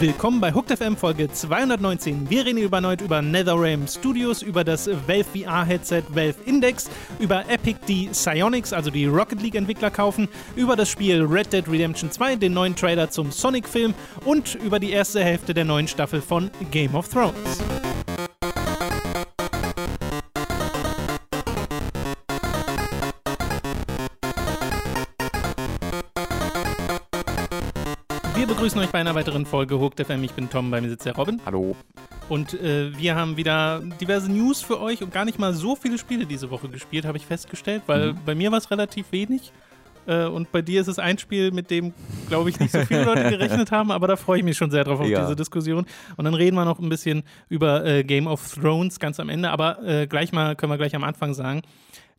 Willkommen bei Hooked FM Folge 219. Wir reden erneut über NetherRealm Studios, über das Valve VR Headset Valve Index, über Epic, die Psionics, also die Rocket League Entwickler kaufen, über das Spiel Red Dead Redemption 2, den neuen Trailer zum Sonic Film und über die erste Hälfte der neuen Staffel von Game of Thrones. Begrüßen euch bei einer weiteren Folge Hooked FM. Ich bin Tom, bei mir sitzt der Robin. Hallo. Und äh, wir haben wieder diverse News für euch und gar nicht mal so viele Spiele diese Woche gespielt, habe ich festgestellt, weil Mhm. bei mir war es relativ wenig. Äh, und bei dir ist es ein Spiel, mit dem, glaube ich, nicht so viele Leute gerechnet haben, aber da freue ich mich schon sehr drauf auf Ja. diese Diskussion. Und dann reden wir noch ein bisschen über äh, Game of Thrones ganz am Ende, aber äh, gleich mal, können wir gleich am Anfang sagen,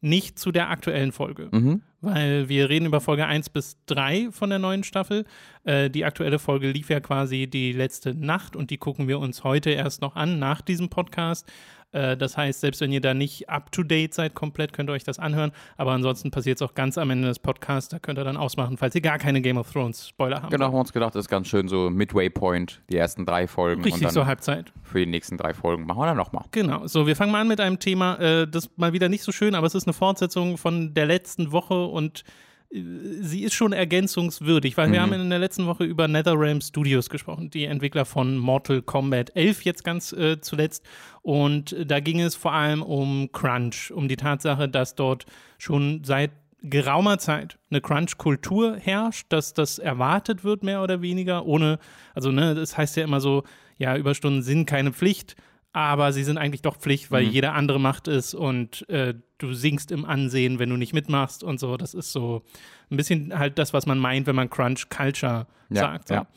nicht zu der aktuellen Folge Mhm. weil wir reden über Folge 1 bis 3 von der neuen Staffel. Äh, die aktuelle Folge lief ja quasi die letzte Nacht und die gucken wir uns heute erst noch an, nach diesem Podcast. Äh, das heißt, selbst wenn ihr da nicht up-to-date seid komplett, könnt ihr euch das anhören. Aber ansonsten passiert es auch ganz am Ende des Podcasts. Da könnt ihr dann ausmachen, falls ihr gar keine Game of Thrones Spoiler habt. Genau, haben wir uns gedacht, das ist ganz schön so Midway Point, die ersten drei Folgen. Richtig, so Halbzeit. für die nächsten drei Folgen machen wir dann nochmal. Genau, so, wir fangen mal an mit einem Thema, äh, das mal wieder nicht so schön, aber es ist eine Fortsetzung von der letzten Woche und sie ist schon ergänzungswürdig, weil wir haben in der letzten Woche über NetherRealm Studios gesprochen, die Entwickler von Mortal Kombat 11 jetzt ganz äh, zuletzt. Und da ging es vor allem um Crunch, um die Tatsache, dass dort schon seit geraumer Zeit eine Crunch-Kultur herrscht, dass das erwartet wird, mehr oder weniger, ohne, also ne, das heißt ja immer so, ja, Überstunden sind keine Pflicht, aber sie sind eigentlich doch Pflicht, weil jeder andere macht es und äh, du sinkst im Ansehen, wenn du nicht mitmachst und so. Das ist so ein bisschen halt das, was man meint, wenn man Crunch Culture Ja, sagt. So. ja.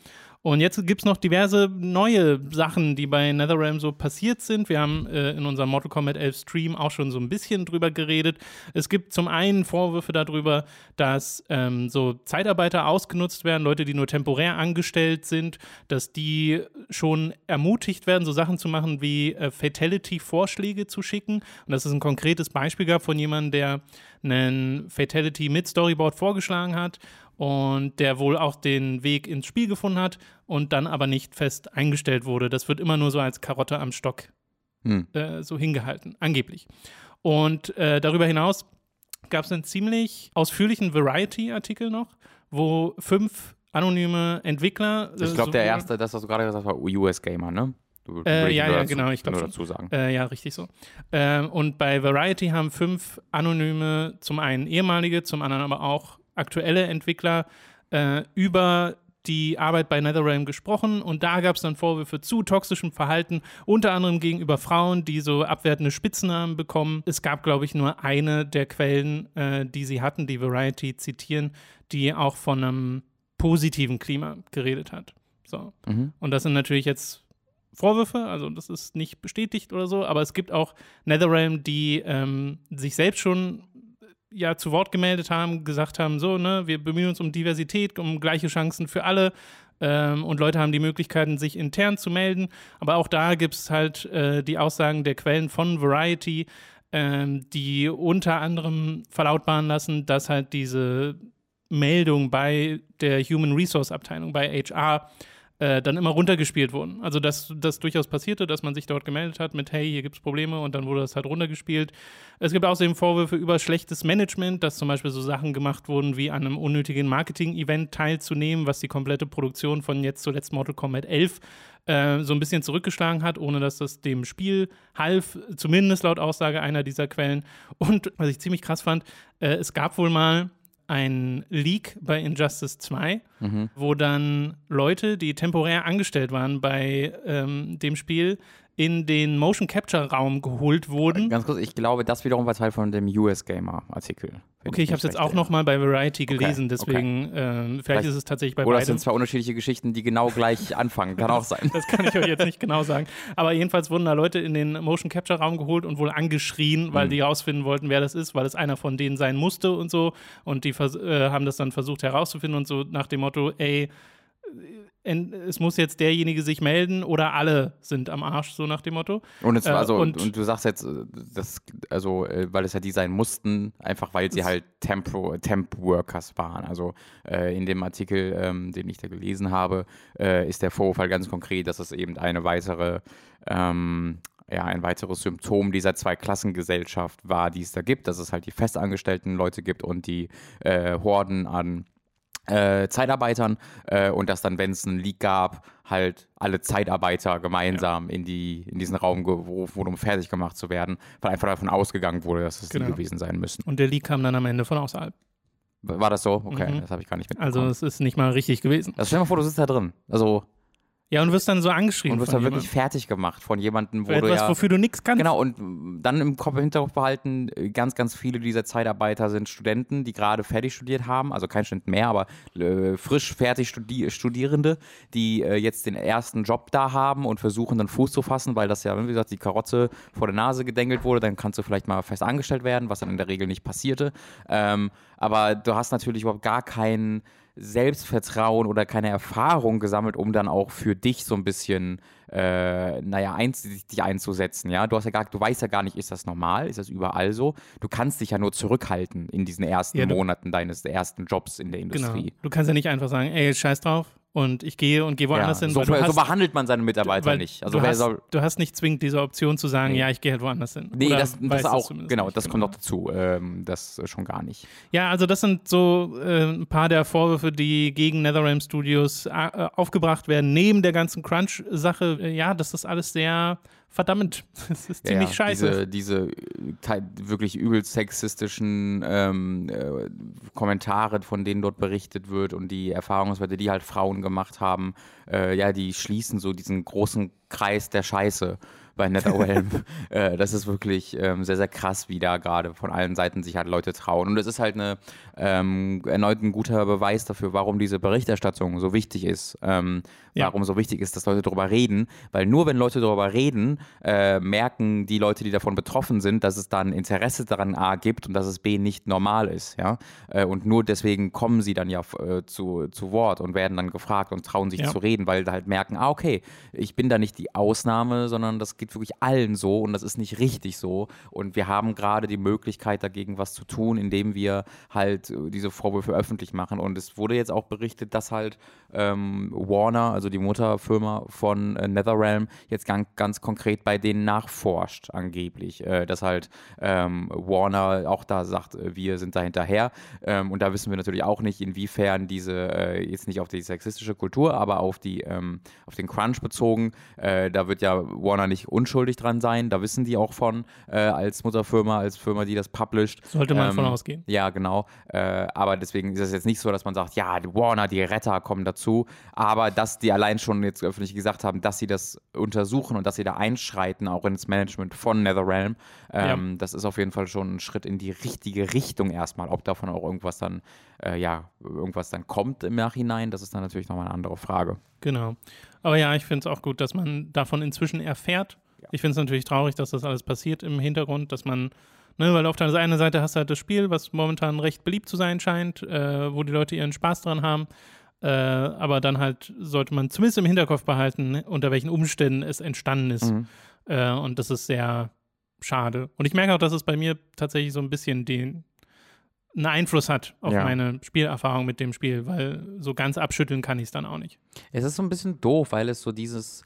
Und jetzt gibt's noch diverse neue Sachen, die bei NetherRealm so passiert sind. Wir haben äh, in unserem Mortal Kombat 11 Stream auch schon so ein bisschen drüber geredet. Es gibt zum einen Vorwürfe darüber, dass ähm, so Zeitarbeiter ausgenutzt werden, Leute, die nur temporär angestellt sind, dass die schon ermutigt werden, so Sachen zu machen wie äh, Fatality-Vorschläge zu schicken. Und das ist ein konkretes Beispiel gab von jemandem, der einen Fatality mit Storyboard vorgeschlagen hat und der wohl auch den Weg ins Spiel gefunden hat und dann aber nicht fest eingestellt wurde. Das wird immer nur so als Karotte am Stock Hm. äh, so hingehalten, angeblich. Und äh, darüber hinaus gab es einen ziemlich ausführlichen Variety-Artikel noch, wo fünf anonyme Entwickler. äh, Ich glaube, der sowohl- erste, das, was du gerade gesagt hast, war US Gamer, ne? Du, Äh, ja, ja, dazu- genau, ich glaub nur schon. dazu sagen. Äh, ja, richtig so. Ähm, und bei Variety haben fünf anonyme, zum einen ehemalige, zum anderen aber auch aktuelle Entwickler äh, über die Arbeit bei NetherRealm gesprochen und da gab es dann Vorwürfe zu toxischem Verhalten, unter anderem gegenüber Frauen, die so abwertende Spitznamen bekommen. Es gab, glaube ich, nur eine der Quellen, äh, die sie hatten, die Variety zitieren, die auch von einem positiven Klima geredet hat. So. Mhm. Und das sind natürlich jetzt Vorwürfe, also das ist nicht bestätigt oder so, aber es gibt auch NetherRealm, die ähm, sich selbst schon ja zu Wort gemeldet haben, gesagt haben, so, ne, wir bemühen uns um Diversität, um gleiche Chancen für alle ähm, und Leute haben die Möglichkeiten, sich intern zu melden, aber auch da gibt es halt äh, die Aussagen der Quellen von Variety, ähm, die unter anderem verlautbaren lassen, dass halt diese Meldung bei der Human Resource Abteilung, bei HR, äh, dann immer runtergespielt wurden. Also dass das durchaus passierte, dass man sich dort gemeldet hat mit, hey, hier gibt's Probleme und dann wurde das halt runtergespielt. Es gibt außerdem Vorwürfe über schlechtes Management, dass zum Beispiel so Sachen gemacht wurden, wie an einem unnötigen Marketing-Event teilzunehmen, was die komplette Produktion von jetzt zuletzt Mortal Kombat 11 äh, so ein bisschen zurückgeschlagen hat, ohne dass das dem Spiel half, zumindest laut Aussage einer dieser Quellen. Und was ich ziemlich krass fand, äh, es gab wohl mal ein Leak bei Injustice 2, wo dann Leute, die temporär angestellt waren bei ähm, dem Spiel, in den Motion Capture Raum geholt wurden. Ganz kurz, ich glaube, das wiederum war Teil von dem US Gamer Artikel. Okay, ich habe es jetzt auch erinnere. noch mal bei Variety gelesen, okay. deswegen ähm, vielleicht, Vielleicht- ist es tatsächlich bei Oder es sind beiden. zwei unterschiedliche Geschichten, die genau gleich anfangen. Kann auch sein. Das kann ich euch jetzt nicht genau sagen. Aber jedenfalls wurden da Leute in den Motion Capture Raum geholt und wohl angeschrien, weil die herausfinden wollten, wer das ist, weil es einer von denen sein musste und so. Und die äh, haben das dann versucht herauszufinden und so nach dem Motto, ey, es muss jetzt derjenige sich melden oder alle sind am Arsch, so nach dem Motto. Und, es, Äh, also, und- und, du sagst jetzt, äh, das, also, äh, weil es ja die sein mussten, einfach weil sie halt Tempo, Temp-Workers waren. Also äh, in dem Artikel, ähm, den ich da gelesen habe, äh, ist der Vorfall ganz konkret, dass es eben eine weitere, ähm, ja, ein weiteres Symptom dieser Zweiklassengesellschaft war, die es da gibt, dass es halt die festangestellten Leute gibt und die äh, Horden an äh, Zeitarbeitern äh, und dass dann, wenn es einen Leak gab, halt alle Zeitarbeiter gemeinsam in, die, in diesen Raum gerufen wurden, um fertig gemacht zu werden, weil einfach davon ausgegangen wurde, dass es Genau. die gewesen sein müssen. Und der Leak kam dann am Ende von außerhalb. War das so? Okay, Mhm. das habe ich gar nicht mitbekommen. Also es ist nicht mal richtig gewesen. also stell dir mal vor, du sitzt da drin. Also, Ja, und wirst dann so angeschrieben und wirst von da wirklich fertig gemacht von jemandem, wo Für du etwas, ja. wofür du nichts kannst. Genau, und dann im Kopf Hinterkopf behalten, ganz, ganz viele dieser Zeitarbeiter sind Studenten, die gerade fertig studiert haben, also kein Student mehr, aber äh, frisch fertig studi Studierende, die äh, jetzt den ersten Job da haben und versuchen dann Fuß zu fassen, weil das ja, wie gesagt, die Karotze vor der Nase gedengelt wurde, dann kannst du vielleicht mal fest angestellt werden, was dann in der Regel nicht passierte. Ähm, aber du hast natürlich überhaupt gar kein Selbstvertrauen oder keine Erfahrung gesammelt, um dann auch für dich so ein bisschen, äh, naja, eins, dich einzusetzen, ja. Du hast ja gar, du weißt ja gar nicht, ist das normal, ist das überall so? Du kannst dich ja nur zurückhalten in diesen ersten Ja, Monaten deines ersten Jobs in der Genau. Industrie. Du kannst ja nicht einfach sagen, ey, scheiß drauf und ich gehe und gehe Ja, woanders hin. so, du so hast, behandelt man seine Mitarbeiter nicht. Also du, hast, soll. du hast nicht zwingend diese Option zu sagen, Nee. ja, ich gehe halt woanders hin. Nee, Oder das, das auch, genau, das kommt noch dazu. Ähm, das schon gar nicht. Ja, also das sind so äh, ein paar der Vorwürfe, die gegen NetherRealm Studios äh, aufgebracht werden, neben der ganzen Crunch-Sache. Äh, ja, das ist alles sehr verdammt. Das ist ziemlich ja, scheiße. Diese, diese äh, wirklich übel sexistischen ähm, äh, Kommentare, von denen dort berichtet wird und die Erfahrungswerte, die halt Frauen gemacht haben, äh, ja, die schließen so diesen großen Kreis der Scheiße bei NetherRealm. äh, das ist wirklich ähm, sehr, sehr krass, wie da gerade von allen Seiten sich halt Leute trauen. Und es ist halt eine, ähm, erneut ein guter Beweis dafür, warum diese Berichterstattung so wichtig ist. Ähm, Ja. Warum so wichtig ist, dass Leute darüber reden. Weil nur wenn Leute darüber reden, äh, merken die Leute, die davon betroffen sind, dass es dann Interesse daran A gibt und dass es B nicht normal ist. Ja? Äh, und nur deswegen kommen sie dann ja äh, zu, zu Wort und werden dann gefragt und trauen sich Ja. zu reden, weil sie halt merken, ah, okay, ich bin da nicht die Ausnahme, sondern das geht wirklich allen so und das ist nicht richtig so. Und wir haben gerade die Möglichkeit, dagegen was zu tun, indem wir halt äh, diese Vorwürfe öffentlich machen. Und es wurde jetzt auch berichtet, dass halt ähm, Warner, also die Mutterfirma von äh, NetherRealm, jetzt ganz, ganz konkret bei denen nachforscht, angeblich. Äh, dass halt ähm, Warner auch da sagt, äh, wir sind da hinterher. Ähm, und da wissen wir natürlich auch nicht, inwiefern diese, äh, jetzt nicht auf die sexistische Kultur, aber auf, die, ähm, auf den Crunch bezogen, äh, da wird ja Warner nicht unschuldig dran sein. Da wissen die auch von, äh, als Mutterfirma, als Firma, die das published. Sollte man Ähm, von ausgehen. Ja, genau. Aber deswegen ist es jetzt nicht so, dass man sagt, ja, die Warner, die Retter kommen dazu. Aber dass die allein schon jetzt öffentlich gesagt haben, dass sie das untersuchen und dass sie da einschreiten, auch ins Management von NetherRealm, ähm, das ist auf jeden Fall schon ein Schritt in die richtige Richtung erstmal. Ob davon auch irgendwas dann, äh, ja, irgendwas dann kommt im Nachhinein, das ist dann natürlich nochmal eine andere Frage. Genau. Aber ja, ich finde es auch gut, dass man davon inzwischen erfährt. Ich finde es natürlich traurig, dass das alles passiert im Hintergrund, dass man, ne, weil auf der einen Seite hast du halt das Spiel, was momentan recht beliebt zu sein scheint, äh, wo die Leute ihren Spaß dran haben. Äh, aber dann halt sollte man zumindest im Hinterkopf behalten, unter welchen Umständen es entstanden ist. Mhm. Äh, und das ist sehr schade. Und ich merke auch, dass es bei mir tatsächlich so ein bisschen den einen Einfluss hat auf Ja. meine Spielerfahrung mit dem Spiel, weil so ganz abschütteln kann ich es dann auch nicht. Es ist so ein bisschen doof, weil es so dieses.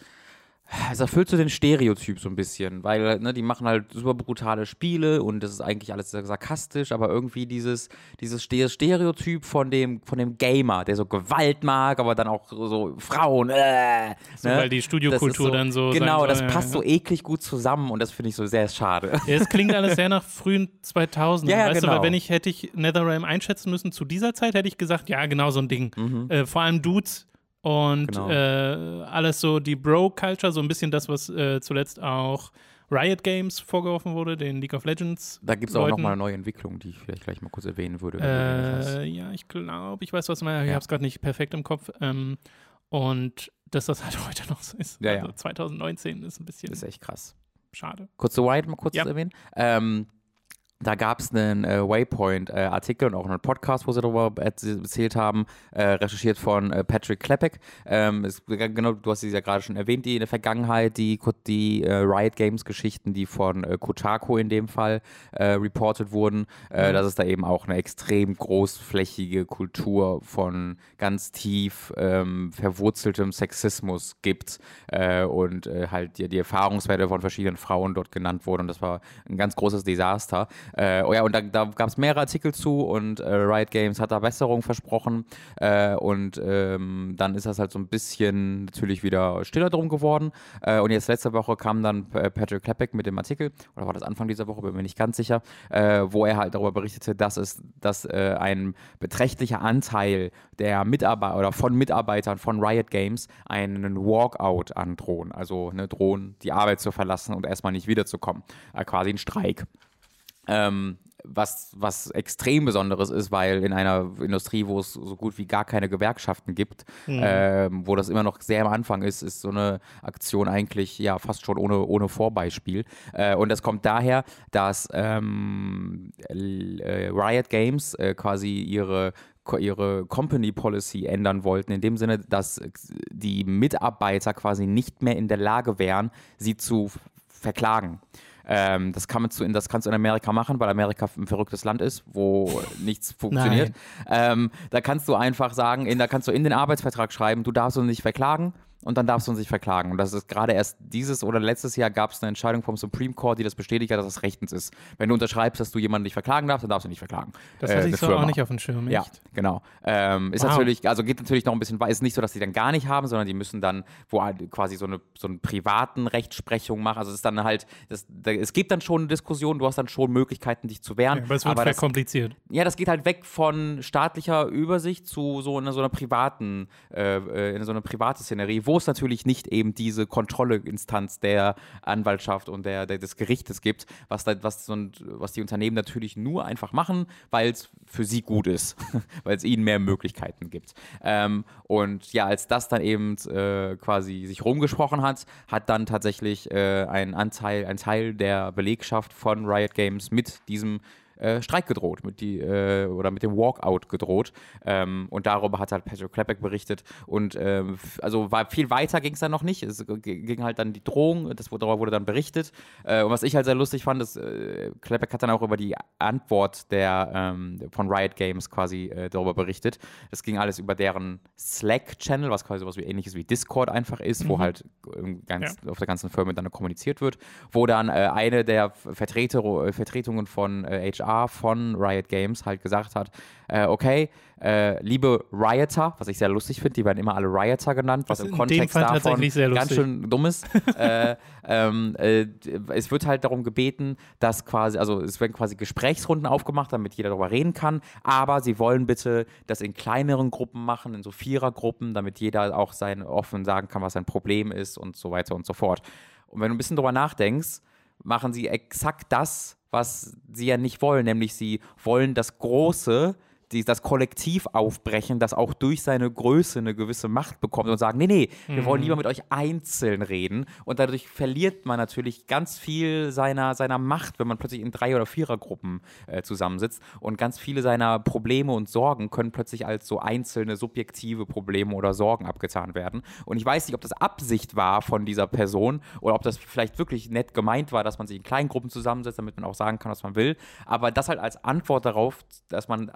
Es erfüllt so den Stereotyp so ein bisschen, weil ne, die machen halt super brutale Spiele und das ist eigentlich alles sehr sarkastisch, aber irgendwie dieses, dieses Ste- Stereotyp von dem, von dem Gamer, der so Gewalt mag, aber dann auch so Frauen, äh, So, weil die Studiokultur ist dann so Genau, das soll, passt ja. so eklig gut zusammen und das finde ich so sehr schade. Ja, es klingt alles sehr nach frühen 2000. Ja, weißt du, genau. weil wenn ich hätte ich NetherRealm einschätzen müssen zu dieser Zeit, hätte ich gesagt, ja, genau so ein Ding. Äh, vor allem Dudes und. Genau. äh, alles so die Bro-Culture, so ein bisschen das, was äh, zuletzt auch Riot Games vorgeworfen wurde, den League of Legends. Da gibt es auch nochmal eine neue Entwicklung, die ich vielleicht gleich mal kurz erwähnen würde. Äh, ja, ich glaube, ich weiß, was meinst. Ich Ja. habe es gerade nicht perfekt im Kopf. Ähm, und dass das halt heute noch so ist. Ja, ja. Also 2019 ist ein bisschen Das ist echt krass. schade. Kurz zu Riot mal kurz Ja. erwähnen. Ähm, da gab es einen äh, Waypoint-Artikel und auch einen Podcast, wo sie darüber erzählt haben, äh, recherchiert von äh, Patrick Klepek. Ähm, genau, du hast es ja gerade schon erwähnt, die in der Vergangenheit, die, die äh, Riot Games-Geschichten, die von äh, Kotaku in dem Fall äh, reported wurden, mhm. dass es da eben auch eine extrem großflächige Kultur von ganz tief ähm, verwurzeltem Sexismus gibt und halt die, die Erfahrungswerte von verschiedenen Frauen dort genannt wurden. Und das war ein ganz großes Desaster. Äh, oh ja, und da, da gab es mehrere Artikel zu und äh, Riot Games hat da Besserung versprochen. Äh, und ähm, dann ist das halt so ein bisschen natürlich wieder stiller drum geworden. Äh, und jetzt letzte Woche kam dann Patrick Klepek mit dem Artikel, oder war das Anfang dieser Woche, bin mir nicht ganz sicher, äh, wo er halt darüber berichtete, dass es, dass äh, ein beträchtlicher Anteil der Mitarbeiter oder von Mitarbeitern von Riot Games einen Walkout androhen. Also ne, drohen, die Arbeit zu verlassen und erstmal nicht wiederzukommen. quasi ein Streik. Ähm, was, was extrem Besonderes ist, weil in einer Industrie, wo es so gut wie gar keine Gewerkschaften gibt, mhm. ähm, wo das immer noch sehr am Anfang ist, ist so eine Aktion eigentlich ja fast schon ohne, ohne Vorbeispiel. Äh, und das kommt daher, dass ähm, äh, Riot Games äh, quasi ihre ihre Company Policy ändern wollten, in dem Sinne, dass die Mitarbeiter quasi nicht mehr in der Lage wären, sie zu verklagen. Ähm, das, kann man zu, das kannst du in Amerika machen, weil Amerika ein verrücktes Land ist, wo nichts funktioniert. Ähm, da kannst du einfach sagen, in, da kannst du in den Arbeitsvertrag schreiben, du darfst uns nicht verklagen und dann darfst du uns nicht verklagen. Und das ist gerade erst dieses oder letztes Jahr gab es eine Entscheidung vom Supreme Court, die das bestätigt hat, dass das rechtens ist. Wenn du unterschreibst, dass du jemanden nicht verklagen darfst, dann darfst du nicht verklagen. Das hatte äh, ich so Firma. auch nicht auf dem Schirm. Echt? Ja, genau. Ähm, ist wow. natürlich, also geht natürlich noch ein bisschen weiter. Ist nicht so, dass die dann gar nicht haben, sondern die müssen dann wo halt quasi so eine so eine privaten Rechtsprechung machen. Also es ist dann halt, das, da, es gibt dann schon eine Diskussion, du hast dann schon Möglichkeiten, dich zu wehren. Ja, aber es wird aber kompliziert. Ja, das geht halt weg von staatlicher Übersicht zu so in so einer privaten, äh, äh in so einer privaten Szenerie, wo es natürlich nicht eben diese Kontrolleinstanz der Anwaltschaft und der, der des Gerichtes gibt, was, da, was, so ein, was die Unternehmen natürlich nur einfach machen, weil es für sie gut ist, weil es ihnen mehr Möglichkeiten gibt. Ähm, und ja, als das dann eben äh, quasi sich rumgesprochen hat, hat dann tatsächlich äh, ein Anteil, ein Teil der Belegschaft von Riot Games mit diesem äh, Streik gedroht, mit die, äh, oder mit dem Walkout gedroht. Ähm, und darüber hat halt Patrick Klepek berichtet. Und ähm, also war viel weiter ging es dann noch nicht. Es ging halt dann die Drohung, das darüber wurde dann berichtet. Äh, und was ich halt sehr lustig fand, ist, äh, Klepek hat dann auch über die Antwort der ähm, von Riot Games quasi äh, darüber berichtet. Das ging alles über deren Slack-Channel, was quasi sowas wie ähnliches wie Discord einfach ist, mhm. wo halt ganz, ja. auf der ganzen Firma dann kommuniziert wird, wo dann äh, eine der Vertreter, Vertretungen von HR HR von Riot Games halt gesagt hat, äh, okay, äh, liebe Rioter, was ich sehr lustig finde, die werden immer alle Rioter genannt, was, im Kontext davon ganz schön dumm ist. äh, ähm, äh, es wird halt darum gebeten, dass quasi, also es werden quasi Gesprächsrunden aufgemacht, damit jeder darüber reden kann, aber sie wollen bitte das in kleineren Gruppen machen, in so Vierergruppen, damit jeder auch sein offen sagen kann, was sein Problem ist und so weiter und so fort. Und wenn du ein bisschen darüber nachdenkst, machen sie exakt das, was sie ja nicht wollen, nämlich sie wollen das Große die, das Kollektiv aufbrechen, das auch durch seine Größe eine gewisse Macht bekommt und sagen, nee, nee, wir mhm. wollen lieber mit euch einzeln reden. Und dadurch verliert man natürlich ganz viel seiner, seiner Macht, wenn man plötzlich in Drei- oder Vierergruppen äh, zusammensitzt. Und ganz viele seiner Probleme und Sorgen können plötzlich als so einzelne subjektive Probleme oder Sorgen abgetan werden. Und ich weiß nicht, ob das Absicht war von dieser Person oder ob das vielleicht wirklich nett gemeint war, dass man sich in kleinen Gruppen zusammensetzt, damit man auch sagen kann, was man will. Aber das halt als Antwort darauf, dass man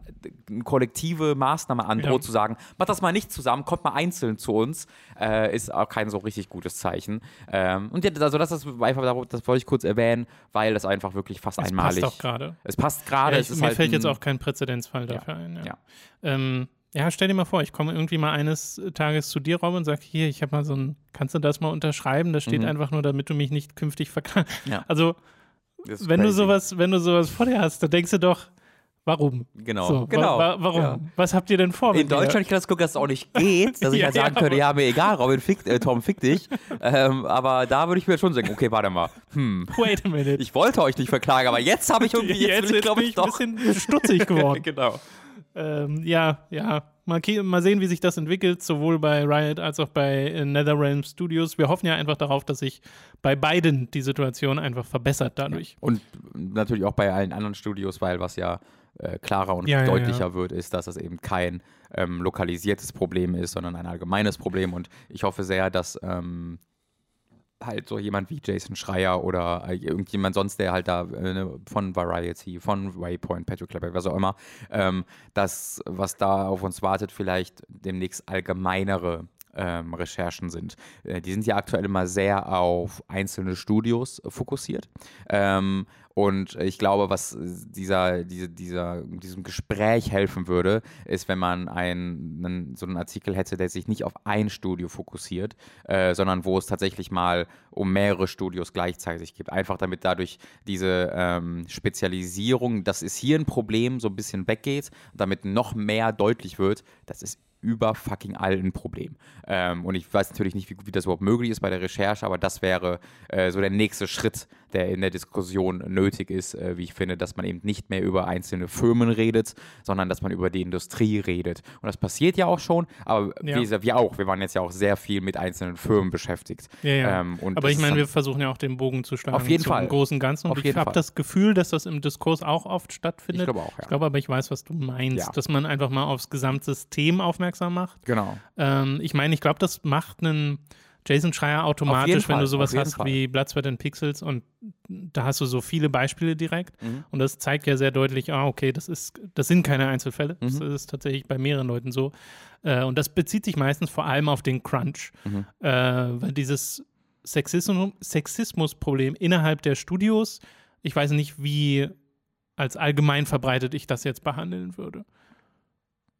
eine kollektive Maßnahme androht, ja. zu sagen, macht das mal nicht zusammen, kommt mal einzeln zu uns, äh, ist auch kein so richtig gutes Zeichen. Ähm, und ja, also das ist einfach, das wollte ich kurz erwähnen, weil das einfach wirklich fast es einmalig. Es passt auch gerade. Es passt gerade. Ja, mir halt fällt jetzt auch kein Präzedenzfall dafür ein. Ja. Ähm, ja, stell dir mal vor, ich komme irgendwie mal eines Tages zu dir, Rob, und sage, hier, ich habe mal so ein, kannst du das mal unterschreiben? Das steht mhm. einfach nur, damit du mich nicht künftig verkaufst. Ja. Also, wenn du sowas, wenn du sowas vor dir hast, dann denkst du doch, Warum? Genau. So, genau. Wa warum? Ja. Was habt ihr denn vor? In Deutschland kann das gucken, dass es auch nicht geht, dass ich ja, halt sagen ja, könnte, ja, mir egal, Robin, fick, äh, Tom, fick dich. ähm, aber da würde ich mir schon sagen, okay, warte mal. Hm. Wait a minute. Ich wollte euch nicht verklagen, aber jetzt habe ich irgendwie, jetzt, jetzt bin ich, glaube ich, doch. ein bisschen stutzig geworden. genau. Ähm, ja, ja. Mal, mal, sehen, wie sich das entwickelt, sowohl bei Riot als auch bei äh, NetherRealm Studios. Wir hoffen ja einfach darauf, dass sich bei beiden die Situation einfach verbessert dadurch. Und natürlich auch bei allen anderen Studios, weil was ja äh, klarer und ja, deutlicher ja, ja. wird, ist, dass es eben kein ähm, lokalisiertes Problem ist, sondern ein allgemeines Problem. Und ich hoffe sehr, dass ähm, halt so jemand wie Jason Schreier oder äh, irgendjemand sonst, der halt da äh, ne, von Variety, von Waypoint, Patrick Kleber, was auch immer, ähm, das, was da auf uns wartet, vielleicht demnächst allgemeinere ähm, Recherchen sind. Äh, die sind ja aktuell immer sehr auf einzelne Studios fokussiert. Ähm, und ich glaube, was dieser, diese, dieser, diesem Gespräch helfen würde, ist, wenn man einen, einen, so einen Artikel hätte, der sich nicht auf ein Studio fokussiert, äh, sondern wo es tatsächlich mal um mehrere Studios gleichzeitig gibt. Einfach damit dadurch diese ähm, Spezialisierung, das ist hier ein Problem, so ein bisschen weggeht, damit noch mehr deutlich wird, das ist über fucking allen Problem. Ähm, und ich weiß natürlich nicht, wie, wie, das überhaupt möglich ist bei der Recherche, aber das wäre äh, so der nächste Schritt, der in der Diskussion nötig ist, äh, wie ich finde, dass man eben nicht mehr über einzelne Firmen redet, sondern dass man über die Industrie redet. Und das passiert ja auch schon, aber ja. wir, wir, auch. Wir waren jetzt ja auch sehr viel mit einzelnen Firmen beschäftigt. Ja, ja. Ähm, aber ich meine, wir versuchen ja auch den Bogen zu schlagen auf jeden Fall. großen Ganzen. Und ich habe das Gefühl, dass das im Diskurs auch oft stattfindet. Ich glaube auch, ja. Ich glaube aber, ich weiß, was du meinst, dass man einfach mal aufs Gesamtsystem aufmerksam macht. Genau. Ähm, ich meine, ich glaube, das macht einen Jason Schreier automatisch, wenn du sowas hast Fall. wie Blood, Sweat and Pixels und da hast du so viele Beispiele direkt mhm. und das zeigt ja sehr deutlich, ah, okay, das ist, das sind keine Einzelfälle. Mhm. Das ist tatsächlich bei mehreren Leuten so. Äh, und das bezieht sich meistens vor allem auf den Crunch, mhm. äh, weil dieses Sexismus, Sexismusproblem innerhalb der Studios, ich weiß nicht, wie als allgemein verbreitet ich das jetzt behandeln würde.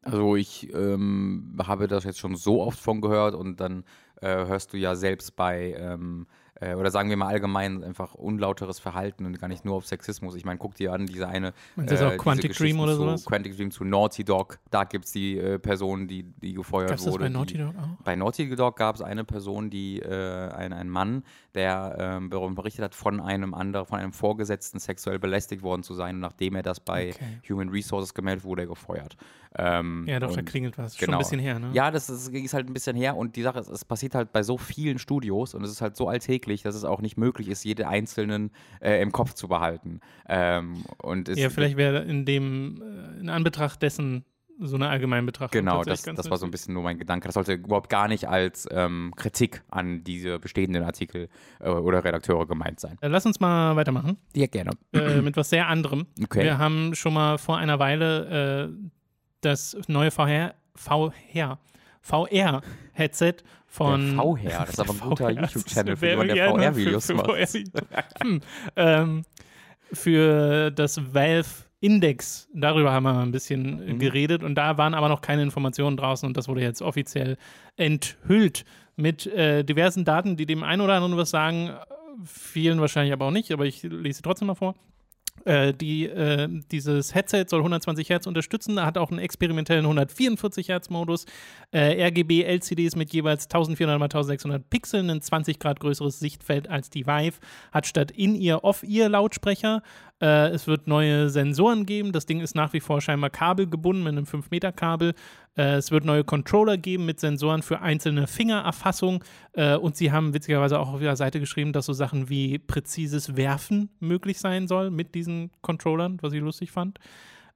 Also ich ähm, habe das jetzt schon so oft von gehört und dann äh, hörst du ja selbst bei ähm, äh, oder sagen wir mal allgemein einfach unlauteres Verhalten und gar nicht nur auf Sexismus. Ich meine, guck dir an, diese eine. Meinst du äh, auch Quantic Dream oder sowas? Quantic Dream zu Naughty Dog, da gibt es die äh, Person, die, die gefeuert Gab's wurde. Das bei Naughty Dog auch? Bei Naughty Dog gab es eine Person, die, äh, ein, ein Mann, der ähm, berichtet hat, von einem anderen, von einem Vorgesetzten sexuell belästigt worden zu sein, nachdem er das bei okay. Human Resources gemeldet wurde, er gefeuert. Ähm, ja, doch, da klingelt was. Genau. Schon ein bisschen her, ne? Ja, das ist, ist halt ein bisschen her und die Sache ist, es passiert halt bei so vielen Studios und es ist halt so alltäglich, dass es auch nicht möglich ist, jede einzelnen äh, im Kopf zu behalten. Ähm, und ja, vielleicht wäre in dem, äh, in Anbetracht dessen so eine Allgemeinbetrachtung. Genau, das, das war so ein bisschen nur mein Gedanke. Das sollte überhaupt gar nicht als ähm, Kritik an diese bestehenden Artikel äh, oder Redakteure gemeint sein. Äh, lass uns mal weitermachen. Ja, gerne. Äh, mit was sehr anderem. Okay. Wir haben schon mal vor einer Weile äh, das neue VR, VR, VR-Headset von. Der VR, das ist aber ein guter YouTube-Channel, für jemanden, der VR-Videos macht. hm, ähm, für das Valve Index, darüber haben wir ein bisschen mhm. geredet und da waren aber noch keine Informationen draußen und das wurde jetzt offiziell enthüllt mit äh, diversen Daten, die dem einen oder anderen was sagen, vielen wahrscheinlich aber auch nicht, aber ich lese sie trotzdem mal vor. Äh, die, äh, dieses Headset soll 120 Hertz unterstützen, hat auch einen experimentellen 144 Hertz Modus, äh, RGB LCDs mit jeweils 1400 x 1600 Pixeln, ein 20 Grad größeres Sichtfeld als die Vive, hat statt In-Ear Off-Ear Lautsprecher äh, es wird neue Sensoren geben. Das Ding ist nach wie vor scheinbar kabelgebunden mit einem 5-Meter-Kabel. Äh, es wird neue Controller geben mit Sensoren für einzelne Fingererfassung. Äh, und sie haben witzigerweise auch auf ihrer Seite geschrieben, dass so Sachen wie präzises Werfen möglich sein soll mit diesen Controllern, was ich lustig fand.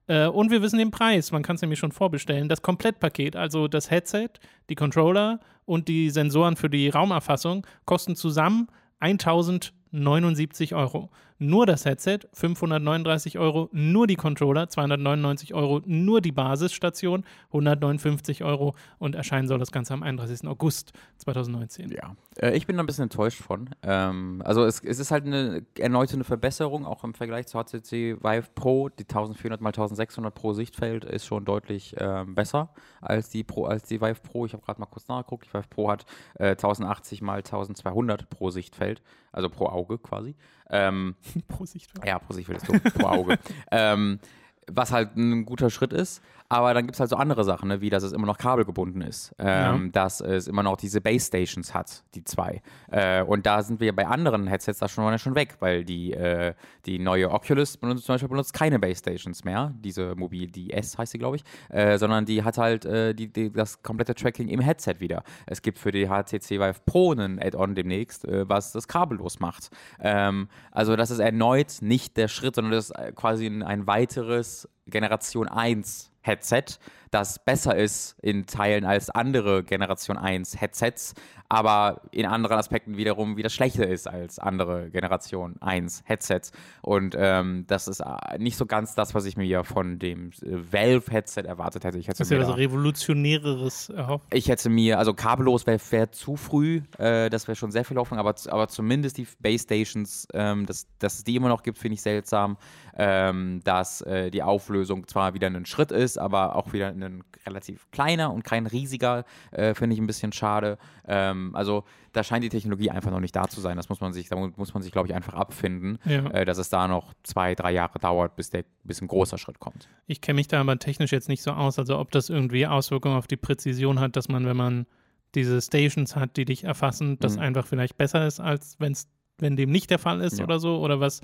Äh, und wir wissen den Preis. Man kann es nämlich schon vorbestellen. Das Komplettpaket, also das Headset, die Controller und die Sensoren für die Raumerfassung, kosten zusammen 1079 Euro nur das Headset 539 Euro, nur die Controller 299 Euro, nur die Basisstation 159 Euro und erscheinen soll das Ganze am 31. August 2019. Ja, äh, ich bin da ein bisschen enttäuscht von. Ähm, also es, es, ist halt eine erneute eine Verbesserung, auch im Vergleich zur HTC Vive Pro. Die 1400 x 1600 pro Sichtfeld ist schon deutlich ähm, besser als die, Pro, als die Vive Pro. Ich habe gerade mal kurz nachgeguckt. Die Vive Pro hat äh, 1080 x 1200 pro Sichtfeld, also pro Auge quasi. Ähm, pro Sichtfeld. Ja, pro Sichtfeld ist so, pro Auge. ähm, was halt ein guter Schritt ist. Aber dann gibt es halt so andere Sachen, ne, wie dass es immer noch kabelgebunden ist, ähm, ja. dass es immer noch diese Base Stations hat, die zwei. Äh, und da sind wir bei anderen Headsets da schon, schon weg, weil die, äh, die neue Oculus benutzt, zum Beispiel benutzt keine Base Stations mehr, diese Mobil, die S heißt sie, glaube ich, äh, sondern die hat halt äh, die, die, das komplette Tracking im Headset wieder. Es gibt für die HTC Vive Pro einen Add-on demnächst, äh, was das kabellos macht. Ähm, also das ist erneut nicht der Schritt, sondern das ist äh, quasi ein, ein weiteres Generation 1 Headset, das besser ist in Teilen als andere Generation 1 Headsets, aber in anderen Aspekten wiederum wieder schlechter ist als andere Generation 1 Headsets. Und ähm, das ist äh, nicht so ganz das, was ich mir von dem äh, Valve-Headset erwartet hätte. Ich hätte das ist ja was Revolutionäreres erhofft. Ich hätte mir, also kabellos wäre wär zu früh, äh, das wäre schon sehr viel Hoffnung, aber, aber zumindest die Base Stations, ähm, dass, dass es die immer noch gibt, finde ich seltsam. Ähm, dass äh, die Auflösung zwar wieder ein Schritt ist, aber auch wieder ein relativ kleiner und kein riesiger, äh, finde ich ein bisschen schade. Ähm, also da scheint die Technologie einfach noch nicht da zu sein. Das muss man sich, da muss man sich, glaube ich, einfach abfinden, ja. äh, dass es da noch zwei, drei Jahre dauert, bis, der, bis ein großer Schritt kommt. Ich kenne mich da aber technisch jetzt nicht so aus, also ob das irgendwie Auswirkungen auf die Präzision hat, dass man, wenn man diese Stations hat, die dich erfassen, das mhm. einfach vielleicht besser ist, als wenn's, wenn dem nicht der Fall ist ja. oder so, oder was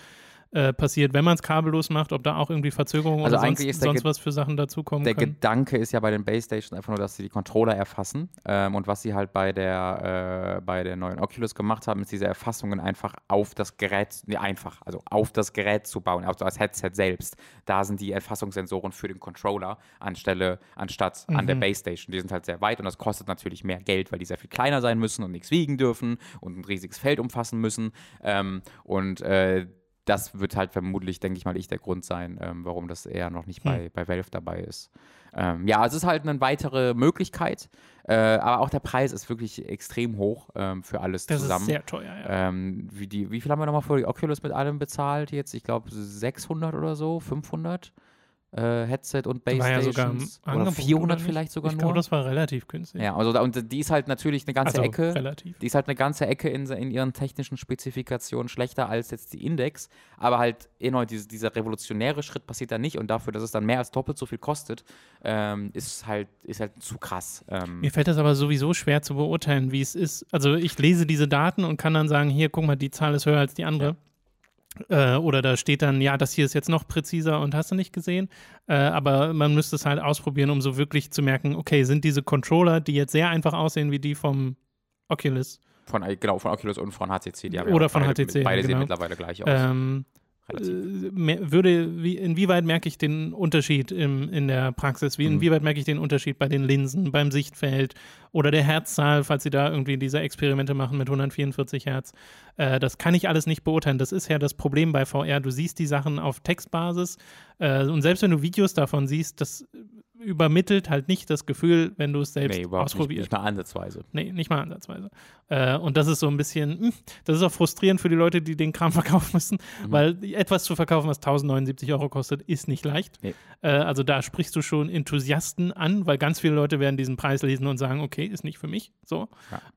äh, passiert, wenn man es kabellos macht, ob da auch irgendwie Verzögerungen also oder sonst, sonst was für Sachen dazukommen Der können. Gedanke ist ja bei den Base Stations einfach nur, dass sie die Controller erfassen ähm, und was sie halt bei der, äh, bei der neuen Oculus gemacht haben, ist diese Erfassungen einfach auf das Gerät, nee, einfach, also auf das Gerät zu bauen, also als Headset selbst. Da sind die Erfassungssensoren für den Controller anstelle, anstatt mhm. an der mhm. Base Station. Die sind halt sehr weit und das kostet natürlich mehr Geld, weil die sehr viel kleiner sein müssen und nichts wiegen dürfen und ein riesiges Feld umfassen müssen. Ähm, und äh, das wird halt vermutlich, denke ich mal, ich der Grund sein, ähm, warum das eher noch nicht hm. bei, bei Valve dabei ist. Ähm, ja, es ist halt eine weitere Möglichkeit, äh, aber auch der Preis ist wirklich extrem hoch ähm, für alles das zusammen. Das ist sehr teuer, ja. Ähm, wie, die, wie viel haben wir nochmal für die Oculus mit allem bezahlt jetzt? Ich glaube 600 oder so, 500 äh, Headset und Base ja Stations. oder 400 oder vielleicht sogar ich nur. Ich glaube, das war relativ günstig. Ja, also da, und die ist halt natürlich eine ganze also, Ecke. Relativ. Die ist halt eine ganze Ecke in, in ihren technischen Spezifikationen schlechter als jetzt die Index. Aber halt erneut, diese, dieser revolutionäre Schritt passiert da nicht und dafür, dass es dann mehr als doppelt so viel kostet, ähm, ist halt, ist halt zu krass. Ähm. Mir fällt das aber sowieso schwer zu beurteilen, wie es ist. Also ich lese diese Daten und kann dann sagen, hier, guck mal, die Zahl ist höher als die andere. Ja. Äh, oder da steht dann, ja, das hier ist jetzt noch präziser und hast du nicht gesehen. Äh, aber man müsste es halt ausprobieren, um so wirklich zu merken, okay, sind diese Controller, die jetzt sehr einfach aussehen wie die vom Oculus. Von, äh, genau, von Oculus und von HTC. Die oder von beide, HTC. Beide genau. sehen mittlerweile gleich aus. Ähm, äh, würde, wie, inwieweit merke ich den Unterschied im, in der Praxis? Wie, mhm. Inwieweit merke ich den Unterschied bei den Linsen, beim Sichtfeld oder der Herzzahl, falls Sie da irgendwie diese Experimente machen mit 144 Hertz? Äh, das kann ich alles nicht beurteilen. Das ist ja das Problem bei VR. Du siehst die Sachen auf Textbasis äh, und selbst wenn du Videos davon siehst, das übermittelt halt nicht das Gefühl, wenn du es selbst nee, ausprobierst. Nicht, nicht mal ansatzweise. Nee, nicht mal ansatzweise. Äh, und das ist so ein bisschen, hm, das ist auch frustrierend für die Leute, die den Kram verkaufen müssen, mhm. weil etwas zu verkaufen, was 1079 Euro kostet, ist nicht leicht. Nee. Äh, also da sprichst du schon Enthusiasten an, weil ganz viele Leute werden diesen Preis lesen und sagen, okay, ist nicht für mich. So.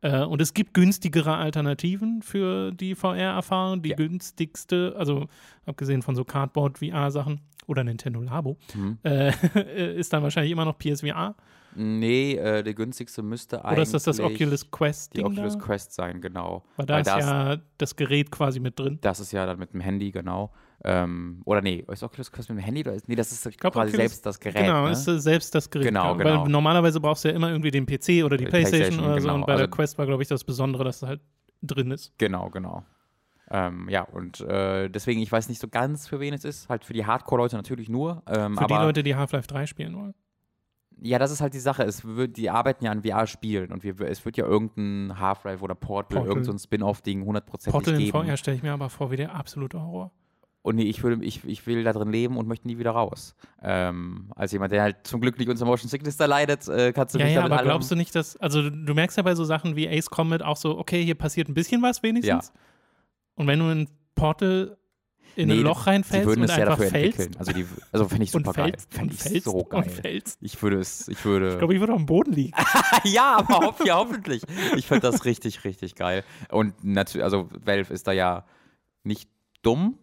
Ja. Äh, und es gibt günstigere Alternativen für die VR-Erfahrung. Die ja. günstigste, also abgesehen von so Cardboard-VR-Sachen, oder Nintendo Labo, mhm. äh, ist dann wahrscheinlich immer noch PSVR. Nee, äh, der günstigste müsste eigentlich. Oder ist das das Oculus Quest? Die Oculus da? Quest sein, genau. Weil da Weil ist das, ja das Gerät quasi mit drin. Das ist ja dann mit dem Handy, genau. Ähm, oder nee, ist Oculus Quest mit dem Handy? Oder ist, nee, das ist glaub, quasi Oculus, selbst das Gerät. Genau, ne? ist selbst das Gerät. Genau, genau. Weil normalerweise brauchst du ja immer irgendwie den PC oder die PlayStation, PlayStation oder so. Genau. Und bei also, der Quest war, glaube ich, das Besondere, dass es halt drin ist. Genau, genau. Ähm, ja, und äh, deswegen, ich weiß nicht so ganz, für wen es ist. Halt für die Hardcore-Leute natürlich nur. Ähm, für aber, die Leute, die Half-Life 3 spielen wollen. Ja, das ist halt die Sache. Es wird, die arbeiten ja an VR-Spielen und wir, es wird ja irgendein Half-Life oder Portal, Portal. irgendein so Spin-off-Ding hundertprozentig Portal geben. Portal in VR stelle ich mir aber vor wie der absolute Horror. Und nee, ich will, ich, ich will da drin leben und möchte nie wieder raus. Ähm, als jemand, der halt zum Glück nicht unter Motion Sickness da leidet, äh, kannst du ja, nicht ja, aber glaubst du nicht, dass, also du merkst ja bei so Sachen wie Ace Combat auch so, okay, hier passiert ein bisschen was wenigstens. Ja. Und wenn du ein Portal in nee, ein Loch reinfällst und einfach ja dafür fällst. Entwickeln. Also, die, also fände ich super geil. Fände ich so geil. Fällst. Ich würde es, ich würde. Ich glaube, ich würde am Boden liegen. ja, aber hoff, ja, hoffentlich. Ich finde das richtig, richtig geil. Und natürlich, also Valve ist da ja nicht dumm,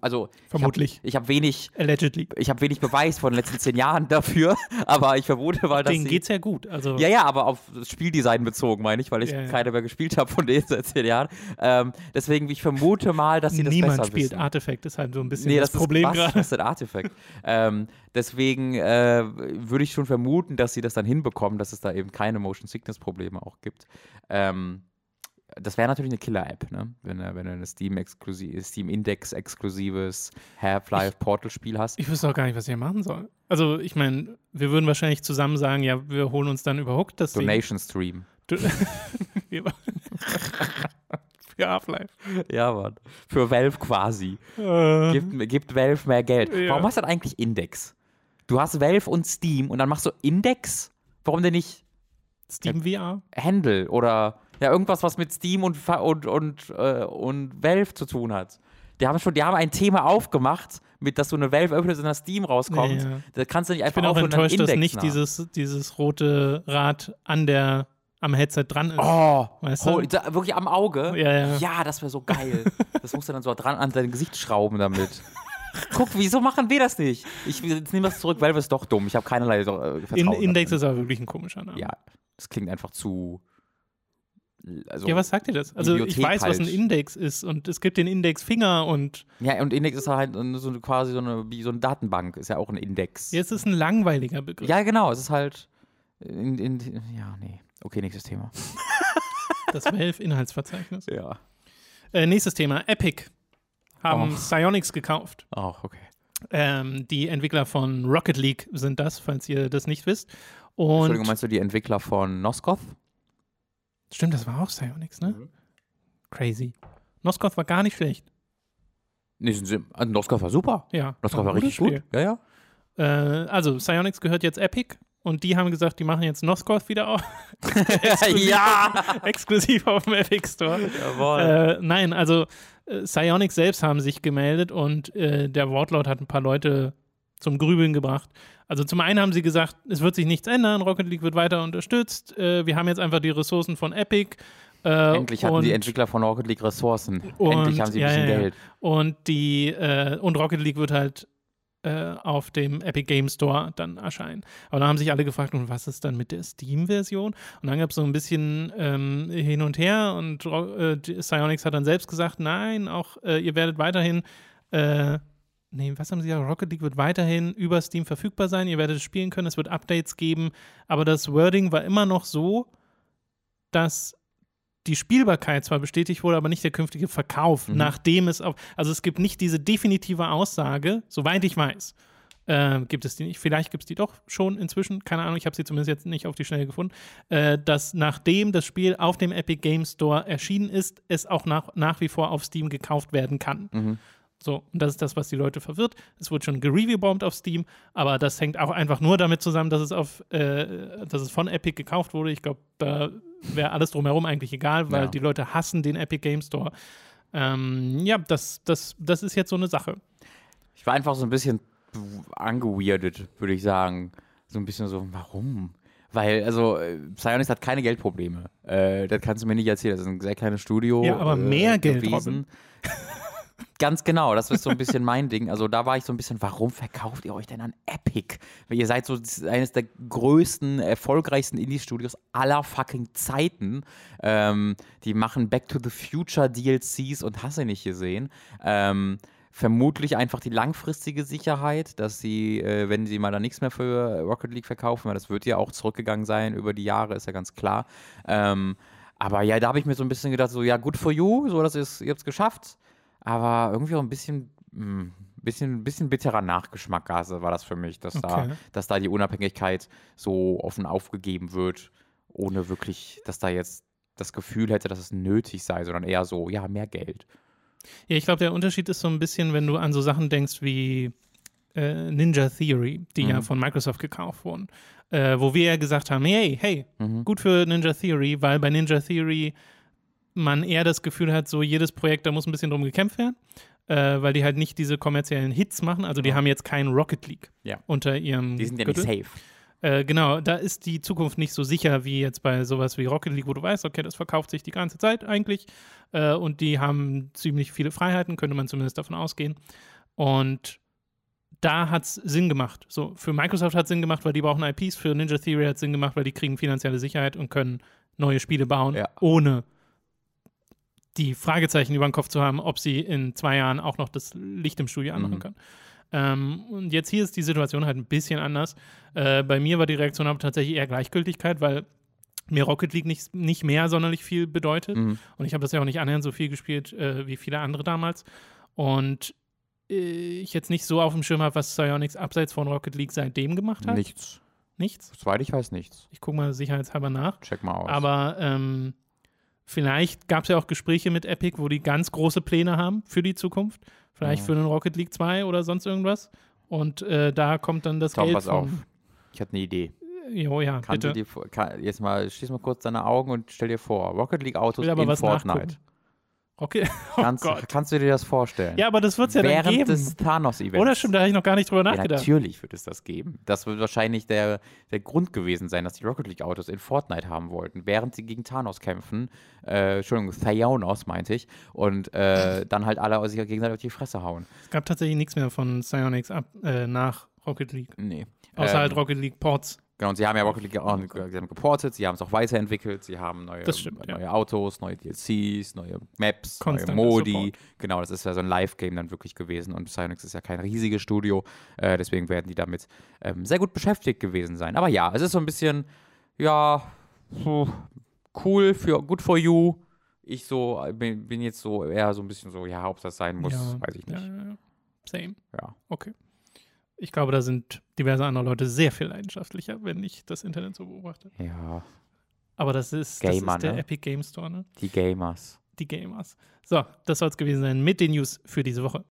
Also Vermutlich. Ich habe hab wenig, Allegedly. ich habe wenig Beweis von den letzten zehn Jahren dafür, aber ich vermute mal, dass Denen geht's ja gut. Also ja, ja, aber auf das Spieldesign bezogen meine ich, weil ich Ja, ja. keine mehr gespielt habe von denen seit zehn Jahren. Ähm, deswegen, ich vermute mal, dass sie das niemand besser spielt wissen. Artifact, ist halt so ein bisschen Nee, das, das, Problem gerade. was ist ein Artefakt? ähm, deswegen äh, würde ich schon vermuten, dass sie das dann hinbekommen, dass es da eben keine Motion Sickness Probleme auch gibt. Ähm, das wäre natürlich eine Killer-App, ne? wenn, du- wenn du ein Steam, -exklusi Steam Index exklusives Half-Life Portal Spiel hast. Ich wüsste auch gar nicht, was ich hier machen soll. Also, ich meine, wir würden wahrscheinlich zusammen sagen, ja, wir holen uns dann überhaupt das Ding. Donation Stream. Du- Wir- Für Half-Life. Ja, Mann. Für Valve quasi. Äh, Gibt, gibt Valve mehr Geld. Ja. Warum hast du denn eigentlich Index? Du hast Valve und Steam und dann machst du Index? Warum denn nicht Steam VR? Handle oder ja, irgendwas, was mit Steam und, und, und, äh, und Valve zu tun hat. Die haben schon, die haben ein Thema aufgemacht, mit dass du eine Valve öffnest und das Steam rauskommt. Ja, ja. Da kannst du nicht Ich einfach bin auch enttäuscht, dass nicht nach. dieses, dieses rote Rad an der, am Headset dran ist. Oh, Weißt du? da, wirklich am Auge. Ja, ja. das wäre so geil. das musst du dann so dran an dein Gesicht schrauben damit. Guck, wieso machen wir das nicht? Ich nehme das zurück, Valve ist doch dumm. Ich habe keinerlei äh, Vertrauen. In, Index ist aber wirklich ein komischer Name. Ja, das klingt einfach zu. Also, Ja, was sagt ihr das? Also ich Bibliothek weiß, was ein halt. Index ist und es gibt den Indexfinger und Ja, und Index ist halt so quasi so eine, wie so eine Datenbank, ist ja auch ein Index. jetzt ist ein langweiliger Begriff. Ja, genau, es ist halt. In, in, ja, nee. Okay, nächstes Thema. Das Valve-Inhaltsverzeichnis. Ja. Äh, nächstes Thema. Epic haben Oh. Psyonix gekauft. Auch, okay. Ähm, die Entwickler von Rocket League sind das, falls ihr das nicht wisst. Entschuldigung, Und meinst du die Entwickler von Noskoth? Stimmt, das war auch Psyonix, ne? Mhm. Crazy. Noskoth war gar nicht schlecht. Nee, sind sie, also Noskoth war super. Ja. Noskoth ein war richtig gutes gut. Ja, ja. Spiel. Äh, also, Psyonix gehört jetzt Epic und die haben gesagt, die machen jetzt Noscoth wieder auf. ja! exklusiv auf dem Epic Store. Jawohl. Äh, nein, also äh, Psyonix selbst haben sich gemeldet und äh, der Wortlaut hat ein paar Leute zum Grübeln gebracht. Also zum einen haben sie gesagt, es wird sich nichts ändern, Rocket League wird weiter unterstützt, äh, wir haben jetzt einfach die Ressourcen von Epic. Äh, Endlich hatten und, die Entwickler von Rocket League Ressourcen. und- Endlich haben sie ein bisschen ja, ja. Geld. Und die äh, und Rocket League wird halt äh, auf dem Epic Game Store dann erscheinen. Aber dann haben sich alle gefragt, und was ist dann mit der Steam-Version? Und dann gab es so ein bisschen ähm, hin und her und äh, Psyonix hat dann selbst gesagt, nein, auch äh, ihr werdet weiterhin äh, Nee, was haben sie gesagt? Rocket League wird weiterhin über Steam verfügbar sein. Ihr werdet es spielen können. Es wird Updates geben. Aber das Wording war immer noch so, dass die Spielbarkeit zwar bestätigt wurde, aber nicht der künftige Verkauf, Mhm. nachdem es auf. Also es gibt nicht diese definitive Aussage, soweit ich weiß. Äh, gibt es die nicht? Vielleicht gibt es die doch schon inzwischen, keine Ahnung, ich habe sie zumindest jetzt nicht auf die Schnelle gefunden, äh, dass nachdem das Spiel auf dem Epic Game Store erschienen ist, es auch nach, nach wie vor auf Steam gekauft werden kann. Mhm. So, und das ist das, was die Leute verwirrt. Es wurde schon gereviewbombt auf Steam, aber das hängt auch einfach nur damit zusammen, dass es auf, äh, dass es von Epic gekauft wurde. Ich glaube, da wäre alles drumherum eigentlich egal, weil Ja. die Leute hassen den Epic Game Store. Ähm, ja, das, das, das ist jetzt so eine Sache. Ich war einfach so ein bisschen angeweirdet, würde ich sagen. So ein bisschen so, warum? Weil, also, äh, Psyonix hat keine Geldprobleme. Äh, das kannst du mir nicht erzählen. Das ist ein sehr kleines Studio. Ja, aber äh, mehr Geld, gewesen. Ganz genau, das ist so ein bisschen mein Ding. Also da war ich so ein bisschen, warum verkauft ihr euch denn an Epic? Ihr seid so eines der größten, erfolgreichsten Indie-Studios aller fucking Zeiten. Ähm, die machen Back to the Future DLCs und hast du nicht gesehen. Ähm, vermutlich einfach die langfristige Sicherheit, dass sie, äh, wenn sie mal da nichts mehr für Rocket League verkaufen, weil das wird ja auch zurückgegangen sein über die Jahre, ist ja ganz klar. Ähm, aber ja, da habe ich mir so ein bisschen gedacht, so ja, good for you, so dass ihr es geschafft. Aber irgendwie auch ein bisschen, mh, bisschen, bisschen bitterer Nachgeschmack war das für mich, dass, da, Okay. dass da die Unabhängigkeit so offen aufgegeben wird, ohne wirklich, dass da jetzt das Gefühl hätte, dass es nötig sei, sondern eher so, ja, mehr Geld. Ja, ich glaube, der Unterschied ist so ein bisschen, wenn du an so Sachen denkst wie äh, Ninja Theory, die ja Mhm. von Microsoft gekauft wurden, äh, wo wir ja gesagt haben, hey, hey, Mhm. gut für Ninja Theory, weil bei Ninja Theory man eher das Gefühl hat, so jedes Projekt, da muss ein bisschen drum gekämpft werden, äh, weil die halt nicht diese kommerziellen Hits machen. Also die Ja. haben jetzt keinen Rocket League Ja. unter ihrem Die sind ja Gürtel. nicht safe. Äh, genau, da ist die Zukunft nicht so sicher wie jetzt bei sowas wie Rocket League, wo du weißt, okay, das verkauft sich die ganze Zeit eigentlich äh, und die haben ziemlich viele Freiheiten, könnte man zumindest davon ausgehen. Und da hat es Sinn gemacht. So, für Microsoft hat es Sinn gemacht, weil die brauchen IPs, für Ninja Theory hat es Sinn gemacht, weil die kriegen finanzielle Sicherheit und können neue Spiele bauen, Ja. ohne die Fragezeichen über den Kopf zu haben, ob sie in zwei Jahren auch noch das Licht im Studio anmachen Mhm. können. Ähm, und jetzt hier ist die Situation halt ein bisschen anders. Äh, bei mir war die Reaktion aber tatsächlich eher Gleichgültigkeit, weil mir Rocket League nicht, nicht mehr sonderlich viel bedeutet. Mhm. Und ich habe das ja auch nicht annähernd so viel gespielt äh, wie viele andere damals. Und äh, ich jetzt nicht so auf dem Schirm habe, was Psyonix abseits von Rocket League seitdem gemacht hat. Nichts. Nichts. Soweit ich weiß, nichts. Ich gucke mal sicherheitshalber nach. Check mal aus. Aber ähm, vielleicht gab es ja auch Gespräche mit Epic, wo die ganz große Pläne haben für die Zukunft. Vielleicht Ja. für einen Rocket League 2 oder sonst irgendwas. Und äh, da kommt dann das Tom, Geld pass auf. Ich hatte eine Idee. Jo, ja, Kannst bitte. du dir kann, jetzt mal, schließ mal kurz deine Augen und stell dir vor, Rocket League Autos in Fortnite. nachgucken. Rocket, oh Kannst, kannst du dir das vorstellen? Ja, aber das wird es ja dann Während geben. des Thanos-Events. Oder stimmt, da habe ich noch gar nicht drüber Ja, nachgedacht. natürlich wird es das geben. Das wird wahrscheinlich der, der Grund gewesen sein, dass die Rocket League Autos in Fortnite haben wollten, während sie gegen Thanos kämpfen. Äh, Entschuldigung, Thanos meinte ich. Und äh, dann halt alle sich gegenseitig auf die Fresse hauen. Es gab tatsächlich nichts mehr von Psyonix ab, äh, nach Rocket League. Nee. Außer Ähm, halt Rocket League Ports. Genau, und sie haben ja Rocket League auch, sie haben geportet, sie haben es auch weiterentwickelt, sie haben neue, stimmt, ja. neue Autos, neue DLCs, neue Maps, Konstanter neue Modi. Support. Genau, das ist ja so ein Live-Game dann wirklich gewesen und Psyonix ist ja kein riesiges Studio, äh, deswegen werden die damit ähm, sehr gut beschäftigt gewesen sein. Aber ja, es ist so ein bisschen, ja, so cool für good for you. Ich so äh, bin, bin jetzt so eher so ein bisschen so, ja, ob das sein muss, ja, weiß ich nicht. Ja, ja, ja. Same. Ja. Okay. Ich glaube, da sind diverse andere Leute sehr viel leidenschaftlicher, wenn ich das Internet so beobachte. Ja, Aber das ist, das Gamer, ist der ne? Epic Game Store, ne? die Gamers. Die Gamers. So, das soll es gewesen sein mit den News für diese Woche.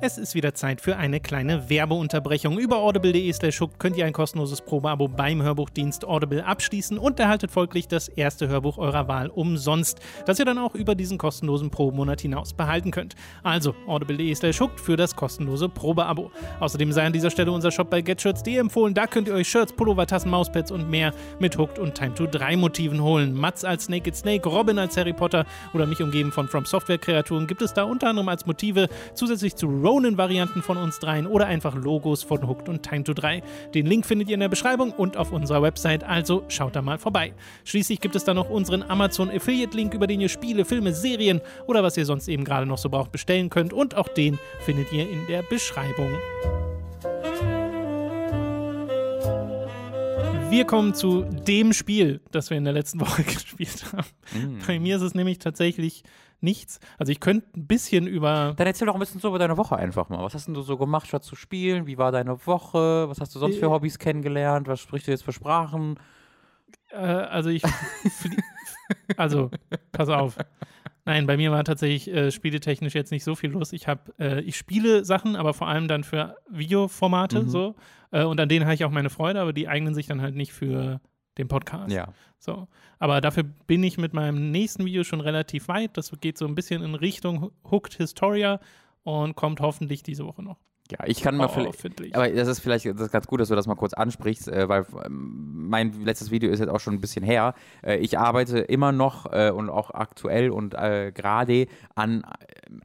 Es ist wieder Zeit für eine kleine Werbeunterbrechung. Über audible.de slash könnt ihr ein kostenloses Probeabo beim Hörbuchdienst Audible abschließen und erhaltet folglich das erste Hörbuch eurer Wahl umsonst, das ihr dann auch über diesen kostenlosen Probemonat hinaus behalten könnt. Also audible.de slash für das kostenlose Probeabo. Außerdem sei an dieser Stelle unser Shop bei getshirts.de empfohlen. Da könnt ihr euch Shirts, Pullover, Tassen, Mauspads und mehr mit Hooked und Time to 3 Motiven holen. Mats als Naked Snake, Robin als Harry Potter oder mich umgeben von From Software Kreaturen gibt es da unter anderem als Motive zusätzlich zu Ronin-Varianten von uns dreien oder einfach Logos von Hooked und Time to 3. Den Link findet ihr in der Beschreibung und auf unserer Website, also schaut da mal vorbei. Schließlich gibt es da noch unseren Amazon Affiliate-Link, über den ihr Spiele, Filme, Serien oder was ihr sonst eben gerade noch so braucht bestellen könnt und auch den findet ihr in der Beschreibung. Wir kommen zu dem Spiel, das wir in der letzten Woche gespielt haben. Mm. Bei mir ist es nämlich tatsächlich nichts. Also ich könnte ein bisschen über Dann erzähl doch ein bisschen so über deine Woche einfach mal. Was hast denn du so gemacht, statt zu spielen? Wie war deine Woche? Was hast du sonst für Äh. Hobbys kennengelernt? Was sprichst du jetzt für Sprachen? Äh, also ich. also, pass auf. Nein, bei mir war tatsächlich äh, spieletechnisch jetzt nicht so viel los. Ich habe, äh, ich spiele Sachen, aber vor allem dann für Videoformate Mhm. so. Äh, und an denen habe ich auch meine Freude, aber die eignen sich dann halt nicht für den Podcast. Ja. So. Aber dafür bin ich mit meinem nächsten Video schon relativ weit. Das geht so ein bisschen in Richtung Hooked Historia und kommt hoffentlich diese Woche noch. Ja, ich kann mal Oh, vielleicht. Aber das ist vielleicht das ist ganz gut, dass du das mal kurz ansprichst, äh, weil ähm, mein letztes Video ist jetzt auch schon ein bisschen her. Äh, ich arbeite immer noch äh, und auch aktuell und äh, gerade an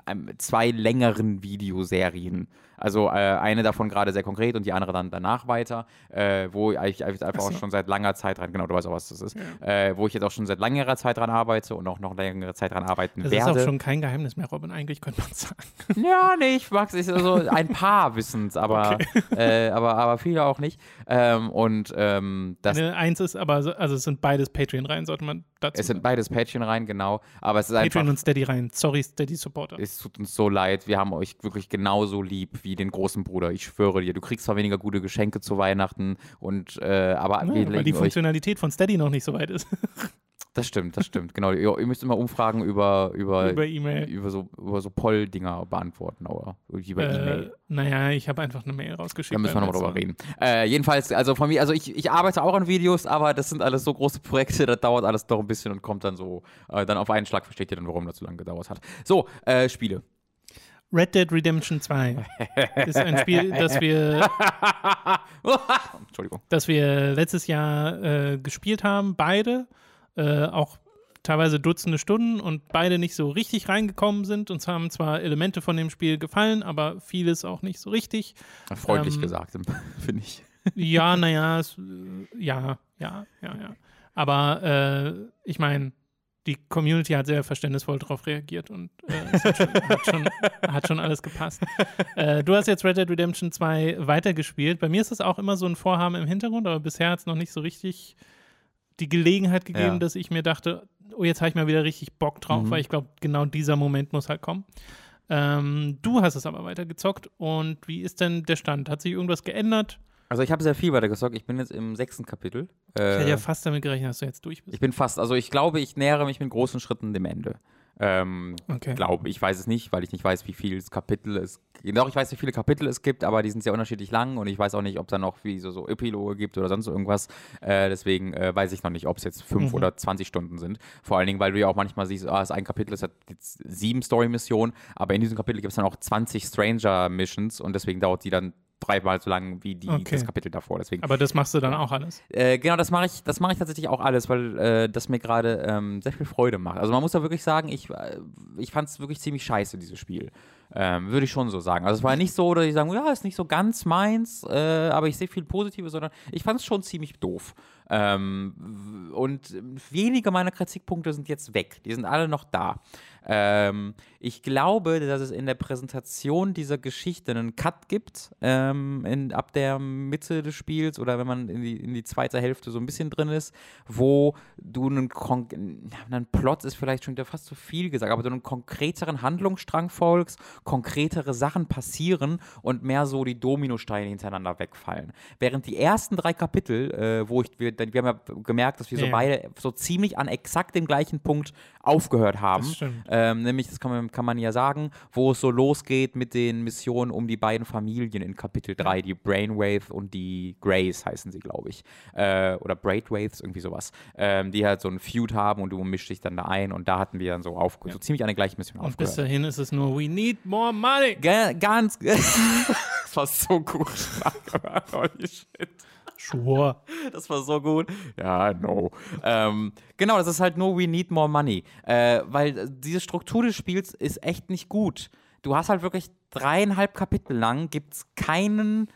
äh, zwei längeren Videoserien. Also äh, eine davon gerade sehr konkret und die andere dann danach weiter, äh, wo ich einfach Ach auch so. schon seit langer Zeit dran, genau, du weißt auch, was das ist, äh, wo ich jetzt auch schon seit längerer Zeit dran arbeite und auch noch längere Zeit dran arbeiten das werde. ist auch schon kein Geheimnis mehr, Robin. Eigentlich könnte man sagen. Ja, nee, ich mag es. Also ein paar wissen es, aber, äh, aber, aber viele auch nicht. Ähm, und ähm, das, Eine Eins ist aber, so- also es sind beides Patreon-Reihen, sollte man dazu es sind beides Patreon rein, genau. Aber es ist Patreon einfach. und Steady-Reihen. Sorry, Steady-Supporter. Es tut uns so leid. Wir haben euch wirklich genauso lieb wie den großen Bruder. Ich schwöre dir. Du kriegst zwar weniger gute Geschenke zu Weihnachten und äh, aber Ja, wir weil die. Funktionalität von Steady noch nicht so weit ist. Das stimmt, das stimmt. Genau. Ihr, ihr müsst immer Umfragen über über Über E-Mail. über so über so Poll-Dinger beantworten oder über E-Mail. Äh, naja, ich habe einfach eine Mail rausgeschickt. Da müssen wir nochmal drüber letzten reden. Äh, jedenfalls, also von mir, also ich, ich arbeite auch an Videos, aber das sind alles so große Projekte, das dauert alles doch ein bisschen und kommt dann so, äh, dann auf einen Schlag versteht ihr dann, warum das so lange gedauert hat. So, äh, Spiele. Red Dead Redemption 2 ist ein Spiel, das wir, Entschuldigung. das wir letztes Jahr äh, gespielt haben, beide, äh, auch teilweise Dutzende Stunden und beide nicht so richtig reingekommen sind. Uns haben zwar Elemente von dem Spiel gefallen, aber vieles auch nicht so richtig. Freundlich Ähm, gesagt, finde ich. Ja, naja, äh, ja, ja, ja, ja. Aber äh, ich meine, die Community hat sehr verständnisvoll darauf reagiert und äh, es hat, schon, hat, schon, hat schon alles gepasst. Äh, du hast jetzt Red Dead Redemption 2 weitergespielt. Bei mir ist das auch immer so ein Vorhaben im Hintergrund, aber bisher hat es noch nicht so richtig die Gelegenheit gegeben, Ja. dass ich mir dachte, oh, jetzt habe ich mal wieder richtig Bock drauf, Mhm. weil ich glaube, genau dieser Moment muss halt kommen. Ähm, du hast es aber weitergezockt und wie ist denn der Stand? Hat sich irgendwas geändert? Also ich habe sehr viel weitergesagt. Ich bin jetzt im sechsten Kapitel. Ich Äh, hätte ja fast damit gerechnet, dass du jetzt durch bist. ich bin fast, also ich glaube, ich nähere mich mit großen Schritten dem Ende. Ähm, Okay. glaube, ich weiß es nicht, weil ich nicht weiß, wie viele Kapitel es gibt. Doch, ich weiß, wie viele Kapitel es gibt, aber die sind sehr unterschiedlich lang und ich weiß auch nicht, ob es da noch wie so, so Epiloge gibt oder sonst irgendwas. Äh, deswegen äh, weiß ich noch nicht, ob es jetzt fünf Mhm. oder 20 Stunden sind. Vor allen Dingen, weil du ja auch manchmal siehst, ah, es ist ein Kapitel, es hat jetzt sieben Story-Missionen, aber in diesem Kapitel gibt es dann auch 20 Stranger-Missions und deswegen dauert die dann dreimal so lang wie die, Okay. das Kapitel davor. Deswegen Aber das machst du dann auch alles. äh, genau, das mache ich, das mache ich tatsächlich auch alles, weil äh, das mir gerade ähm, sehr viel Freude macht. Also man muss da wirklich sagen, ich, äh, ich fand es wirklich ziemlich scheiße, dieses Spiel. Ähm, Würde ich schon so sagen. Also es war nicht so, dass ich sagen, ja, ist nicht so ganz meins, äh, aber ich sehe viel Positives, sondern ich fand es schon ziemlich doof. Ähm, und wenige meiner Kritikpunkte sind jetzt weg. Die sind alle noch da. Ähm, ich glaube, dass es in der Präsentation dieser Geschichte einen Cut gibt, ähm, in, ab der Mitte des Spiels oder wenn man in die, in die zweite Hälfte so ein bisschen drin ist, wo du einen, kon einen Plot ist vielleicht schon wieder fast zu viel gesagt, aber du einen konkreteren Handlungsstrang folgst, konkretere Sachen passieren und mehr so die Dominosteine hintereinander wegfallen. Während die ersten drei Kapitel, äh, wo ich, wir, wir haben ja gemerkt, dass wir so Ja. beide so ziemlich an exakt dem gleichen Punkt aufgehört haben. Das stimmt. Ähm, nämlich, das kann man, kann man ja sagen, wo es so losgeht mit den Missionen um die beiden Familien in Kapitel 3, die Brainwave und die Grays heißen sie, glaube ich. Äh, oder Braidwaves, irgendwie sowas. Ähm, die halt so ein Feud haben und du mischst dich dann da ein und da hatten wir dann so, auf, so ziemlich an der gleichen Mission Und bis aufgehört. dahin ist es nur, we need more money. Ga- Ganz, das war so gut. Holy shit. Sure. Das war so gut. Ja, no. Ähm, genau, das ist halt nur We Need More Money. Äh, weil diese Struktur des Spiels ist echt nicht gut. Du hast halt wirklich dreieinhalb Kapitel lang, gibt es keinen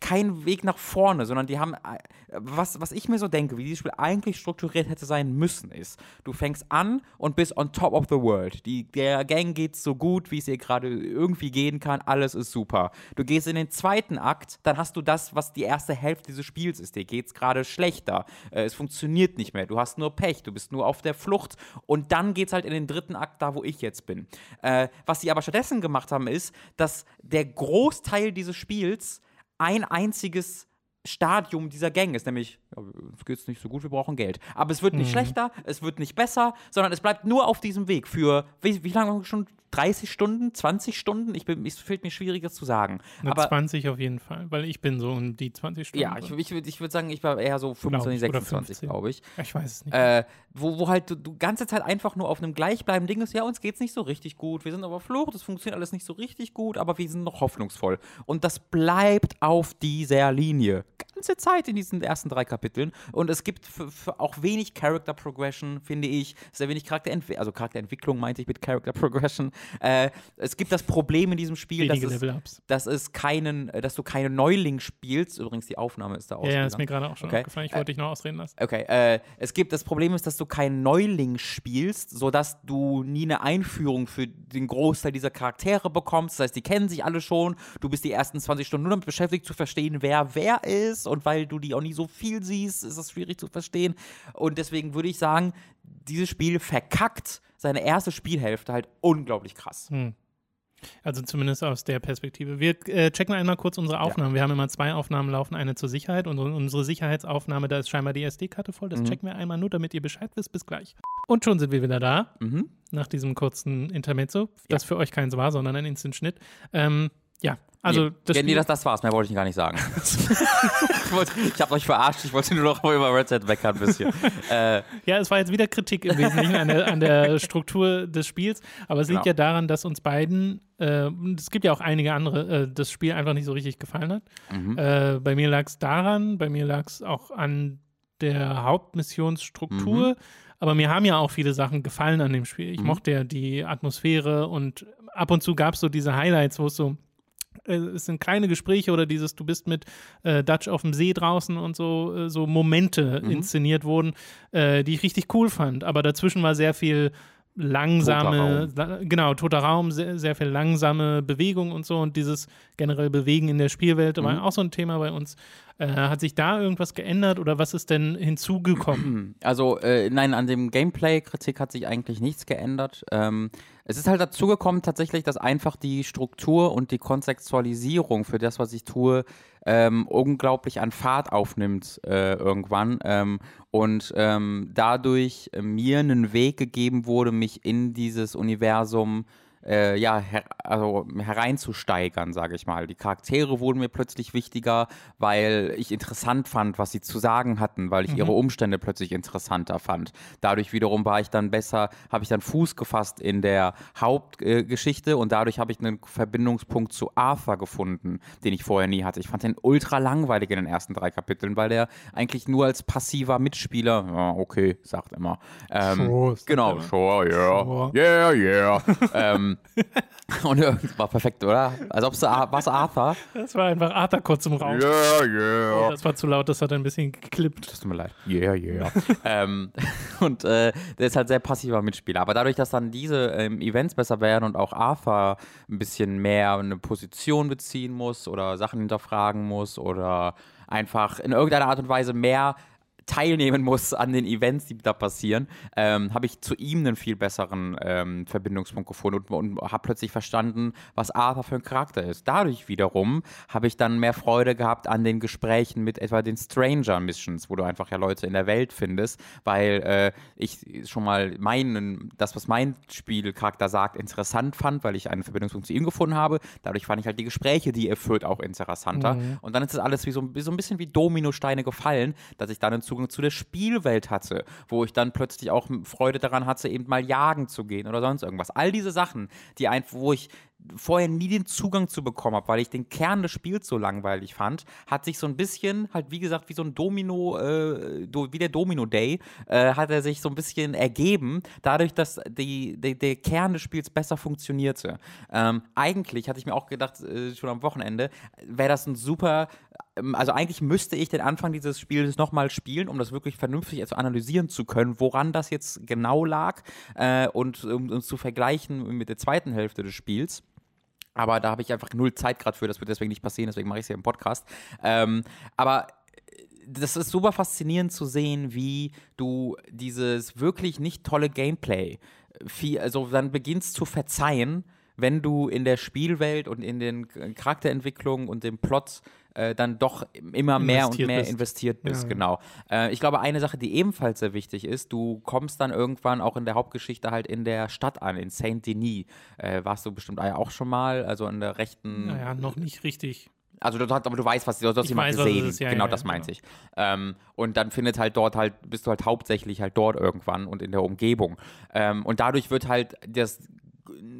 keinen Weg nach vorne, sondern die haben, äh, was, was ich mir so denke, wie dieses Spiel eigentlich strukturiert hätte sein müssen, ist, du fängst an und bist on top of the world. Die, der Gang geht so gut, wie es ihr gerade irgendwie gehen kann, alles ist super. Du gehst in den zweiten Akt, dann hast du das, was die erste Hälfte dieses Spiels ist. Dir geht's gerade schlechter. Äh, es funktioniert nicht mehr. Du hast nur Pech, du bist nur auf der Flucht und dann geht's halt in den dritten Akt, da wo ich jetzt bin. Äh, was sie aber stattdessen gemacht haben, ist, dass der Großteil dieses Spiels ein einziges Stadium dieser Gang ist, nämlich, ja, uns geht's nicht so gut, wir brauchen Geld. Aber es wird nicht schlechter, es wird nicht besser, sondern es bleibt nur auf diesem Weg für, wie, wie lange schon? 30 Stunden, 20 Stunden? Ich bin, es fällt mir schwierig, das zu sagen. Eine Aber 20 auf jeden Fall, weil ich bin so um die 20 Stunden. ja, ich, ich, ich würde sagen, ich war eher so 25, ich, oder 26, 15. glaube ich. ich weiß es nicht. Äh, wo, wo halt du, du ganze Zeit einfach nur auf einem gleichbleibenden Ding ist, ja, uns geht's nicht so richtig gut, wir sind aber Flucht, es funktioniert alles nicht so richtig gut, aber wir sind noch hoffnungsvoll. Und das bleibt auf dieser Linie. Ganze Zeit in diesen ersten drei Kapiteln. Und es gibt für, für auch wenig Character Progression, finde ich. Sehr wenig Charakterentwicklung, also Charakterentwicklung meinte ich mit Character Progression. Äh, es gibt das Problem in diesem Spiel, dass es, dass es keinen, äh, dass du keine Neuling spielst. Übrigens, die Aufnahme ist da Ja, ja, ist ausgegangen. mir gerade auch schon Okay. aufgefallen. Ich wollte dich noch ausreden lassen. Okay, äh, es gibt das Problem ist, dass du keinen Neuling spielst, sodass du nie eine Einführung für den Großteil dieser Charaktere bekommst. Das heißt, die kennen sich alle schon. Du bist die ersten 20 Stunden nur damit beschäftigt zu verstehen, wer wer ist. Und weil du die auch nie so viel siehst, ist das schwierig zu verstehen. Und deswegen würde ich sagen, dieses Spiel verkackt seine erste Spielhälfte halt unglaublich krass. Also zumindest aus der Perspektive. Wir äh, checken einmal kurz unsere Aufnahmen. Wir haben immer zwei Aufnahmen laufen, eine zur Sicherheit. Und unsere Sicherheitsaufnahme, da ist scheinbar die SD-Karte voll. Mhm. Das checken wir einmal nur, damit ihr Bescheid wisst. Bis gleich. Und schon sind wir wieder da, Mhm. nach diesem kurzen Intermezzo, das für euch keins war, sondern ein Instant-Schnitt. Ähm, ja, also das, ja, nee, das, das war's, mehr wollte ich gar nicht sagen. ich, wollte, ich habe euch verarscht, ich wollte nur noch über Red Dead meckern ein bisschen. Äh, ja, es war jetzt wieder Kritik im Wesentlichen an der, an der Struktur des Spiels, aber es genau. liegt ja daran, dass uns beiden, äh, es gibt ja auch einige andere, äh, das Spiel einfach nicht so richtig gefallen hat. Mhm. Äh, bei mir lag es daran, bei mir lag es auch an der Hauptmissionsstruktur. Mhm. Aber mir haben ja auch viele Sachen gefallen an dem Spiel. Ich mhm. mochte ja die Atmosphäre und ab und zu gab es so diese Highlights, wo es so es sind kleine Gespräche oder dieses, du bist mit äh, Dutch auf dem See draußen und so, äh, so Momente mhm. inszeniert wurden, äh, die ich richtig cool fand. Aber dazwischen war sehr viel langsame, toter genau, toter Raum, sehr, sehr viel langsame Bewegung und so und dieses generell Bewegen in der Spielwelt mhm. war auch so ein Thema bei uns. Äh, hat sich da irgendwas geändert oder was ist denn hinzugekommen? Also, äh, nein, an dem Gameplay-Kritik hat sich eigentlich nichts geändert. Ähm, es ist halt dazugekommen tatsächlich, dass einfach die Struktur und die Kontextualisierung für das, was ich tue, ähm, unglaublich an Fahrt aufnimmt äh, irgendwann. Ähm, und ähm, dadurch mir einen Weg gegeben wurde, mich in dieses Universum äh, äh, ja, her also hereinzusteigern, sage ich mal. Die Charaktere wurden mir plötzlich wichtiger, weil ich interessant fand, was sie zu sagen hatten, weil ich mhm. ihre Umstände plötzlich interessanter fand. Dadurch wiederum war ich dann besser, habe ich dann Fuß gefasst in der Hauptgeschichte äh, und dadurch habe ich einen Verbindungspunkt zu Arthur gefunden, den ich vorher nie hatte. Ich fand den ultra langweilig in den ersten drei Kapiteln, weil der eigentlich nur als passiver Mitspieler, ja, okay, sagt immer. Ähm, sure, genau, sure, yeah, sure. yeah, yeah. ähm, und war perfekt, oder? Als ob es was Arthur. Das war einfach Arthur kurz im Raum. Yeah, yeah. Oh, das war zu laut, das hat ein bisschen geklippt. Das tut mir leid. Yeah, yeah. ähm, und äh, der ist halt sehr passiver Mitspieler. Aber dadurch, dass dann diese ähm, Events besser werden und auch Arthur ein bisschen mehr eine Position beziehen muss oder Sachen hinterfragen muss oder einfach in irgendeiner Art und Weise mehr teilnehmen muss an den Events, die da passieren, ähm, habe ich zu ihm einen viel besseren ähm, Verbindungspunkt gefunden und, und habe plötzlich verstanden, was Arthur für ein Charakter ist. Dadurch wiederum habe ich dann mehr Freude gehabt an den Gesprächen mit etwa den Stranger Missions, wo du einfach ja Leute in der Welt findest, weil äh, ich schon mal meinen, das, was mein Spielcharakter sagt, interessant fand, weil ich einen Verbindungspunkt zu ihm gefunden habe. Dadurch fand ich halt die Gespräche, die er führt, auch interessanter. Mhm. Und dann ist es alles wie so, so ein bisschen wie Dominosteine gefallen, dass ich dann in Zukunft Zugang zu der Spielwelt hatte, wo ich dann plötzlich auch Freude daran hatte, eben mal jagen zu gehen oder sonst irgendwas. All diese Sachen, die einfach, wo ich vorher nie den Zugang zu bekommen habe, weil ich den Kern des Spiels so langweilig fand, hat sich so ein bisschen, halt wie gesagt, wie so ein Domino, äh, wie der Domino Day, äh, hat er sich so ein bisschen ergeben, dadurch, dass die, die der Kern des Spiels besser funktionierte. Ähm, eigentlich hatte ich mir auch gedacht, äh, schon am Wochenende, wäre das ein super ähm, also eigentlich müsste ich den Anfang dieses Spiels nochmal spielen, um das wirklich vernünftig zu analysieren zu können, woran das jetzt genau lag äh, und um uns zu vergleichen mit der zweiten Hälfte des Spiels. Aber da habe ich einfach null Zeit gerade für, das wird deswegen nicht passieren, deswegen mache ich es ja im Podcast. Ähm, aber äh, das ist super faszinierend zu sehen, wie du dieses wirklich nicht tolle Gameplay, viel, also dann beginnst zu verzeihen, wenn du in der Spielwelt und in den Charakterentwicklungen und dem Plot äh, dann doch immer mehr investiert und mehr bist. investiert bist. Ja, genau. Äh, ich glaube, eine Sache, die ebenfalls sehr wichtig ist, du kommst dann irgendwann auch in der Hauptgeschichte halt in der Stadt an, in Saint-Denis. Äh, warst du bestimmt auch schon mal, also in der rechten. Naja, noch nicht richtig. Also du, aber du weißt, was du hast jemand gesehen. Ist, ja, genau, ja, das meinte genau. ich. Ähm, und dann findet halt dort halt, bist du halt hauptsächlich halt dort irgendwann und in der Umgebung. Ähm, und dadurch wird halt das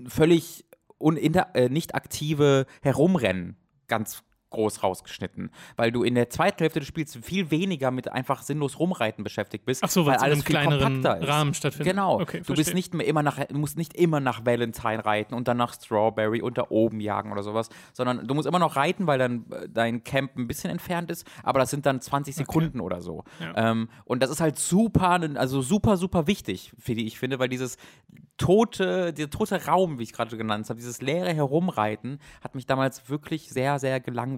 völlig uninter, äh, nicht aktive Herumrennen. Ganz groß rausgeschnitten, weil du in der zweiten Hälfte des Spiels viel weniger mit einfach sinnlos rumreiten beschäftigt bist, Ach so, weil alles viel kompakter ist. Rahmen stattfindet. Genau. Okay, du bist nicht mehr immer nach, musst nicht immer nach Valentine reiten und dann nach Strawberry und da oben jagen oder sowas, sondern du musst immer noch reiten, weil dann äh, dein Camp ein bisschen entfernt ist, aber das sind dann 20 Sekunden okay. oder so. Ja. Ähm, und das ist halt super, also super, super wichtig, für die ich finde, weil dieses tote, dieser tote Raum, wie ich gerade genannt habe, dieses leere Herumreiten, hat mich damals wirklich sehr, sehr gelangweilt.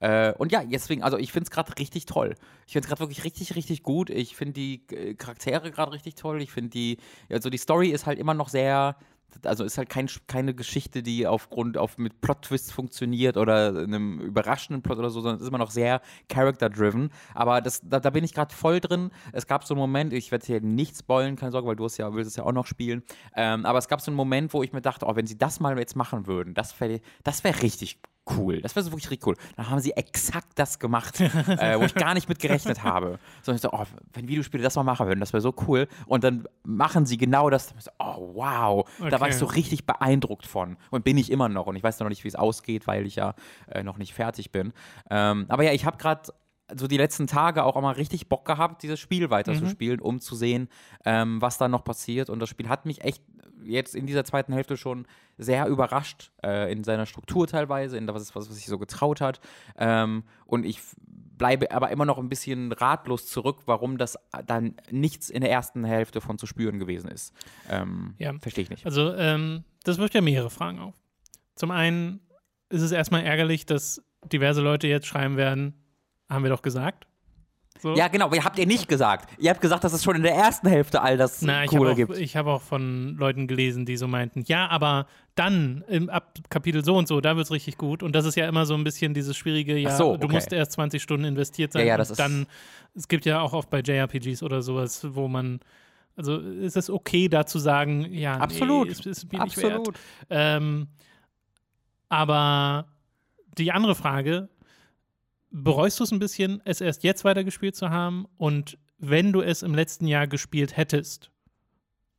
Äh, und ja, deswegen, also ich finde es gerade richtig toll. Ich finde es gerade wirklich richtig, richtig gut. Ich finde die äh, Charaktere gerade richtig toll. Ich finde die, also die Story ist halt immer noch sehr also ist halt kein, keine Geschichte, die aufgrund auf mit Plot-Twists funktioniert oder einem überraschenden Plot oder so, sondern ist immer noch sehr character-driven. Aber das, da, da bin ich gerade voll drin. Es gab so einen Moment, ich werde hier nicht spoilen, keine Sorge, weil du es ja, willst es ja auch noch spielen. Ähm, aber es gab so einen Moment, wo ich mir dachte, oh, wenn sie das mal jetzt machen würden, das wäre das wär richtig cool. Das wäre so wirklich richtig cool. Dann haben sie exakt das gemacht, äh, wo ich gar nicht mit gerechnet habe. Sondern ich so, oh, wenn Videospiele das mal machen würden, das wäre so cool. Und dann machen sie genau das. So, oh, wow. Okay. Da war ich so richtig beeindruckt von. Und bin ich immer noch. Und ich weiß noch nicht, wie es ausgeht, weil ich ja äh, noch nicht fertig bin. Ähm, aber ja, ich habe gerade so die letzten Tage auch mal richtig Bock gehabt, dieses Spiel weiterzuspielen, mhm. um zu sehen, ähm, was da noch passiert. Und das Spiel hat mich echt jetzt in dieser zweiten Hälfte schon sehr überrascht äh, in seiner Struktur teilweise, in das, was, was sich so getraut hat. Ähm, und ich bleibe aber immer noch ein bisschen ratlos zurück, warum das dann nichts in der ersten Hälfte von zu spüren gewesen ist. Ähm, ja. Verstehe ich nicht. Also, ähm, das wirft ja mehrere Fragen auf. Zum einen ist es erstmal ärgerlich, dass diverse Leute jetzt schreiben werden, haben wir doch gesagt. So. Ja, genau, aber ihr habt ihr nicht gesagt. Ihr habt gesagt, dass es schon in der ersten Hälfte all das Na, Coole auch, gibt. Ich habe auch von Leuten gelesen, die so meinten, ja, aber dann im ab Kapitel so und so, da wird es richtig gut. Und das ist ja immer so ein bisschen dieses schwierige, ja, so, okay. du musst erst 20 Stunden investiert sein. Ja, ja, das und dann, es gibt ja auch oft bei JRPGs oder sowas, wo man also ist es okay, da zu sagen, ja, absolut, nee, ist, ist mir absolut. Nicht wert. Ähm, aber die andere Frage, bereust du es ein bisschen, es erst jetzt weitergespielt zu haben? Und wenn du es im letzten Jahr gespielt hättest,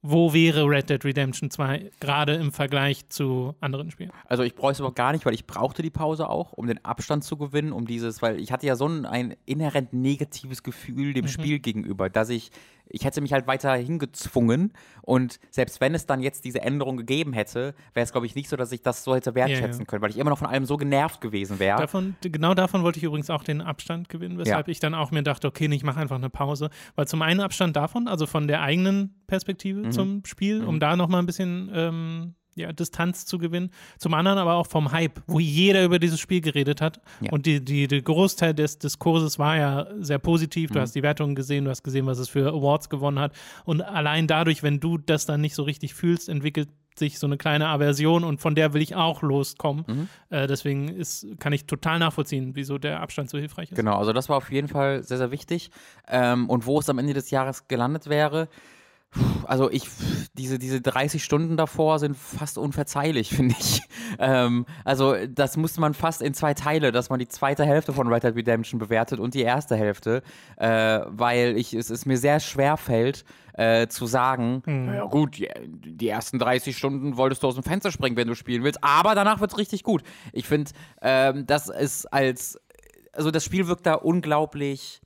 wo wäre Red Dead Redemption 2 gerade im Vergleich zu anderen Spielen? Also ich bräuchte es aber gar nicht, weil ich brauchte die Pause auch, um den Abstand zu gewinnen, um dieses, weil ich hatte ja so ein, ein inhärent negatives Gefühl dem mhm. Spiel gegenüber, dass ich ich hätte mich halt weiter hingezwungen. Und selbst wenn es dann jetzt diese Änderung gegeben hätte, wäre es, glaube ich, nicht so, dass ich das so hätte wertschätzen ja, ja. können, weil ich immer noch von allem so genervt gewesen wäre. Davon, genau davon wollte ich übrigens auch den Abstand gewinnen, weshalb ja. ich dann auch mir dachte, okay, ich mache einfach eine Pause. Weil zum einen Abstand davon, also von der eigenen Perspektive mhm. zum Spiel, um mhm. da nochmal ein bisschen ähm, ja, Distanz zu gewinnen. Zum anderen aber auch vom Hype, wo jeder über dieses Spiel geredet hat. Ja. Und die, die, der Großteil des Diskurses war ja sehr positiv. Du mhm. hast die Wertungen gesehen, du hast gesehen, was es für Awards gewonnen hat. Und allein dadurch, wenn du das dann nicht so richtig fühlst, entwickelt sich so eine kleine Aversion und von der will ich auch loskommen. Mhm. Äh, deswegen ist, kann ich total nachvollziehen, wieso der Abstand so hilfreich ist. Genau, also das war auf jeden Fall sehr, sehr wichtig. Ähm, und wo es am Ende des Jahres gelandet wäre, also ich, diese, diese 30 Stunden davor sind fast unverzeihlich, finde ich. Ähm, also das musste man fast in zwei Teile, dass man die zweite Hälfte von Red Dead Redemption bewertet und die erste Hälfte, äh, weil ich, es, es mir sehr schwer fällt, äh, zu sagen, hm. ja gut, die, die, ersten 30 Stunden wolltest du aus dem Fenster springen, wenn du spielen willst, aber danach wird es richtig gut. Ich finde, ähm, das ist als, also das Spiel wirkt da unglaublich,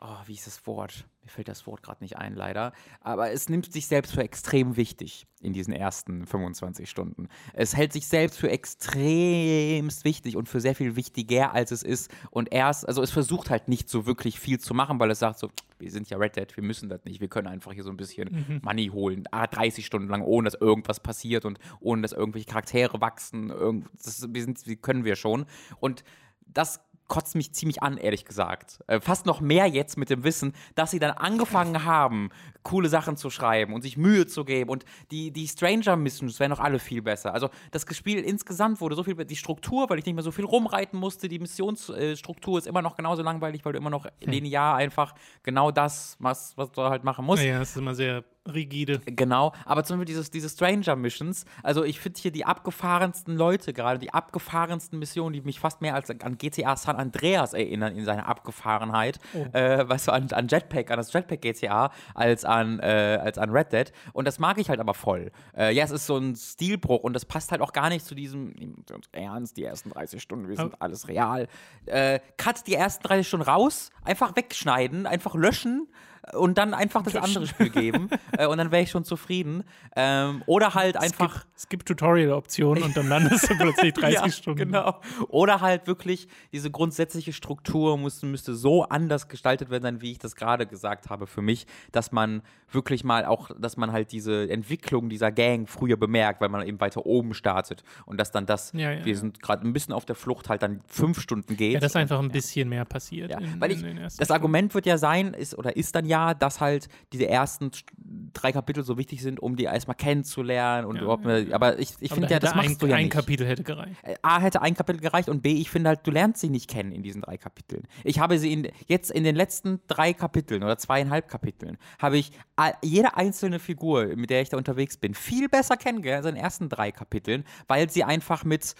oh, wie ist das Wort? Mir fällt das Wort gerade nicht ein, leider, aber es nimmt sich selbst für extrem wichtig in diesen ersten 25 Stunden. Es hält sich selbst für extremst wichtig und für sehr viel wichtiger, als es ist. Und erst, also es versucht halt nicht so wirklich viel zu machen, weil es sagt so, wir sind ja Red Dead, wir müssen das nicht, wir können einfach hier so ein bisschen mhm. Money holen, 30 Stunden lang, ohne dass irgendwas passiert und ohne dass irgendwelche Charaktere wachsen. Irgend, das, wir sind, können wir schon. Und das kotzt mich ziemlich an, ehrlich gesagt. Äh, fast noch mehr jetzt mit dem Wissen, dass sie dann angefangen haben, coole Sachen zu schreiben und sich Mühe zu geben. Und die, die Stranger-Missions wären noch alle viel besser. Also das Spiel insgesamt wurde so viel, die Struktur, weil ich nicht mehr so viel rumreiten musste, die Missionsstruktur ist immer noch genauso langweilig, weil du immer noch hm. linear einfach genau das, was, was du halt machen musst. Ja, es ist immer sehr rigide. Genau, aber zum Beispiel dieses, diese Stranger-Missions, also ich finde hier die abgefahrensten Leute gerade, die abgefahrensten Missionen, die mich fast mehr als an GTA San Andreas erinnern in seiner Abgefahrenheit, oh. äh, weißt du, an, an Jetpack, an das Jetpack GTA, als an, äh, als an Red Dead und das mag ich halt aber voll. Äh, ja, es ist so ein Stilbruch und das passt halt auch gar nicht zu diesem, uns ernst, die ersten 30 Stunden, wir sind oh. alles real. Äh, cut die ersten 30 Stunden raus, einfach wegschneiden, einfach löschen und dann einfach das andere Spiel geben äh, und dann wäre ich schon zufrieden. Ähm, oder halt einfach. Es gibt, Tutorial-Optionen und dann landest du plötzlich 30 ja, Stunden. Genau. Oder halt wirklich diese grundsätzliche Struktur muss, müsste so anders gestaltet werden, wie ich das gerade gesagt habe für mich, dass man wirklich mal auch, dass man halt diese Entwicklung dieser Gang früher bemerkt, weil man eben weiter oben startet und dass dann das, ja, ja, wir sind gerade ein bisschen auf der Flucht, halt dann fünf Stunden geht. Ja, dass einfach ein bisschen mehr passiert. In, weil ich, das Argument wird ja sein, ist oder ist dann ja, ja, dass halt diese ersten drei Kapitel so wichtig sind, um die erstmal kennenzulernen und Ja, überhaupt, ja. aber ich, ich finde da ja, das hätte ein, machst du ja ein nicht. Kapitel hätte gereicht. Äh, A hätte ein Kapitel gereicht und B, ich finde halt, du lernst sie nicht kennen in diesen drei Kapiteln. Ich habe sie in, jetzt in den letzten drei Kapiteln oder zweieinhalb Kapiteln, habe ich a- jede einzelne Figur, mit der ich da unterwegs bin, viel besser kennengelernt als in den ersten drei Kapiteln, weil sie einfach mit äh,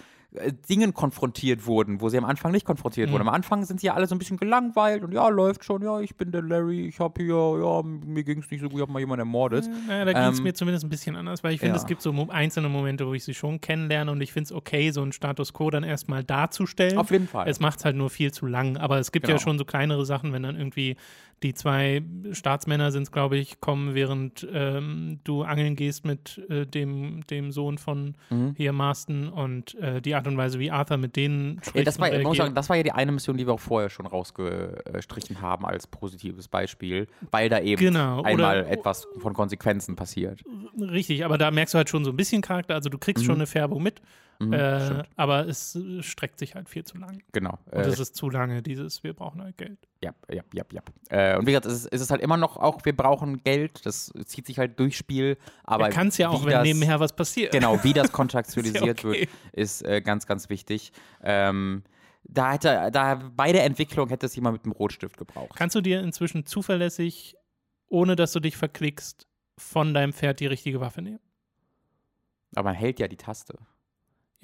Dingen konfrontiert wurden, wo sie am Anfang nicht konfrontiert wurden. Am Anfang sind sie ja alle so ein bisschen gelangweilt und ja, läuft schon, ja, ich bin der Larry, ich habe hier, ja, mir ging es nicht so gut, ich habe mal jemanden ermordet. Naja, da ging es Ähm, mir zumindest ein bisschen anders, weil ich finde, ja. es gibt so einzelne Momente, wo ich sie schon kennenlerne und ich finde es okay, so einen Status quo dann erstmal darzustellen. Auf jeden Fall. Es macht es halt nur viel zu lang, aber es gibt Genau. ja schon so kleinere Sachen, wenn dann irgendwie die zwei Staatsmänner sind, glaube ich, kommen, während ähm, du angeln gehst mit äh, dem, dem Sohn von Mhm. hier Marston und äh, die Art und Weise, wie Arthur mit denen spricht. Ja, das, war, muss sagen, das war ja die eine Mission, die wir auch vorher schon rausgestrichen haben als positives Beispiel, weil da eben Genau, oder- einmal etwas von Konsequenzen passiert. Richtig, aber da merkst du halt schon so ein bisschen Charakter, also du kriegst Mhm. schon eine Färbung mit, Mhm, äh, aber es äh, streckt sich halt viel zu lang. Genau. Und Äh, es ist zu lange, dieses, wir brauchen halt Geld. ja, ja, ja, ja. Äh, und wie gesagt, es ist, es ist halt immer noch auch, wir brauchen Geld, das zieht sich halt durchs Spiel, aber Er kann es ja auch, wenn das, nebenher was passiert. Genau, wie das kontraktualisiert ja okay. wird, ist äh, ganz, ganz wichtig. Ähm, da hätte, da bei der Entwicklung hätte es jemand mit einem Rotstift gebraucht. Kannst du dir inzwischen zuverlässig, ohne dass du dich verklickst, von deinem Pferd die richtige Waffe nehmen? Aber man hält ja die Taste.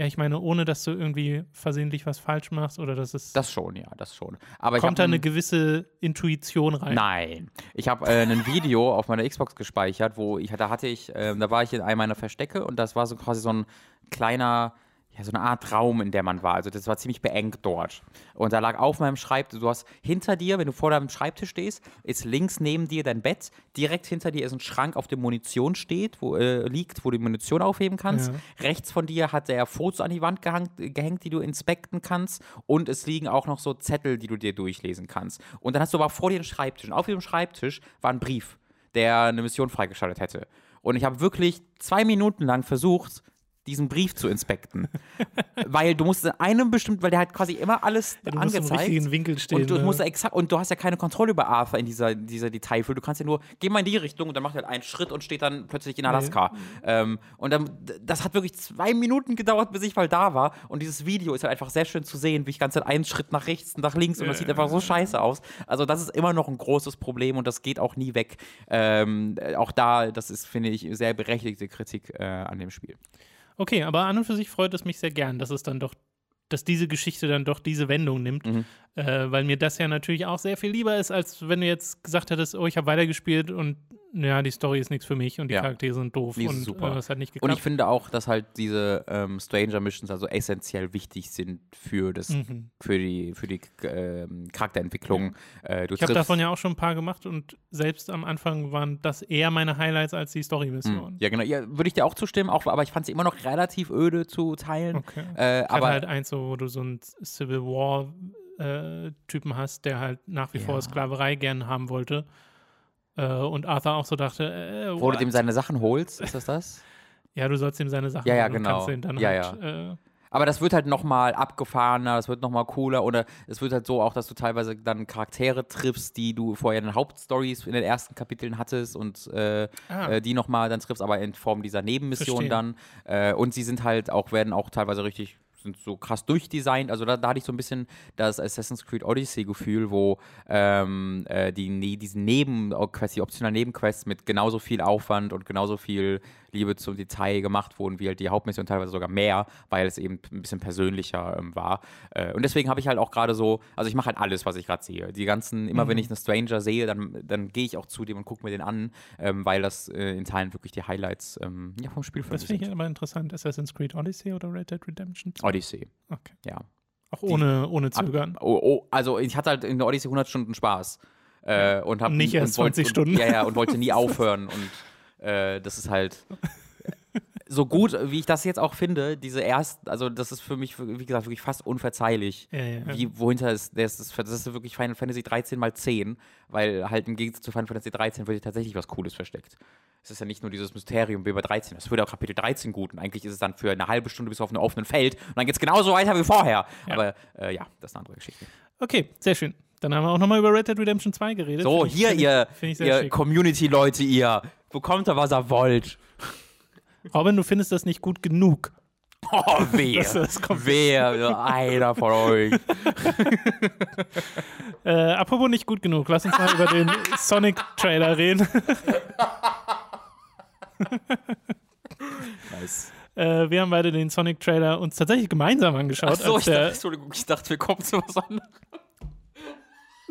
Ja, ich meine, ohne dass du irgendwie versehentlich was falsch machst oder dass es. Das schon, ja, das schon. Aber kommt da eine ein- gewisse Intuition rein. Nein. Ich habe äh, ein Video auf meiner Xbox gespeichert, wo ich, da hatte ich, ähm, da war ich in einem meiner Verstecke und das war so quasi so ein kleiner, ja, so eine Art Raum, in der man war. Also das war ziemlich beengt dort. Und da lag auf meinem Schreibtisch, du hast hinter dir, wenn du vor deinem Schreibtisch stehst, ist links neben dir dein Bett. Direkt hinter dir ist ein Schrank, auf dem Munition steht, wo, äh, liegt, wo du die Munition aufheben kannst. Ja. Rechts von dir hat der Fotos an die Wand gehängt, gehängt, die du inspekten kannst. Und es liegen auch noch so Zettel, die du dir durchlesen kannst. Und dann hast du aber vor dir einen Schreibtisch. Und auf diesem Schreibtisch war ein Brief, der eine Mission freigeschaltet hätte. Und ich habe wirklich zwei Minuten lang versucht, diesen Brief zu inspekten. weil du musst in einem bestimmten, weil der hat quasi immer alles Ja, du musst im angezeigt. richtigen Winkel stehen. Und du, ne? musst exakt, und du hast ja keine Kontrolle über Arthur in dieser, dieser Detailfülle. Du kannst ja nur, geh mal in die Richtung und dann macht er halt einen Schritt und steht dann plötzlich in Alaska. Ähm, und dann, das hat wirklich zwei Minuten gedauert, bis ich mal da war. Und dieses Video ist halt einfach sehr schön zu sehen, wie ich ganz einen Schritt nach rechts und nach links und das sieht einfach so scheiße aus. Also das ist immer noch ein großes Problem und das geht auch nie weg. Ähm, äh, auch da, das ist, finde ich, sehr berechtigte Kritik äh, an dem Spiel. Okay, aber an und für sich freut es mich sehr gern, dass es dann doch, dass diese Geschichte dann doch diese Wendung nimmt, Mhm. äh, weil mir das ja natürlich auch sehr viel lieber ist, als wenn du jetzt gesagt hättest, oh, ich habe weitergespielt und ja, die Story ist nichts für mich und die Ja. Charaktere sind doof Die und super. Äh, es hat nicht Und geklappt. ich finde auch, dass halt diese ähm, Stranger Missions also essentiell wichtig sind für das, Mhm. für die, für die ähm, Charakterentwicklung. Äh, du Ich habe davon ja auch schon ein paar gemacht und selbst am Anfang waren das eher meine Highlights als die Story-Mission. Hm, Ja, genau. Ja, würde ich dir auch zustimmen, auch, aber ich fand sie immer noch relativ öde zu teilen. Okay. Äh, Ich hatte aber halt eins, so, wo du so einen Civil War-Typen hast, der halt nach wie vor Ja. Sklaverei gern haben wollte. Äh, und Arthur auch so dachte, äh, wo du dem seine Sachen holst, ist das das? Ja, du sollst ihm seine Sachen Ja, ja, holen und genau. ihn dann Ja, halt, Äh, Aber das wird halt nochmal abgefahrener, das wird nochmal cooler oder es wird halt so auch, dass du teilweise dann Charaktere triffst, die du vorher in den Hauptstories in den ersten Kapiteln hattest und äh, Ah. äh, die nochmal dann triffst, aber in Form dieser Nebenmission Verstehe. dann. Äh, und sie sind halt auch, werden auch teilweise richtig sind so krass durchdesignt. Also da, da hatte ich so ein bisschen das Assassin's Creed Odyssey-Gefühl, wo ähm, äh, die, ne, diesen die optionalen Nebenquests mit genauso viel Aufwand und genauso viel Liebe zum Detail gemacht wurden, wie halt die Hauptmission teilweise sogar mehr, weil es eben ein bisschen persönlicher ähm, war. Äh, und deswegen habe ich halt auch gerade so, also ich mache halt alles, was ich gerade sehe. Die ganzen, immer wenn ich einen Stranger sehe, dann, dann gehe ich auch zu dem und gucke mir den an, ähm, weil das äh, in Teilen wirklich die Highlights ähm, ja, vom Spiel das finde ich aber interessant. Assassin's Creed Odyssey oder Red Dead Redemption? Odyssey, Okay. ja. Auch ohne, ohne Zögern. Oh, oh, also ich hatte halt in der Odyssey 100 Stunden Spaß. Äh, und hab, Nicht erst und wollte- 20 Stunden. Und, ja, ja, und wollte nie aufhören. Und äh, das ist halt so gut, wie ich das jetzt auch finde, diese ersten, also das ist für mich, wie gesagt, wirklich fast unverzeihlich. Ja, ja, ja. Wie, wohinter ist, das ist, das ist wirklich Final Fantasy 13 mal 10, weil halt im Gegensatz zu Final Fantasy 13 wird hier tatsächlich was Cooles versteckt. Es ist ja nicht nur dieses Mysterium wie bei 13. Das wird auch Kapitel 13 gut und eigentlich ist es dann für eine halbe Stunde bis auf einem offenen Feld und dann geht es genauso weiter wie vorher. Aber äh, ja, das ist eine andere Geschichte. Okay, sehr schön. Dann haben wir auch nochmal über Red Dead Redemption 2 geredet. So, hier, ich- ihr, ihr. Community-Leute, ihr. Bekommt da, was ihr wollt. Robin, du findest das nicht gut genug. Oh, wer? Das- das kommt- wer? Einer von euch. Äh, apropos nicht gut genug, lass uns mal über den Sonic-Trailer reden. Nice. Äh, wir haben beide den Sonic-Trailer uns tatsächlich gemeinsam angeschaut. Achso, ich, dachte, der, Entschuldigung, ich dachte, wir kommen zu was anderem.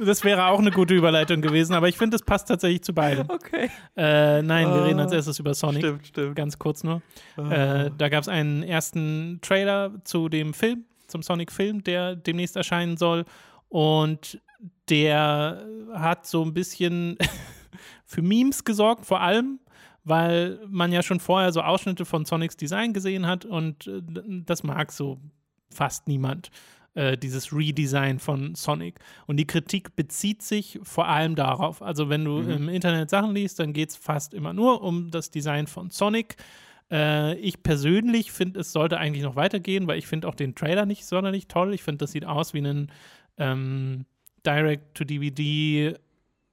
Das wäre auch eine gute Überleitung gewesen, aber ich finde, es passt tatsächlich zu beiden. Okay. Äh, nein, wir Ah. reden als erstes über Sonic. Stimmt, stimmt. Ganz kurz nur. Äh, da gab es einen ersten Trailer zu dem Film, zum Sonic-Film, der demnächst erscheinen soll. Und der hat so ein bisschen für Memes gesorgt, vor allem, weil man ja schon vorher so Ausschnitte von Sonics Design gesehen hat und äh, das mag so fast niemand. Äh, Dieses Redesign von Sonic. Und die Kritik bezieht sich vor allem darauf. Also, wenn du im Internet Sachen liest, dann geht es fast immer nur um das Design von Sonic. Äh, ich persönlich finde, es sollte eigentlich noch weitergehen, weil ich finde auch den Trailer nicht sonderlich toll. Ich finde, das sieht aus wie ein ähm, Direct-to-DVD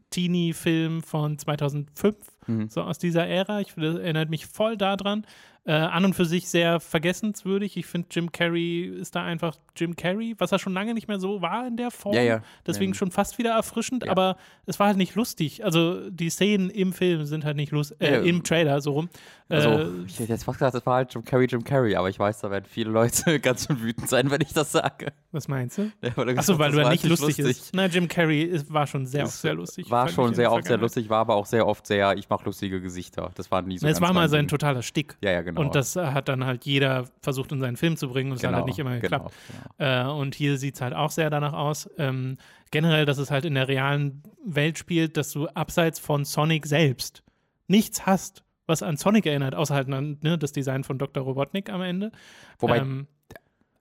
Teenie-Film von 2005, Mhm. so aus dieser Ära. Ich das erinnert mich voll daran. Äh, an und für sich sehr vergessenswürdig. Ich finde, Jim Carrey ist da einfach Jim Carrey, was er schon lange nicht mehr so war in der Form. Ja, ja. Deswegen Ja. schon fast wieder erfrischend, aber es war halt nicht lustig. Also die Szenen im Film sind halt nicht lustig, äh, im Trailer so rum. Also, äh, ich hätte jetzt fast gesagt, das war halt Jim Carrey, Jim Carrey, aber ich weiß, da werden viele Leute ganz schön wütend sein, wenn ich das sage. was meinst du? Ja, weil er Achso, weil du ja war nicht halt lustig, ist. Na, Jim Carrey ist, war schon sehr Es sehr lustig. War schon sehr oft sehr lustig, war aber auch sehr oft sehr, ich mache lustige Gesichter. Das war nie so es war mal sein totaler Stick. Ja, ja, genau. Und das äh, hat dann halt jeder versucht in seinen Film zu bringen und es hat halt nicht immer geklappt. Genau, Äh, und hier sieht es halt auch sehr danach aus. Ähm, generell, dass es halt in der realen Welt spielt, dass du abseits von Sonic selbst nichts hast, was an Sonic erinnert, außer halt an ne, das Design von Dr. Robotnik am Ende. Wobei, ähm,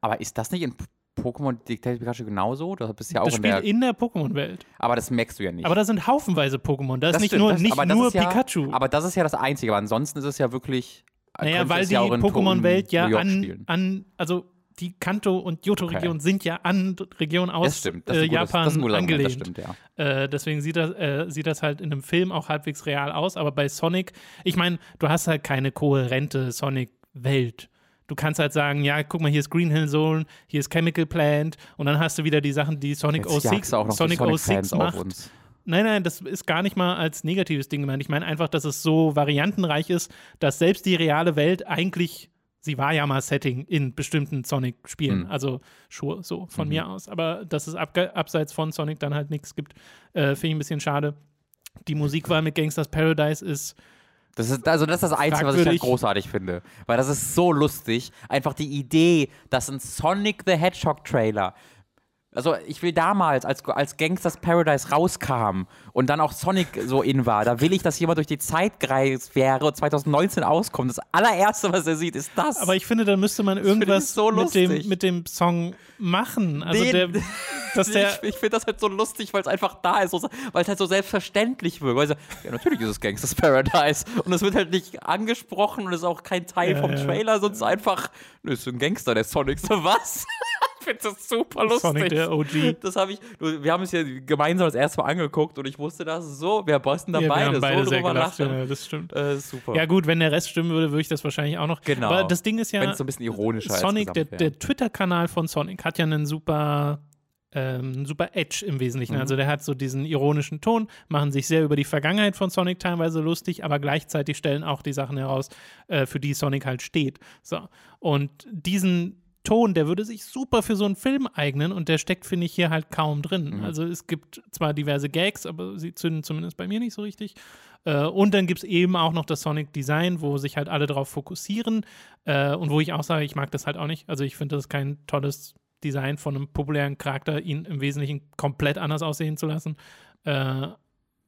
aber ist das nicht in Pokémon Detective Pikachu genauso? Du bist ja auch das in der. spielt in der Pokémon-Welt. aber das merkst du ja nicht. Aber da sind haufenweise Pokémon. Da ist Das nicht stimmt, nur, das- nicht das nur ist ja, Pikachu. Aber das ist ja das Einzige. Aber ansonsten ist es ja wirklich. Naja, weil die ja Pokémon-Welt ja an, an, also die Kanto- und Johto-Region sind ja an Regionen aus stimmt. Äh, gutes- Japan Argument, angelehnt. Stimmt, ja. Äh, deswegen sieht das, äh, sieht das halt in einem Film auch halbwegs real aus. Aber bei Sonic, ich meine, du hast halt keine kohärente Sonic-Welt. Du kannst halt sagen, ja, guck mal, hier ist Green Hill Zone, hier ist Chemical Plant und dann hast du wieder die Sachen, die Sonic Jetzt 06, jagst du auch noch die Sonic Sonic-Fans 06 auf macht. uns. Nein, nein, das ist gar nicht mal als negatives Ding gemeint. Ich meine einfach, dass es so variantenreich ist, dass selbst die reale Welt eigentlich, sie war ja mal Setting in bestimmten Sonic-Spielen. Mhm. Also sure, so von mir aus. Aber dass es abge- abseits von Sonic dann halt nichts gibt, äh, finde ich ein bisschen schade. Die Musikwahl mit Gangsters Paradise ist Das ist, also das ist das Einzige, was ich halt großartig finde. Weil das ist so lustig. Einfach die Idee, dass ein Sonic the Hedgehog Trailer. Also ich will damals, als, als Gangsters Paradise rauskam und dann auch Sonic so in war, da will ich, dass jemand durch die Zeit gereist wäre und 2019 auskommt. Das allererste, was er sieht, ist das. Aber ich finde, da müsste man irgendwas so mit, dem, mit dem Song machen. Also Nee, der, dass der, ich ich finde das halt so lustig, weil es einfach da ist, weil es halt so selbstverständlich wirkt. Weil so, ja, natürlich ist es Gangsters Paradise. Und es wird halt nicht angesprochen und es ist auch kein Teil Ja, vom ja. Trailer, sonst einfach, nö, ist ein Gangster, der Sonic. So, was? ich finde das super lustig. Sonic der OG. Das habe ich, wir haben es ja gemeinsam das erste Mal angeguckt und ich wusste das so, wir bosten da Ja, wir beide, haben beide so sehr drüber gelacht, lachen. ja, das stimmt. Äh, super. Ja, gut, wenn der Rest stimmen würde, würde ich das wahrscheinlich auch noch. Genau. Aber das Ding ist ja, Wenn es so ein bisschen ironischer Sonic, der, der Twitter-Kanal von Sonic hat ja einen super, ähm, super Edge im Wesentlichen. Mhm. Also der hat so diesen ironischen Ton, machen sich sehr über die Vergangenheit von Sonic teilweise lustig, aber gleichzeitig stellen auch die Sachen heraus, äh, für die Sonic halt steht. So. Und diesen Ton, der würde sich super für so einen Film eignen und der steckt, finde ich, hier halt kaum drin. Mhm. Also es gibt zwar diverse Gags, aber sie zünden zumindest bei mir nicht so richtig. Äh, und dann gibt es eben auch noch das Sonic Design, wo sich halt alle darauf fokussieren äh, und wo ich auch sage, ich mag das halt auch nicht. Also ich finde das ist kein tolles Design von einem populären Charakter, ihn im Wesentlichen komplett anders aussehen zu lassen. Äh,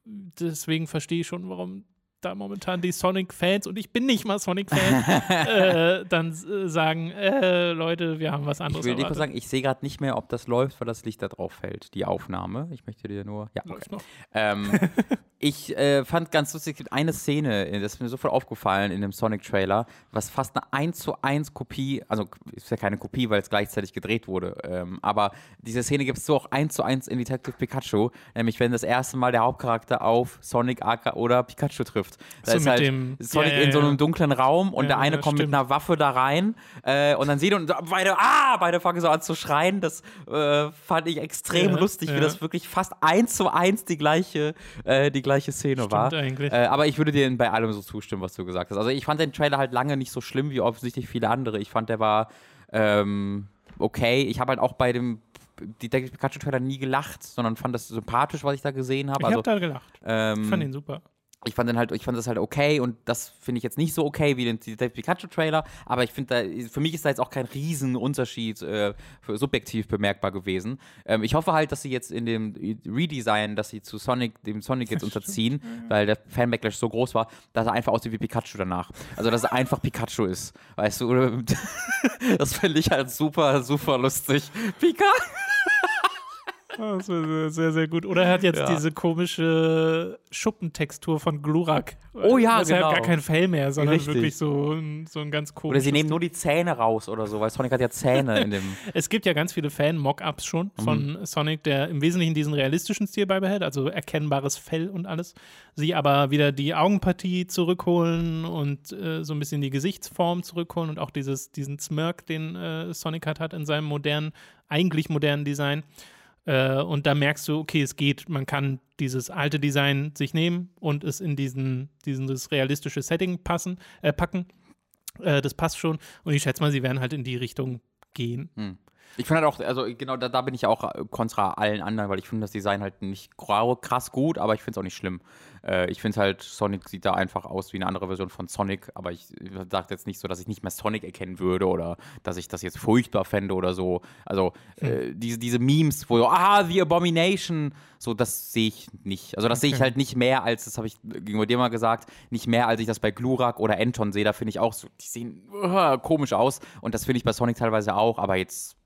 deswegen verstehe ich schon, warum da momentan die Sonic-Fans, und ich bin nicht mal Sonic-Fan, äh, dann äh, sagen, äh, Leute, wir haben was Ich anderes will dir sagen, ich sehe gerade nicht mehr, ob das läuft, weil das Licht da drauf fällt, die Aufnahme. Ich möchte dir nur. Ja, okay. Ähm, Ich äh, fand ganz lustig, es gibt eine Szene, äh, das ist mir sofort aufgefallen in dem Sonic-Trailer, was fast eine 1 zu 1 Kopie, also ist ja keine Kopie, weil es gleichzeitig gedreht wurde, ähm, aber diese Szene gibt es so auch 1 zu 1 in Detective Pikachu, nämlich wenn das erste Mal der Hauptcharakter auf Sonic Aka oder Pikachu trifft. Da So ist mit halt dem- Sonic ja, ja, in so einem dunklen Raum und der eine kommt mit stimmt. einer Waffe da rein äh, und dann sieht und beide, ah, beide fangen so an zu schreien. Das äh, fand ich extrem lustig, wie das wirklich fast eins zu eins die gleiche, äh, die gleiche Szene war. eigentlich. Äh, aber ich würde dir bei allem so zustimmen, was du gesagt hast. Also ich fand den Trailer halt lange nicht so schlimm wie offensichtlich viele andere. Ich fand, der war ähm, okay. Ich habe halt auch bei dem Detective Pikachu Trailer nie gelacht, sondern fand das sympathisch, was ich da gesehen habe. Ich Also, habe da gelacht. ähm, Ich fand ihn super. Ich fand den halt, ich fand das halt okay und das finde ich jetzt nicht so okay wie den Detective Pikachu Trailer, aber ich finde da, für mich ist da jetzt auch kein Riesenunterschied äh, für subjektiv bemerkbar gewesen. Ähm, ich hoffe halt, dass sie jetzt in dem Redesign, dass sie zu Sonic, dem Sonic jetzt unterziehen, weil der Fan-Backlash so groß war, dass er einfach aussieht wie Pikachu danach. Also, dass er einfach Pikachu ist, weißt du, das finde ich halt super, super lustig. Pika! Das war sehr, sehr gut. Oder er hat jetzt Ja. diese komische Schuppentextur von Glurak. Oh ja, das ist genau. gar kein Fell mehr, sondern Richtig. wirklich so ein, so ein ganz Oder komisches. sie nehmen nur die Zähne raus oder so, weil Sonic hat ja Zähne in dem. Es gibt ja ganz viele Fan-Mock-Ups schon von Mhm. Sonic, der im Wesentlichen diesen realistischen Stil beibehält, also erkennbares Fell und alles. Sie aber wieder die Augenpartie zurückholen und äh, so ein bisschen die Gesichtsform zurückholen und auch dieses, diesen Smirk, den äh, Sonic hat, hat in seinem modernen, eigentlich modernen Design. Äh, und da merkst du, okay, es geht, man kann dieses alte Design sich nehmen und es in diesen, dieses realistische Setting passen, äh, packen. Äh, das passt schon. Und ich schätze mal, sie werden halt in die Richtung gehen. Ich finde halt auch, also genau, da, da bin ich auch äh, kontra allen anderen, weil ich finde das Design halt nicht krass gut, aber ich finde es auch nicht schlimm. Äh, ich finde halt, Sonic sieht da einfach aus wie eine andere Version von Sonic, aber ich sage jetzt nicht so, dass ich nicht mehr Sonic erkennen würde oder dass ich das jetzt furchtbar fände oder so. Also äh, diese, diese Memes, wo so, ah, The Abomination, so das sehe ich nicht. Also das sehe ich Okay. halt nicht mehr als, das habe ich gegenüber dir mal gesagt, nicht mehr als ich das bei Glurak oder Anton sehe. Da finde ich auch so, die sehen uh, komisch aus und das finde ich bei Sonic teilweise auch, aber jetzt äh,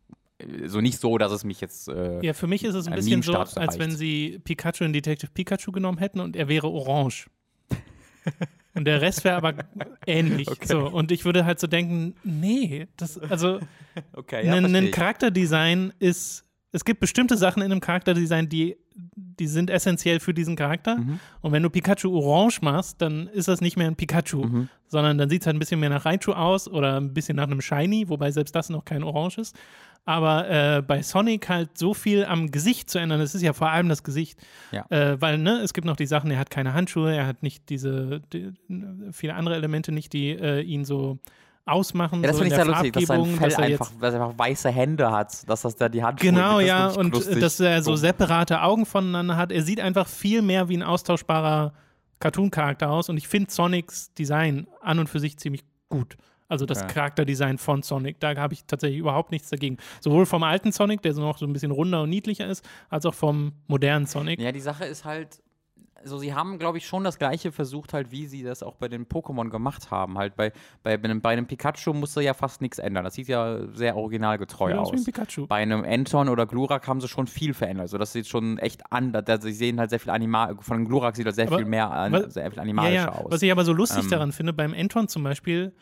so nicht so, dass es mich jetzt. Äh, Ja, für mich ist es ein bisschen so, als wenn sie Pikachu in Detective Pikachu genommen hätten und er wäre orange. und der Rest wäre aber ähnlich. So, und ich würde halt so denken, nee, das, also okay, ein, ein Charakterdesign ist, es gibt bestimmte Sachen in einem Charakterdesign, die, die sind essentiell für diesen Charakter. Mhm. Und wenn du Pikachu orange machst, dann ist das nicht mehr ein Pikachu, Mhm. sondern dann sieht es halt ein bisschen mehr nach Raichu aus oder ein bisschen nach einem Shiny, wobei selbst das noch kein Orange ist. Aber äh, bei Sonic halt so viel am Gesicht zu ändern, das ist ja vor allem das Gesicht. Ja. Äh, weil, ne, es gibt noch die Sachen, er hat keine Handschuhe, er hat nicht diese, die, viele andere Elemente nicht, die äh, ihn so ausmachen. Ja, das so in finde ich sehr lustig, dass sein Fell dass er einfach, dass er einfach weiße Hände hat, dass das da die Hand Genau, das ja, und lustig. äh, dass er so separate Augen voneinander hat. Er sieht einfach viel mehr wie ein austauschbarer Cartoon-Charakter aus und ich finde Sonics Design an und für sich ziemlich gut. Also das Okay. Charakterdesign von Sonic, da habe ich tatsächlich überhaupt nichts dagegen. Sowohl vom alten Sonic, der so noch so ein bisschen runder und niedlicher ist, als auch vom modernen Sonic. Ja, die Sache ist halt, also sie haben, glaube ich, schon das gleiche versucht, halt, wie sie das auch bei den Pokémon gemacht haben. Halt bei, bei, bei, einem, bei einem Pikachu musste ja fast nichts ändern. Das sieht ja sehr originalgetreu Sieht aus wie ein. Pikachu. Bei einem Anton oder Glurak haben sie schon viel verändert. Also das sieht schon echt anders. Also sie sehen halt sehr viel animal. Von Glurak sieht das sehr Aber viel mehr an, was- sehr viel Ja, animalischer ja. aus. Was ich aber so lustig Ähm. daran finde, beim Anton zum Beispiel,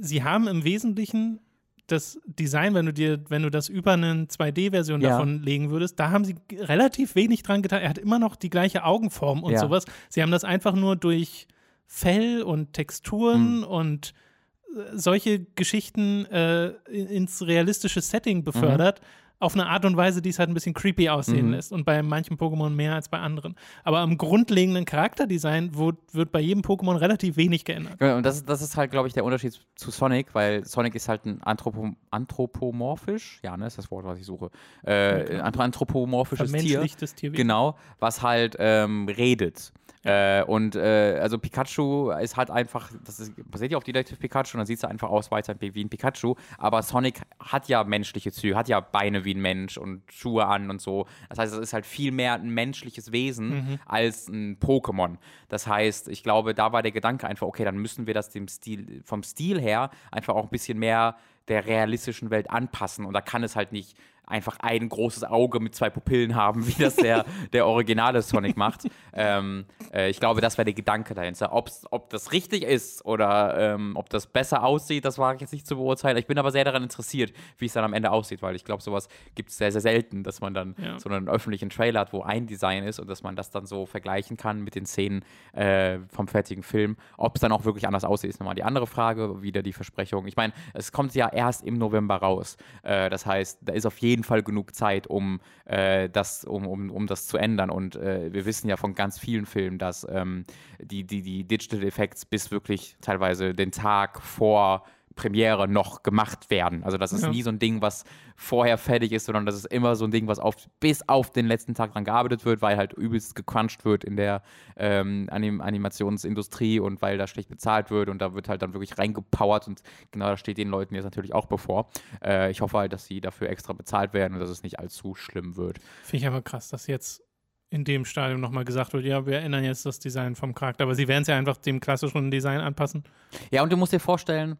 sie haben im Wesentlichen das Design, wenn du dir, wenn du das über eine 2D-Version Ja. davon legen würdest, da haben sie relativ wenig dran getan. Er hat immer noch die gleiche Augenform und Ja. sowas. Sie haben das einfach nur durch Fell und Texturen Hm. und äh, solche Geschichten äh, in- ins realistische Setting befördert. Auf eine Art und Weise, die es halt ein bisschen creepy aussehen Mhm. lässt. Und bei manchen Pokémon mehr als bei anderen. Aber am grundlegenden Charakterdesign wird, wird bei jedem Pokémon relativ wenig geändert. Ja, und das, ist- das ist halt, glaube ich, der Unterschied zu Sonic, weil Sonic ist halt ein Anthropo anthropomorphisch, ja, ne, ist das Wort, was ich suche, äh, ein anthropomorphisches Tier, Tierwesen. genau, was halt ähm, redet. Äh, und äh, also Pikachu ist halt einfach, das ist, basiert ja auf Detective Pikachu und dann sieht es einfach aus weiter wie ein Pikachu, aber Sonic hat ja menschliche Züge, hat ja Beine wie ein Mensch und Schuhe an und so. Das heißt, es ist halt viel mehr ein menschliches Wesen als ein Pokémon. Das heißt, ich glaube, da war der Gedanke einfach, okay, dann müssen wir das dem Stil, vom Stil her einfach auch ein bisschen mehr der realistischen Welt anpassen und da kann es halt nicht einfach ein großes Auge mit zwei Pupillen haben, wie das der, der originale Sonic macht. Ähm, äh, ich glaube, das wäre der Gedanke dahinter. Ob's, ob das richtig ist oder ähm, ob das besser aussieht, das war jetzt nicht zu beurteilen. Ich bin aber sehr daran interessiert, wie es dann am Ende aussieht, weil ich glaube, sowas gibt es sehr, sehr selten, dass man dann Ja. so einen öffentlichen Trailer hat, wo ein Design ist und dass man das dann so vergleichen kann mit den Szenen äh, vom fertigen Film. Ob es dann auch wirklich anders aussieht, ist nochmal die andere Frage. Wieder die Versprechung. Ich meine, es kommt ja erst im November raus. Äh, das heißt, da ist auf jeden Fall genug Zeit, um, äh, das, um, um, um das zu ändern. Und äh, wir wissen ja von ganz vielen Filmen, dass ähm, die, die, die Digital Effects bis wirklich teilweise den Tag vor Premiere noch gemacht werden. Also das ist Ja. nie so ein Ding, was vorher fertig ist, sondern das ist immer so ein Ding, was auf, bis auf den letzten Tag dran gearbeitet wird, weil halt übelst gecrunched wird in der ähm, Anim Animationsindustrie und weil da schlecht bezahlt wird und da wird halt dann wirklich reingepowert und genau das steht den Leuten jetzt natürlich auch bevor. Äh, ich hoffe halt, dass sie dafür extra bezahlt werden und dass es nicht allzu schlimm wird. Finde ich aber krass, dass jetzt in dem Stadium nochmal gesagt wird, ja, wir ändern jetzt das Design vom Charakter. Aber sie werden es ja einfach dem klassischen Design anpassen. Ja, und du musst dir vorstellen,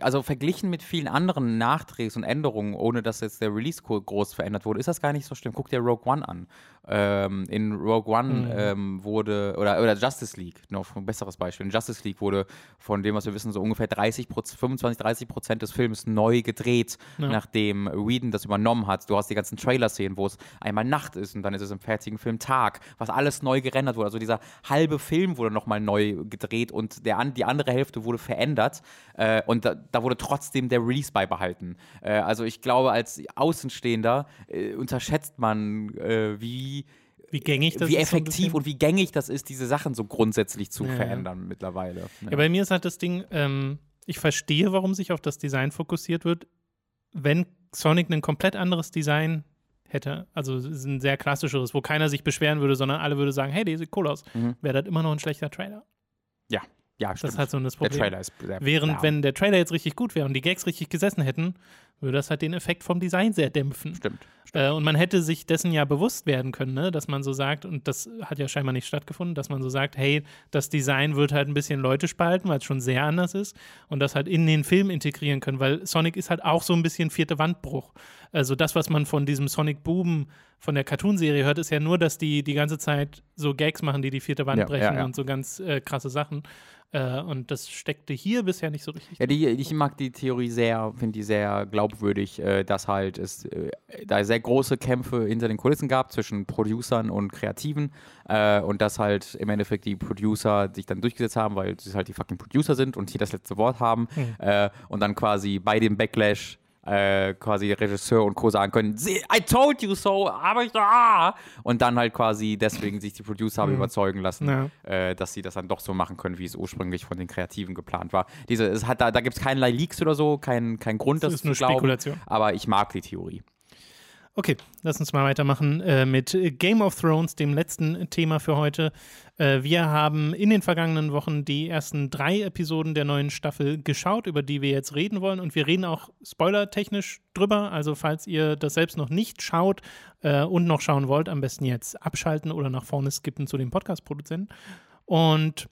also verglichen mit vielen anderen Nachdrehs und Änderungen, ohne dass jetzt der Release gro- groß verändert wurde, ist das gar nicht so schlimm. Guck dir Rogue One an. Ähm, in Rogue One Mhm. ähm, wurde, oder, oder Justice League, noch ein besseres Beispiel. In Justice League wurde von dem, was wir wissen, so ungefähr 30% 25, 30 Prozent des Films neu gedreht, Ja. nachdem Whedon das übernommen hat. Du hast die ganzen Trailer-Szenen, wo es einmal Nacht ist und dann ist es im fertigen Film Tag, was alles neu gerendert wurde. Also dieser halbe Film wurde nochmal neu gedreht und der, die andere Hälfte wurde verändert äh, und da, da wurde trotzdem der Release beibehalten. Äh, also ich glaube, als Außenstehender äh, unterschätzt man, äh, wie, Wie gängig das wie ist. so effektiv bisschen. und wie gängig das ist, diese Sachen so grundsätzlich zu Ja, ja. verändern mittlerweile. Ja, bei mir ist halt das Ding, ähm, ich verstehe, warum sich auf das Design fokussiert wird. Wenn Sonic ein komplett anderes Design hätte, also ist ein sehr klassischeres, wo keiner sich beschweren würde, sondern alle würde sagen, hey, der sieht cool aus, Mhm. wäre das immer noch ein schlechter Trailer. ja, ja, Das stimmt. ist halt so das der Problem. Trailer ist sehr Während, ja, wenn der Trailer jetzt richtig gut wäre und die Gags richtig gesessen hätten, würde das halt den Effekt vom Design sehr dämpfen. Stimmt. Äh, und man hätte sich dessen ja bewusst werden können, ne? dass man so sagt, und das hat ja scheinbar nicht stattgefunden, dass man so sagt, hey, das Design wird halt ein bisschen Leute spalten, weil es schon sehr anders ist und das halt in den Film integrieren können, weil Sonic ist halt auch so ein bisschen vierte Wandbruch. Also das, was man von diesem Sonic Boom von der Cartoonserie hört, ist ja nur, dass die die ganze Zeit so Gags machen, die die vierte Wand Ja, ja, brechen ja. und so ganz äh, krasse Sachen. Äh, und das steckte hier bisher nicht so richtig. Ja, die, ich mag die Theorie sehr, finde die sehr glaubwürdig, äh, dass halt es äh, da sehr große Kämpfe hinter den Kulissen gab zwischen Producern und Kreativen äh, und dass halt im Endeffekt die Producer sich dann durchgesetzt haben, weil sie halt die fucking Producer sind und hier das letzte Wort haben Mhm. und dann quasi bei dem Backlash äh, quasi Regisseur und Co. sagen können, "See, I told you so, aber ich ah! und dann halt quasi deswegen sich die Producer haben Mhm. überzeugen lassen, Ja. äh, dass sie das dann doch so machen können, wie es ursprünglich von den Kreativen geplant war. Diese, es hat, da da gibt es keinerlei Leaks oder so, kein, kein Grund, Das das, ist nur glauben. Spekulation. Aber ich mag die Theorie. Okay, lass uns mal weitermachen äh, mit Game of Thrones, dem letzten Thema für heute. Äh, wir haben in den vergangenen Wochen die ersten drei Episoden der neuen Staffel geschaut, über die wir jetzt reden wollen. Und wir reden auch spoilertechnisch drüber. Also, falls ihr das selbst noch nicht schaut äh, und noch schauen wollt, am besten jetzt abschalten oder nach vorne skippen zu dem Podcast-Produzenten. Und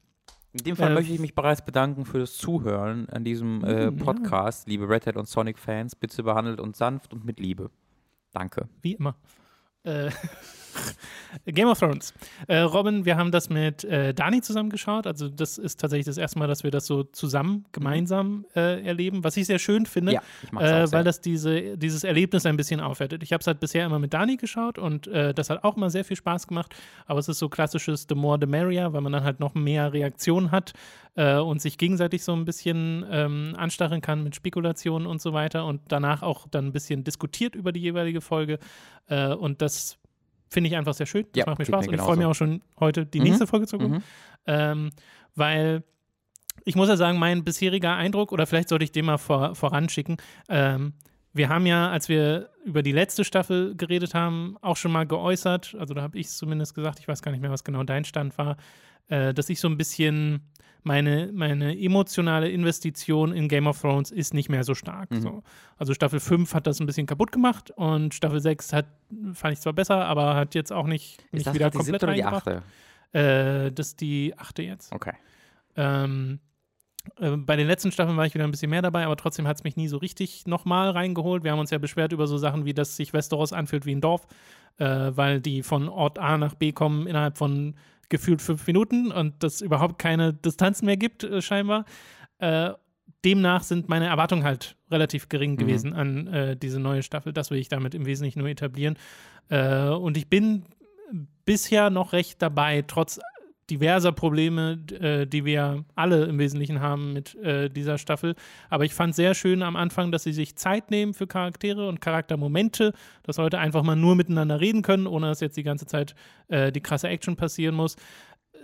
In dem Fall Äh, möchte ich mich bereits bedanken für das Zuhören an diesem äh, Mm, ja. Podcast, liebe Red Hat und Sonic-Fans. Bitte behandelt uns sanft und mit Liebe. Danke. Wie immer. Äh, Game of Thrones. Äh, Robin, wir haben das mit äh, Dani zusammen geschaut. Also, das ist tatsächlich das erste Mal, dass wir das so zusammen, gemeinsam äh, erleben, was ich sehr schön finde. Ja, Äh, auch sehr. weil das diese, dieses Erlebnis ein bisschen aufwertet. Ich habe es halt bisher immer mit Dani geschaut und äh, das hat auch immer sehr viel Spaß gemacht. Aber es ist so klassisches The More the Merrier, weil man dann halt noch mehr Reaktionen hat äh, und sich gegenseitig so ein bisschen ähm, anstacheln kann mit Spekulationen und so weiter und danach auch dann ein bisschen diskutiert über die jeweilige Folge. Äh, und das finde ich einfach sehr schön. Das Ja, macht mir Spaß mir und ich freue mich auch schon heute die Mhm. nächste Folge zu gucken. Mhm. Ähm, weil ich muss ja sagen, mein bisheriger Eindruck, oder vielleicht sollte ich den mal vor, voranschicken, ähm, wir haben ja, als wir über die letzte Staffel geredet haben, auch schon mal geäußert, also da habe ich es zumindest gesagt, ich weiß gar nicht mehr, was genau dein Stand war, äh, dass ich so ein bisschen meine, meine emotionale Investition in Game of Thrones ist nicht mehr so stark. Mhm. So. Also Staffel 5 hat das ein bisschen kaputt gemacht und Staffel 6 hat, fand ich zwar besser, aber hat jetzt auch nicht, Ist nicht das wieder die komplett siebte oder die achte? Äh, das ist die achte jetzt. Okay. Ähm, Äh, bei den letzten Staffeln war ich wieder ein bisschen mehr dabei, aber trotzdem hat es mich nie so richtig nochmal reingeholt. Wir haben uns ja beschwert über so Sachen wie, dass sich Westeros anfühlt wie ein Dorf, äh, weil die von Ort A nach B kommen innerhalb von gefühlt fünf Minuten und das überhaupt keine Distanzen mehr gibt, äh, scheinbar. Äh, demnach sind meine Erwartungen halt relativ gering Mhm. gewesen an äh, diese neue Staffel. Das will ich damit im Wesentlichen nur etablieren. Äh, und ich bin bisher noch recht dabei, trotz diverser Probleme, äh, die wir alle im Wesentlichen haben mit äh, dieser Staffel. Aber ich fand sehr schön am Anfang, dass sie sich Zeit nehmen für Charaktere und Charaktermomente, dass Leute einfach mal nur miteinander reden können, ohne dass jetzt die ganze Zeit äh, die krasse Action passieren muss.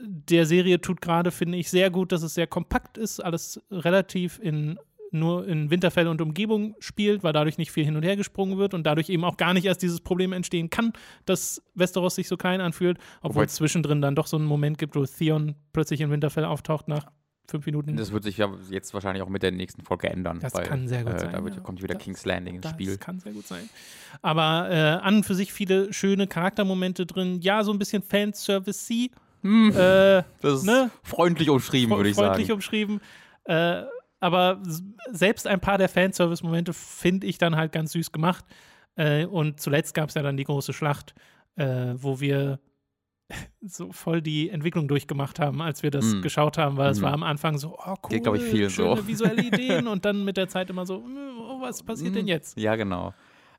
Der Serie tut gerade, finde ich, sehr gut, dass es sehr kompakt ist, alles relativ in nur in Winterfell und Umgebung spielt, weil dadurch nicht viel hin und her gesprungen wird und dadurch eben auch gar nicht erst dieses Problem entstehen kann, dass Westeros sich so klein anfühlt, obwohl es zwischendrin dann doch so einen Moment gibt, wo Theon plötzlich in Winterfell auftaucht nach fünf Minuten. Das wird sich ja jetzt wahrscheinlich auch mit der nächsten Folge ändern. Das weil, kann sehr gut äh, sein, Da wird, ja. kommt wieder Das- King's Landing ins das Spiel. kann sehr gut sein. Aber äh, an und für sich viele schöne Charaktermomente drin. Ja, so ein bisschen Fanservice-y. Hm, Äh, das ist ne? freundlich umschrieben, fre- würde ich freundlich sagen. umschrieben. Aber selbst ein paar der Fanservice-Momente finde ich dann halt ganz süß gemacht. Äh, und zuletzt gab es ja dann die große Schlacht, äh, wo wir so voll die Entwicklung durchgemacht haben, als wir das Mm. geschaut haben, weil es Mhm. war am Anfang so, oh cool, Geht, ich, schöne so. visuelle Ideen und dann mit der Zeit immer so, mm, oh, was passiert denn Mm, jetzt? Ja, genau.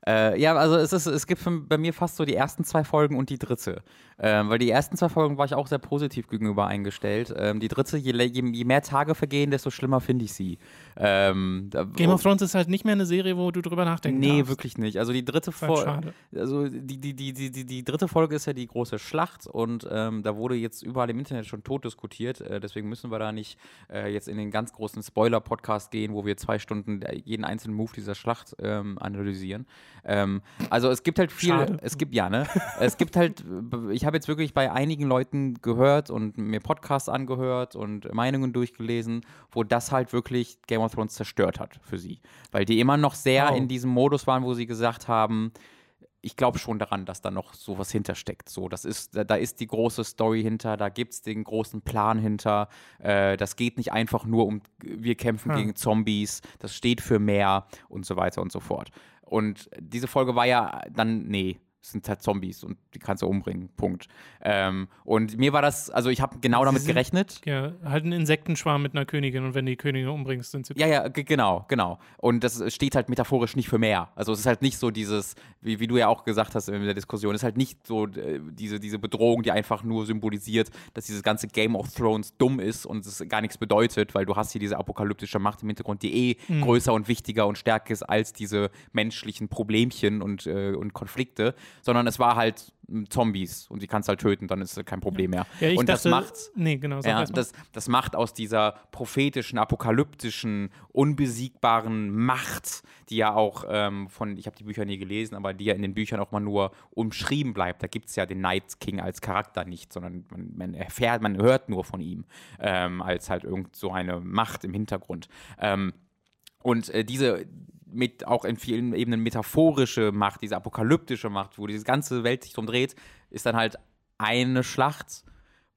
Äh, ja, also es, ist, es gibt bei mir fast so die ersten zwei Folgen und die dritte. Ähm, weil die ersten zwei Folgen war ich auch sehr positiv gegenüber eingestellt. Ähm, die dritte, je, je, je mehr Tage vergehen, desto schlimmer finde ich sie. Ähm, Game of Thrones ist halt nicht mehr eine Serie, wo du drüber nachdenken Nee, darfst. wirklich nicht. Also die dritte halt Folge. Also die, die, die, die, die, die dritte Folge ist ja die große Schlacht und ähm, da wurde jetzt überall im Internet schon tot diskutiert. Äh, deswegen müssen wir da nicht äh, jetzt in den ganz großen Spoiler-Podcast gehen, wo wir zwei Stunden äh, jeden einzelnen Move dieser Schlacht ähm, analysieren. Ähm, also es gibt halt viel, Schade. es gibt ja, ne? es gibt halt, ich habe jetzt wirklich bei einigen Leuten gehört und mir Podcasts angehört und Meinungen durchgelesen, wo das halt wirklich Game of Thrones zerstört hat für sie. Weil die immer noch sehr Wow. in diesem Modus waren, wo sie gesagt haben, ich glaube schon daran, dass da noch sowas hintersteckt. So, das ist, da, da ist die große Story hinter, da gibt es den großen Plan hinter. Äh, das geht nicht einfach nur um, wir kämpfen Hm. gegen Zombies, das steht für mehr und so weiter und so fort. Und diese Folge war ja dann, nee, sind halt Zombies und die kannst du umbringen. Punkt. Ähm, und mir war das, also ich habe genau Sie damit sind- gerechnet. Ja, halt ein Insektenschwarm mit einer Königin und wenn die Königin umbringst, sind sie. Ja, ja, ge- genau, genau. Und das steht halt metaphorisch nicht für mehr. Also es ist halt nicht so dieses, wie, wie du ja auch gesagt hast in der Diskussion, es ist halt nicht so äh, diese, diese Bedrohung, die einfach nur symbolisiert, dass dieses ganze Game of Thrones dumm ist und es gar nichts bedeutet, weil du hast hier diese apokalyptische Macht im Hintergrund, die eh Mhm. größer und wichtiger und stärker ist als diese menschlichen Problemchen und, äh, und Konflikte, sondern es war halt Zombies und die kannst halt töten, dann ist kein Problem mehr. Ja, und dachte, das macht Nee, genau. Ja, das, das macht aus dieser prophetischen, apokalyptischen, unbesiegbaren Macht, die ja auch ähm, von, ich habe die Bücher nie gelesen, aber die ja in den Büchern auch mal nur umschrieben bleibt. Da gibt es ja den Night King als Charakter nicht, sondern man, man erfährt, man hört nur von ihm ähm, als halt irgend so eine Macht im Hintergrund. Ähm, und äh, diese mit auch in vielen Ebenen metaphorische Macht, diese apokalyptische Macht, wo diese ganze Welt sich drum dreht, ist dann halt eine Schlacht,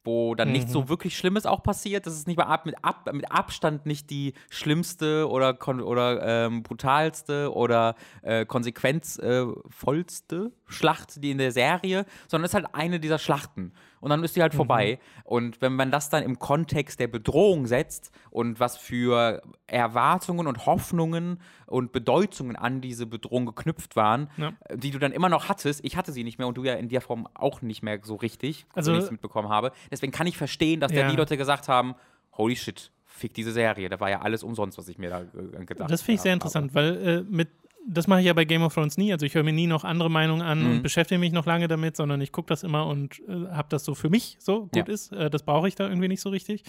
wo dann nichts so wirklich Schlimmes auch passiert. Das ist nicht mal ab, mit, ab, mit Abstand nicht die schlimmste oder, oder ähm, brutalste oder äh, konsequenzvollste Schlacht, die in der Serie, sondern es ist halt eine dieser Schlachten. Und dann ist die halt vorbei. Und wenn man das dann im Kontext der Bedrohung setzt und was für Erwartungen und Hoffnungen und Bedeutungen an diese Bedrohung geknüpft waren, Ja. die du dann immer noch hattest, ich hatte sie nicht mehr und du ja in der Form auch nicht mehr so richtig, Also- ich es mitbekommen habe. Deswegen kann ich verstehen, dass Ja. da die Leute gesagt haben, holy shit, fick diese Serie, da war ja alles umsonst, was ich mir da äh, gedacht Das finde ich sehr habe. interessant, weil äh, mit das mache ich ja bei Game of Thrones nie. Also ich höre mir nie noch andere Meinungen an Mhm. und beschäftige mich noch lange damit, sondern ich gucke das immer und äh, habe das so für mich so gut Ja. ist. Äh, das brauche ich da irgendwie nicht so richtig.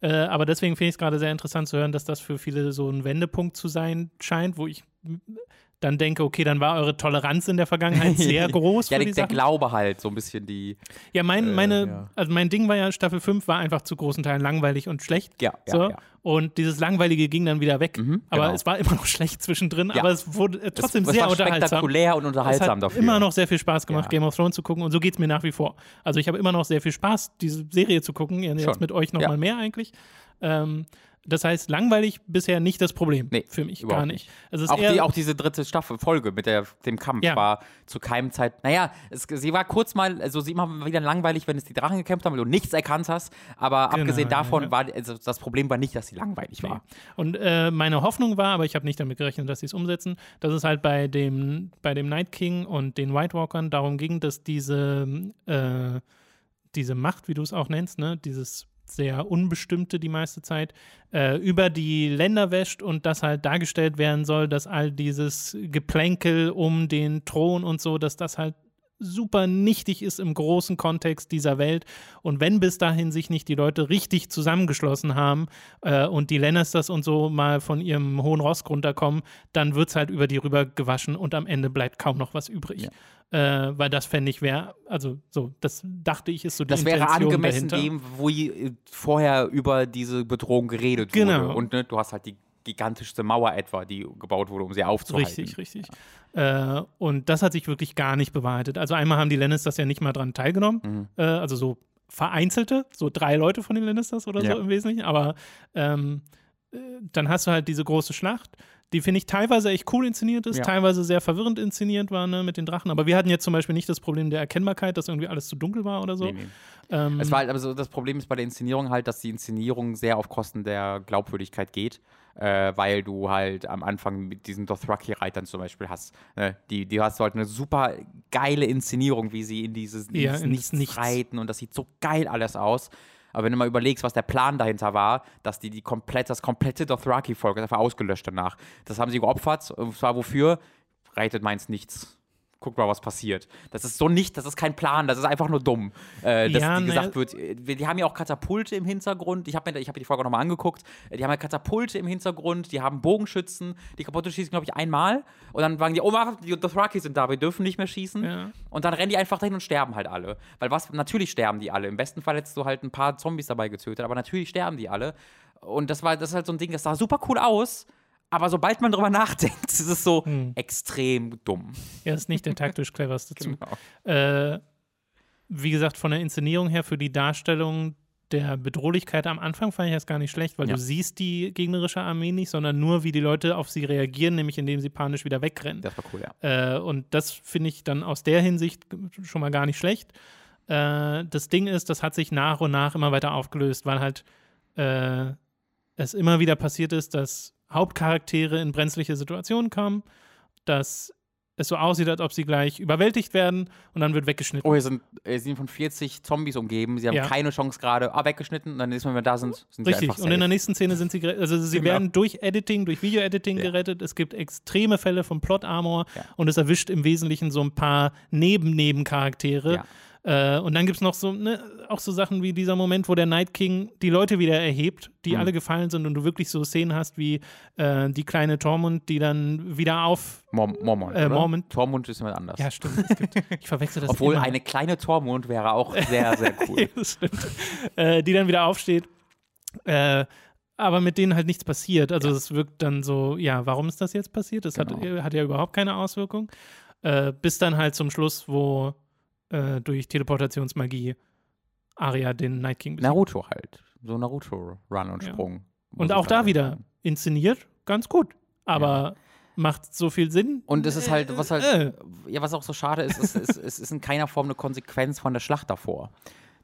Äh, aber deswegen finde ich es gerade sehr interessant zu hören, dass das für viele so ein Wendepunkt zu sein scheint, wo ich dann denke, okay, dann war eure Toleranz in der Vergangenheit sehr groß Ja, der, der. Glaube halt, so ein bisschen die. Ja, mein, Äh, meine, ja. also mein Ding war ja, Staffel 5 war einfach zu großen Teilen langweilig und schlecht. Ja, ja, so. ja. Und dieses Langweilige ging dann wieder weg. Mhm, aber genau. es war immer noch schlecht zwischendrin, aber es wurde äh, trotzdem es, es sehr war unterhaltsam. spektakulär und Es unterhaltsam hat dafür. immer noch sehr viel Spaß gemacht. Game of Thrones zu gucken und so geht es mir nach wie vor. Also ich habe immer noch sehr viel Spaß, diese Serie zu gucken, jetzt Schon. mit euch noch Ja. mal mehr eigentlich. Ähm, Das heißt, langweilig bisher nicht das Problem Nee, für mich, gar nicht. Also es ist Auch, eher, die, auch diese dritte Staffel, Folge mit der, dem Kampf Ja. war zu keinem Zeit. Naja, es, sie war kurz mal, also sie immer wieder langweilig, wenn es die Drachen gekämpft haben, weil du nichts erkannt hast. Aber Genau, abgesehen davon ja. war also das Problem war nicht, dass sie langweilig war. Und äh, meine Hoffnung war, aber ich habe nicht damit gerechnet, dass sie es umsetzen, dass es halt bei dem, bei dem Night King und den White Walkern darum ging, dass diese, äh, diese Macht, wie du es auch nennst, ne, dieses sehr unbestimmte die meiste Zeit, äh, über die Länder wäscht und das halt dargestellt werden soll, dass all dieses Geplänkel um den Thron und so, dass das halt super nichtig ist im großen Kontext dieser Welt. Und wenn bis dahin sich nicht die Leute richtig zusammengeschlossen haben äh, und die Lannisters und so mal von ihrem hohen Ross runterkommen, dann wird es halt über die rüber gewaschen und am Ende bleibt kaum noch was übrig. Äh, weil das fände ich wäre, also so, das dachte ich ist so die Das wäre Intention angemessen dahinter. dem, wo äh, vorher über diese Bedrohung geredet Genau. wurde. Und ne, du hast halt die gigantischste Mauer etwa, die gebaut wurde, um sie aufzuhalten. Richtig, richtig. Äh, und das hat sich wirklich gar nicht bewahrheitet. Also einmal haben die Lannisters ja nicht mal dran teilgenommen, Mhm. äh, also so vereinzelte, so drei Leute von den Lannisters oder Ja. so im Wesentlichen, aber ähm, äh, dann hast du halt diese große Schlacht, die finde ich teilweise echt cool inszeniert ist, Ja. teilweise sehr verwirrend inszeniert war ne, mit den Drachen, aber wir hatten jetzt zum Beispiel nicht das Problem der Erkennbarkeit, dass irgendwie alles zu dunkel war oder so. Nee, nee. Ähm, Es war halt, aber so, das Problem ist bei der Inszenierung halt, dass die Inszenierung sehr auf Kosten der Glaubwürdigkeit geht, äh, weil du halt am Anfang mit diesen Dothraki-Reitern zum Beispiel hast. Ne? Die, die hast du halt eine super geile Inszenierung, wie sie in dieses, Ja, ins Nichts, Nichts. reiten und das sieht so geil alles aus. Aber wenn du mal überlegst, was der Plan dahinter war, dass die, die komplett, das komplette Dothraki-Volk einfach ausgelöscht danach. Das haben sie geopfert. Und zwar wofür? Reitet meins nichts. Guck mal, was passiert. Das ist so nicht, das ist kein Plan, das ist einfach nur dumm. Äh, dass Ja, gesagt wird, äh, die haben ja auch Katapulte im Hintergrund. Ich habe mir, ich hab mir die Folge nochmal angeguckt. Die haben ja Katapulte im Hintergrund, die haben Bogenschützen. Die Katapulte schießen, glaube ich, einmal. Und dann sagen die, oh, die Dothraki sind da, wir dürfen nicht mehr schießen. Ja. Und dann rennen die einfach dahin und sterben halt alle. Weil was, natürlich sterben die alle. Im besten Fall hättest du halt ein paar Zombies dabei getötet, aber natürlich sterben die alle. Und das war, das ist halt so ein Ding, das sah super cool aus. Aber sobald man drüber nachdenkt, ist es so Hm. extrem dumm. Ja, ist nicht der taktisch cleverste Zug. Genau. Äh, wie gesagt, von der Inszenierung her für die Darstellung der Bedrohlichkeit am Anfang fand ich das gar nicht schlecht, weil Ja. du siehst die gegnerische Armee nicht, sondern nur, wie die Leute auf sie reagieren, nämlich indem sie panisch wieder wegrennen. Das war cool, ja. Äh, und das finde ich dann aus der Hinsicht schon mal gar nicht schlecht. Äh, das Ding ist, das hat sich nach und nach immer weiter aufgelöst, weil halt äh, es immer wieder passiert ist, dass Hauptcharaktere in brenzliche Situationen kommen, dass es so aussieht, als ob sie gleich überwältigt werden und dann wird weggeschnitten. Oh, hier sind, äh, sie sind von 40 Zombies umgeben. Sie haben Ja. keine Chance gerade. Ah, weggeschnitten. Und dann ist, wenn wir da sind, sind sie Richtig, einfach und in der safe. nächsten Szene sind sie. Also sie Genau. werden durch Editing, durch Video-Editing Ja. gerettet. Es gibt extreme Fälle von Plot-Armor Ja. und es erwischt im Wesentlichen so ein paar Neben-Nebencharaktere. Ja. Äh, und dann gibt es noch so, ne, auch so Sachen wie dieser Moment, wo der Night King die Leute wieder erhebt, die Mhm. alle gefallen sind und du wirklich so Szenen hast wie äh, die kleine Tormund, die dann wieder auf. Mor Mormont. Äh? Mormont. Tormund ist jemand anders. Ja, stimmt. Gibt, ich verwechsel das Obwohl immer. eine kleine Tormund wäre auch sehr, sehr cool. Ja, das stimmt. äh, die dann wieder aufsteht. Äh, aber mit denen halt nichts passiert. Also es wirkt dann so, ja, warum ist das jetzt passiert? Das hat, Genau. hat ja überhaupt keine Auswirkung. Äh, bis dann halt zum Schluss, wo äh, durch Teleportationsmagie Arya den Night King besiegt. Naruto halt. So Naruto-Run und Ja. Sprung. Und auch halt da sagen. wieder inszeniert, ganz gut. Aber macht so viel Sinn? Und es ist halt, was halt, Äh. ja, was auch so schade ist, es ist, es ist in keiner Form eine Konsequenz von der Schlacht davor.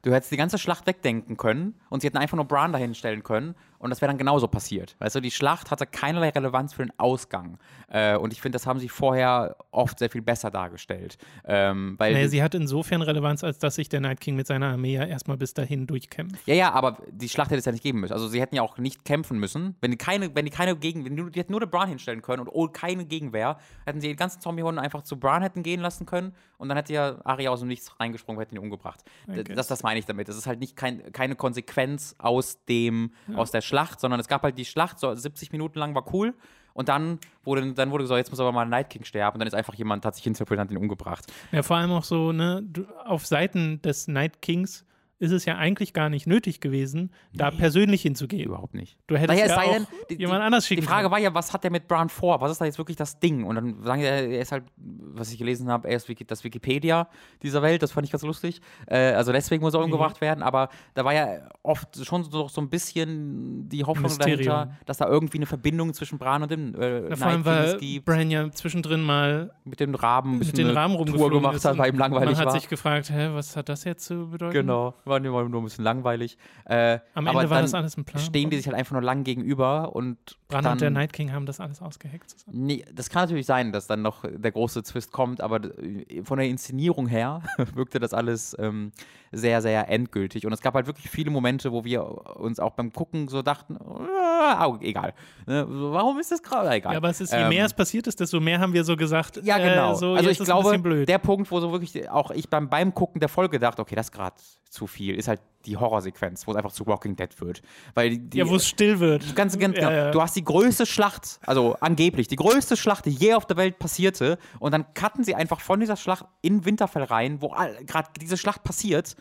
Du hättest die ganze Schlacht wegdenken können und sie hätten einfach nur Bran dahin stellen können und das wäre dann genauso passiert. Weißt du, die Schlacht hatte keinerlei Relevanz für den Ausgang. Äh, und ich finde, das haben sie vorher oft sehr viel besser dargestellt. Ähm, weil Naja, sie hat insofern Relevanz, als dass sich der Night King mit seiner Armee ja erstmal bis dahin durchkämpft. Ja, ja, aber die Schlacht hätte es ja nicht geben müssen. Also sie hätten ja auch nicht kämpfen müssen. Wenn die keine, wenn die keine Gegen, wenn die, die hätten nur den Bran hinstellen können und keine Gegenwehr, hätten sie die ganzen Zombie-Hunden einfach zu Bran hätten gehen lassen können und dann hätte ja Arya aus dem Nichts reingesprungen, hätten ihn umgebracht. Guess. Das, das meine ich damit. Das ist halt nicht kein, keine Konsequenz aus dem, aus der Schlacht, sondern es gab halt die Schlacht, so 70 Minuten lang war cool. Und dann wurde, dann wurde gesagt, jetzt muss aber mal ein Night King sterben. Und dann ist einfach jemand, hat sich hintergebracht und hat ihn umgebracht. Ja, vor allem auch so, ne, auf Seiten des Night Kings ist es ja eigentlich gar nicht nötig gewesen, da persönlich hinzugehen. Überhaupt nicht. Du hättest Naja, ja auch denn, die- jemand anders schicken Die Frage können. war ja, was hat der mit Brown vor? Was ist da jetzt wirklich das Ding? Und dann sagen die, er ist halt, was ich gelesen habe, er ist das Wikipedia dieser Welt. Das fand ich ganz lustig. Äh, also deswegen muss er Mhm. umgebracht werden. Aber da war ja oft schon so, so ein bisschen die Hoffnung Mysterium. dahinter, dass da irgendwie eine Verbindung zwischen Bran und dem äh, Ja, vor allem, weil gibt. Bran ja zwischendrin mal mit dem Raben ein mit den Rahmen Tour rumgeflogen gemacht hat, weil ihm langweilig Man hat war. sich gefragt, hä, was hat das jetzt zu bedeuten? Genau, war nur nur ein bisschen langweilig. Äh, Am aber Ende war das alles ein Plan. stehen die sich halt einfach nur lang gegenüber und Bran und der Night King haben das alles ausgeheckt zusammen. Nee, das kann natürlich sein, dass dann noch der große Twist kommt, aber d- von der Inszenierung her wirkte das alles ähm, sehr, sehr endgültig. Und es gab halt wirklich viele Momente, wo wir uns auch beim Gucken so dachten, oh, egal. Ne, warum ist das gerade egal? Ja, aber es ist, je Ähm, mehr es passiert ist, desto mehr haben wir so gesagt, Ja, genau. äh, so, also ich glaube, der Punkt, wo so wirklich auch ich beim, beim Gucken der Folge dachte, okay, das ist gerade zu viel, ist halt die Horrorsequenz, wo es einfach zu Walking Dead wird. Weil die, ja, wo es still wird. Ganz, ganz genau. Ja, ja. Du hast die größte Schlacht, also angeblich, die größte Schlacht, die je auf der Welt passierte. Und dann cutten sie einfach von dieser Schlacht in Winterfell rein, wo gerade diese Schlacht passiert.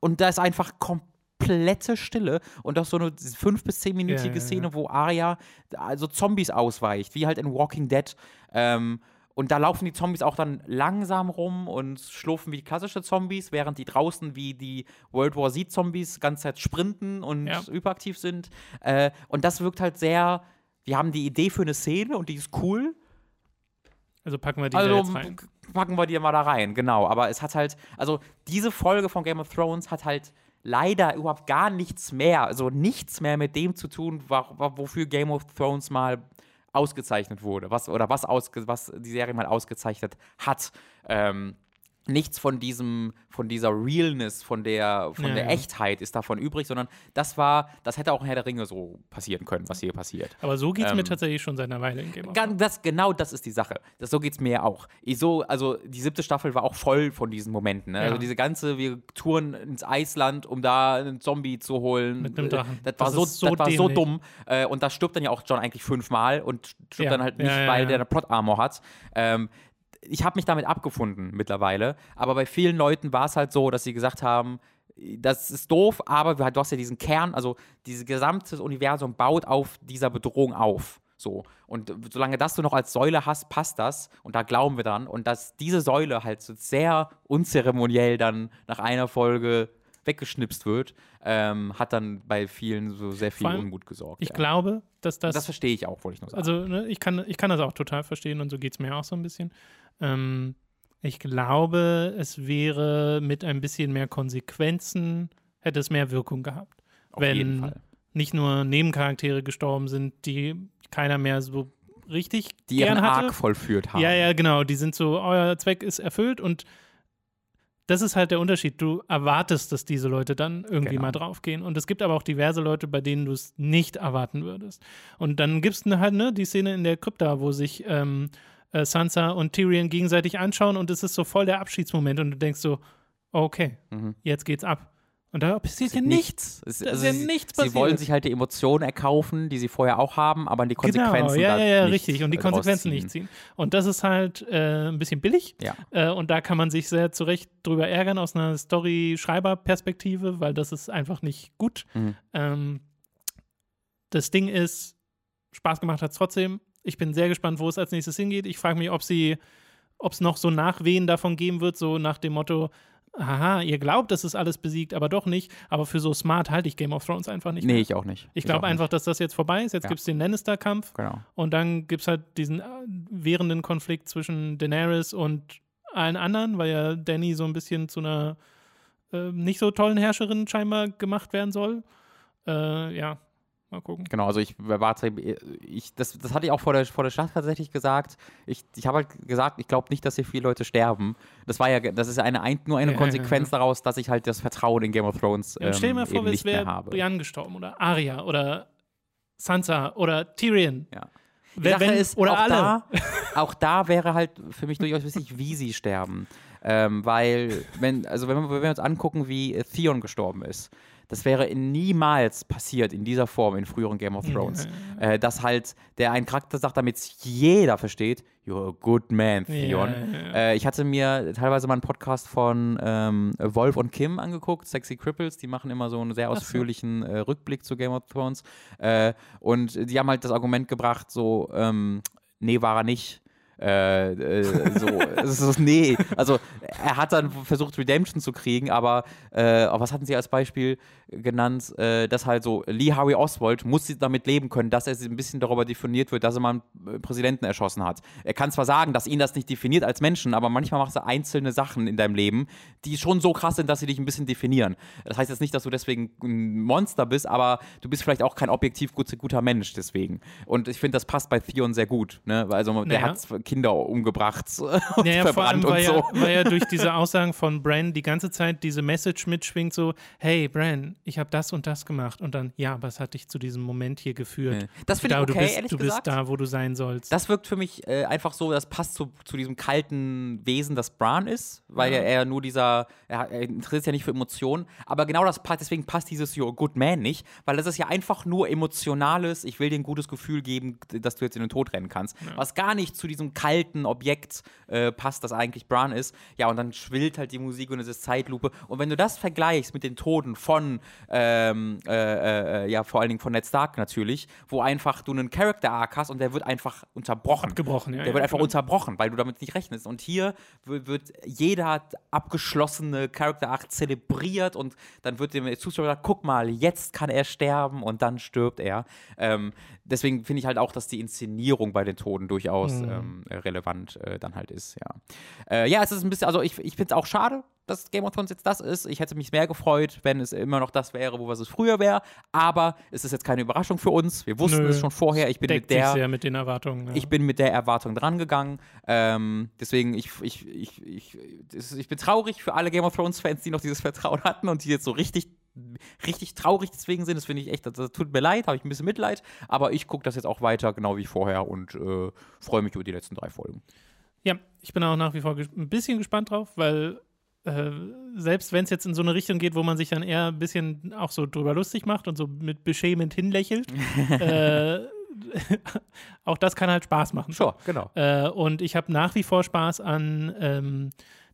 Und da ist einfach komplette Stille und auch so eine fünf- bis zehnminütige Ja, ja, ja. Szene, wo Arya also Zombies ausweicht, wie halt in Walking Dead. Ähm, und da laufen die Zombies auch dann langsam rum und schlurfen wie klassische Zombies, während die draußen wie die World War Z-Zombies ganze Zeit sprinten und Ja. hyperaktiv sind. Äh, und das wirkt halt sehr. Wir haben die Idee für eine Szene und die ist cool. Also packen wir die da Also jetzt rein. packen wir die mal da rein, genau. Aber es hat halt, also diese Folge von Game of Thrones hat halt leider überhaupt gar nichts mehr, also nichts mehr mit dem zu tun, wofür Game of Thrones mal ausgezeichnet wurde, was oder was, ausge, was die Serie mal ausgezeichnet hat. Ähm, nichts von diesem, von dieser Realness, von der, von Ja, der ja. Echtheit ist davon übrig, sondern das war, das hätte auch in Herr der Ringe so passieren können, was hier passiert. Aber so geht es mir ähm, tatsächlich schon seit einer Weile in Game of Das, genau das ist die Sache. Das, so geht es mir ja auch. Ich so, also die siebte Staffel war auch voll von diesen Momenten. Ne? Ja. Also diese ganze, wir touren ins Eisland, um da einen Zombie zu holen. Mit einem Drachen. Das war Das so, so das war so dumm. Äh, und da stirbt dann ja auch John eigentlich fünfmal und stirbt dann halt nicht, weil der eine Plot-Armor hat. Ähm, ich habe mich damit abgefunden mittlerweile, aber bei vielen Leuten war es halt so, dass sie gesagt haben, das ist doof, aber du hast ja diesen Kern, also dieses gesamte Universum baut auf dieser Bedrohung auf. So. Und solange das du noch als Säule hast, passt das. Und da glauben wir dran. Und dass diese Säule halt so sehr unzeremoniell dann nach einer Folge weggeschnipst wird, ähm, hat dann bei vielen so sehr viel allem, Unmut gesorgt. Ich ja. glaube, dass das. das verstehe ich auch, wollte ich nur sagen. also, ne, ich, kann, ich kann das auch total verstehen und so geht es mir auch so ein bisschen. Ähm, ich glaube, es wäre mit ein bisschen mehr Konsequenzen, hätte es mehr Wirkung gehabt. Auf wenn nicht nur Nebencharaktere gestorben sind, die keiner mehr so richtig Die ihren hatte. Arc vollführt haben. Ja, ja, genau. Die sind so, euer Zweck ist erfüllt und das ist halt der Unterschied. Du erwartest, dass diese Leute dann irgendwie Genau. mal draufgehen. Und es gibt aber auch diverse Leute, bei denen du es nicht erwarten würdest. Und dann gibt es halt ne, die Szene in der Krypta, wo sich ähm, äh, Sansa und Tyrion gegenseitig anschauen und es ist so voll der Abschiedsmoment und du denkst so, okay, Mhm. jetzt geht's ab. Und da passiert ja nichts. nichts. Es, also ist ja sie, nichts sie wollen passiert. sich halt die Emotionen erkaufen, die sie vorher auch haben, aber die Konsequenzen Genau, ja, ja, ja, nicht, richtig. Und die Konsequenzen nicht ziehen. Und das ist halt äh, ein bisschen billig. Ja. Äh, und da kann man sich sehr zu Recht drüber ärgern aus einer Story-Schreiber-Perspektive, weil das ist einfach nicht gut. Mhm. Ähm, das Ding ist, Spaß gemacht hat es trotzdem. Ich bin sehr gespannt, wo es als nächstes hingeht. Ich frage mich, ob sie, ob es noch so Nachwehen davon geben wird, so nach dem Motto, haha, ihr glaubt, das ist alles besiegt, aber doch nicht. Aber für so smart halte ich Game of Thrones einfach nicht Nee, mehr. ich auch nicht. Ich glaube auch einfach, dass das jetzt vorbei ist. Jetzt Ja. gibt es den Lannister-Kampf. Nicht. Genau. Und dann gibt es halt diesen äh, währenden Konflikt zwischen Daenerys und allen anderen, weil ja Danny so ein bisschen zu einer äh, nicht so tollen Herrscherin scheinbar gemacht werden soll. Äh, ja, mal gucken. Genau, also ich erwarte, ich, das, das hatte ich auch vor der, vor der Schlacht tatsächlich gesagt. Ich, ich habe halt gesagt, ich glaube nicht, dass hier viele Leute sterben. Das war ja, das ist ja eine, ein, nur eine Ja, Konsequenz ja, daraus, dass ich halt das Vertrauen in Game of Thrones Ja, ähm, stell mal vor, eben es nicht mehr wäre habe. Brienne gestorben oder Arya oder Sansa oder Tyrion. Ja. Die Sache wenn- ist, oder auch alle. Da, auch da wäre halt für mich durchaus wichtig, wie sie sterben. Ähm, weil, wenn, also wenn wir, wenn wir uns angucken, wie Theon gestorben ist, das wäre niemals passiert in dieser Form in früheren Game of Thrones. Ja. Äh, dass halt der einen Charakter sagt, damit jeder versteht, you're a good man, Theon. Ja. Äh, ich hatte mir teilweise mal einen Podcast von ähm, Wolf und Kim angeguckt, Sexy Cripples, die machen immer so einen sehr ausführlichen äh, Rückblick zu Game of Thrones. Äh, und die haben halt das Argument gebracht, so, ähm, nee, war er nicht. Äh, äh, so, ist nee, also er hat dann versucht Redemption zu kriegen, aber äh, was hatten sie als Beispiel genannt, äh, dass halt so Lee Harvey Oswald muss damit leben können, dass er ein bisschen darüber definiert wird, dass er mal einen äh, Präsidenten erschossen hat. Er kann zwar sagen, dass ihn das nicht definiert als Menschen, aber manchmal machst du einzelne Sachen in deinem Leben, die schon so krass sind, dass sie dich ein bisschen definieren. Das heißt jetzt nicht, dass du deswegen ein Monster bist, aber du bist vielleicht auch kein objektiv gut, guter Mensch deswegen. Und ich finde, das passt bei Theon sehr gut. Ne? Also der Naja. hat Kinder umgebracht und Naja, vor allem, verbrannt und so. ja, weil ja durch diese Aussagen von Bran die ganze Zeit diese Message mitschwingt, so, hey Bran, ich habe das und das gemacht. Und dann, ja, aber es hat dich zu diesem Moment hier geführt. Nee. Das finde ich okay, du bist, ehrlich du bist gesagt. da, wo du sein sollst. Das wirkt für mich äh, einfach so, das passt zu, zu diesem kalten Wesen, das Bran ist, weil Ja. er, er nur dieser, er, er interessiert sich ja nicht für Emotionen, aber genau das passt, deswegen passt dieses You're a Good Man nicht, weil das ist ja einfach nur emotionales, ich will dir ein gutes Gefühl geben, dass du jetzt in den Tod rennen kannst, was gar nicht zu diesem kalten Objekt äh, passt, das eigentlich Bran ist. Ja, und dann schwillt halt die Musik und es ist Zeitlupe. Und wenn du das vergleichst mit den Toten von, ähm, äh, äh, ja, vor allen Dingen von Ned Stark natürlich, wo einfach du einen Character-Arc hast und der wird einfach unterbrochen. Abgebrochen, ja. Der ja, wird einfach genau. unterbrochen, weil du damit nicht rechnest. Und hier wird, jeder abgeschlossene Character Arc zelebriert und dann wird dem Zuschauer gesagt, guck mal, jetzt kann er sterben und dann stirbt er. Ähm, deswegen finde ich halt auch, dass die Inszenierung bei den Toten durchaus Mhm. ähm, relevant äh, dann halt ist, ja. Äh, ja, es ist ein bisschen, also ich, ich finde es auch schade, dass Game of Thrones jetzt das ist. Ich hätte mich mehr gefreut, wenn es immer noch das wäre, wo was es früher wäre. Aber es ist jetzt keine Überraschung für uns. Wir wussten Nö. es schon vorher. Ich bin mit der sehr mit den Erwartungen. Ja. ich bin mit der Erwartung drangegangen. Ähm, deswegen, ich, ich, ich, ich, ich bin traurig für alle Game of Thrones-Fans, die noch dieses Vertrauen hatten und die jetzt so richtig, richtig traurig deswegen sind. Das finde ich echt, das, das tut mir leid, habe ich ein bisschen Mitleid. Aber ich gucke das jetzt auch weiter, genau wie vorher und äh, freue mich über die letzten drei Folgen. Ja, ich bin auch nach wie vor ein bisschen gespannt drauf, weil äh, selbst wenn es jetzt in so eine Richtung geht, wo man sich dann eher ein bisschen auch so drüber lustig macht und so mit beschämend hinlächelt, äh, auch das kann halt Spaß machen. Sure, genau. Äh, und ich habe nach wie vor Spaß an ähm,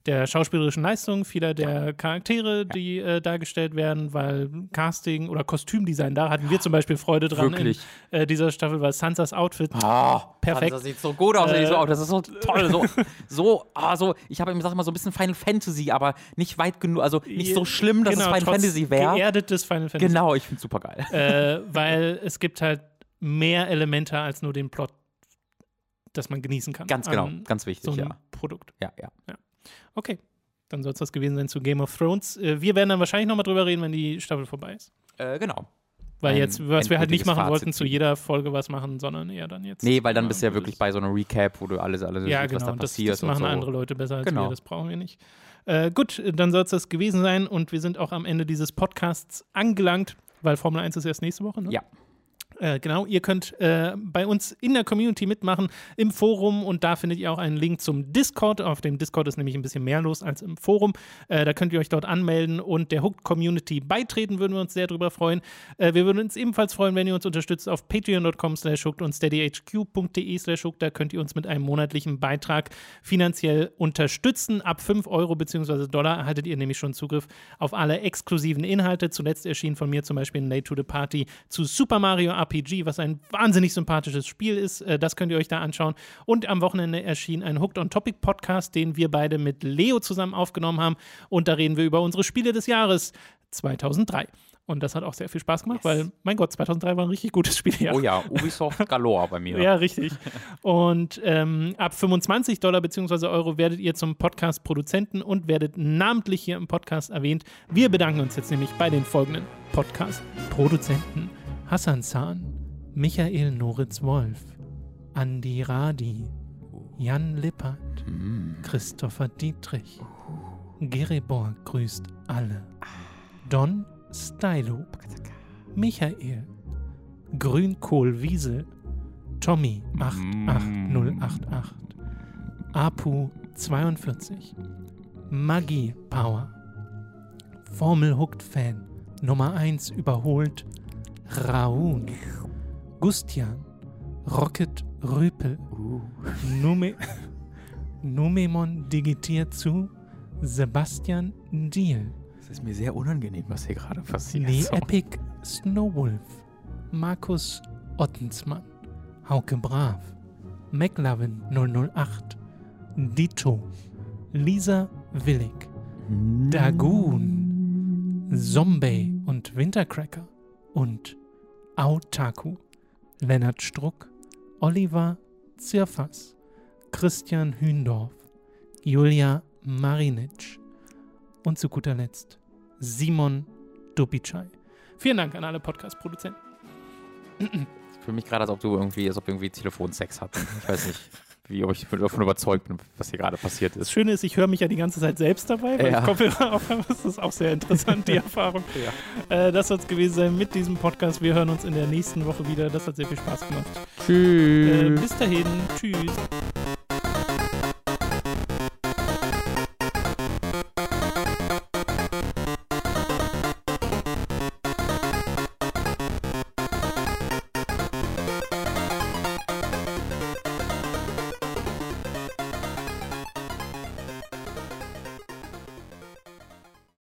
der schauspielerischen Leistung vieler der Charaktere, die äh, dargestellt werden, weil Casting oder Kostümdesign, da hatten wir zum Beispiel Freude dran Wirklich. in äh, dieser Staffel, weil Sansas Outfit Oh, Perfekt. Das sieht so gut aus. Äh, so, oh, das ist so toll. So, so, ah, so ich habe ihm gesagt mal so ein bisschen Final Fantasy, aber nicht weit genug, also nicht so schlimm, dass genau, es Final Fantasy wäre. Geerdetes Final Fantasy. Genau, ich finde es super geil. äh, weil es gibt halt mehr Elemente als nur den Plot, das man genießen kann. Ganz genau, an ganz wichtig, so ja. Produkt. Ja, ja. Okay, dann soll es das gewesen sein zu Game of Thrones. Äh, wir werden dann wahrscheinlich nochmal drüber reden, wenn die Staffel vorbei ist. Äh, genau. Weil jetzt, was wir halt nicht machen Fazit wollten, zu jeder Folge was machen, sondern eher dann jetzt. Nee, weil dann Ja, bist du ja das wirklich bei so einer Recap, wo du alles, alles Ja, siehst, was genau. da Das, passiert das machen und so. andere Leute besser als Genau. wir. Das brauchen wir nicht. Äh, gut, dann soll es das gewesen sein und wir sind auch am Ende dieses Podcasts angelangt, weil Formel 1 ist erst nächste Woche, ne? Ja. Äh, genau, ihr könnt äh, bei uns in der Community mitmachen, im Forum und da findet ihr auch einen Link zum Discord. Auf dem Discord ist nämlich ein bisschen mehr los als im Forum. Äh, da könnt ihr euch dort anmelden und der Hooked Community beitreten, würden wir uns sehr drüber freuen. Äh, wir würden uns ebenfalls freuen, wenn ihr uns unterstützt auf patreon.com slash hooked und steadyhq.de slash hooked. Da könnt ihr uns mit einem monatlichen Beitrag finanziell unterstützen. Ab 5 Euro bzw. Dollar erhaltet ihr nämlich schon Zugriff auf alle exklusiven Inhalte. Zuletzt erschien von mir zum Beispiel ein Late to the Party zu Super Mario RPG, was ein wahnsinnig sympathisches Spiel ist. Äh, Das könnt ihr euch da anschauen. Und am Wochenende erschien ein Hooked on Topic Podcast, den wir beide mit Leo zusammen aufgenommen haben. Und da reden wir über unsere Spiele des Jahres 2003. Und das hat auch sehr viel Spaß gemacht, Yes. weil, mein Gott, 2003 war ein richtig gutes Spieljahr. Oh ja, Ubisoft Galore bei mir. Ja, richtig. Und ähm, ab 25 Dollar bzw. Euro werdet ihr zum Podcast-Produzenten und werdet namentlich hier im Podcast erwähnt. Wir bedanken uns jetzt nämlich bei den folgenden Podcast-Produzenten: Hassan Zahn, Michael Noritz-Wolf, Andi Radi, Jan Lippert, Christopher Dietrich, Geriborg grüßt alle, Don Stylo, Michael, Grünkohlwiesel, Tommy 88088, Apu 42, Magie Power. Formel Hooked Fan. Nummer 1 überholt Raun. Gustian. Rocket Rüpel. Nume Numemon digitiert zu Sebastian Diel. Es ist mir sehr unangenehm, was hier gerade passiert. Nee, Sorry. Epic Snowwolf. Markus Ottensmann. Hauke Brav. McLovin 008. Dito. Lisa Willig. Dagoon. Zombie und Wintercracker. Und Autaku. Lennart Struck. Oliver Zirfas. Christian Hündorf. Julia Marinic. Und zu guter Letzt Simon Dubicai. Vielen Dank an alle Podcast-Produzenten. Ich fühle mich gerade, als ob du irgendwie, als ob irgendwie Telefonsex hatten. Ich weiß nicht, wie, ob ich davon überzeugt bin, was hier gerade passiert Das ist. Schöne ist, ich höre mich ja die ganze Zeit selbst dabei, weil Ja. ich Kopfhörer aufhabe. Das ist auch sehr interessant, die Erfahrung. Äh, das soll es gewesen sein mit diesem Podcast. Wir hören uns in der nächsten Woche wieder. Das hat sehr viel Spaß gemacht. Äh, Tschüss. bis dahin. Tschüss.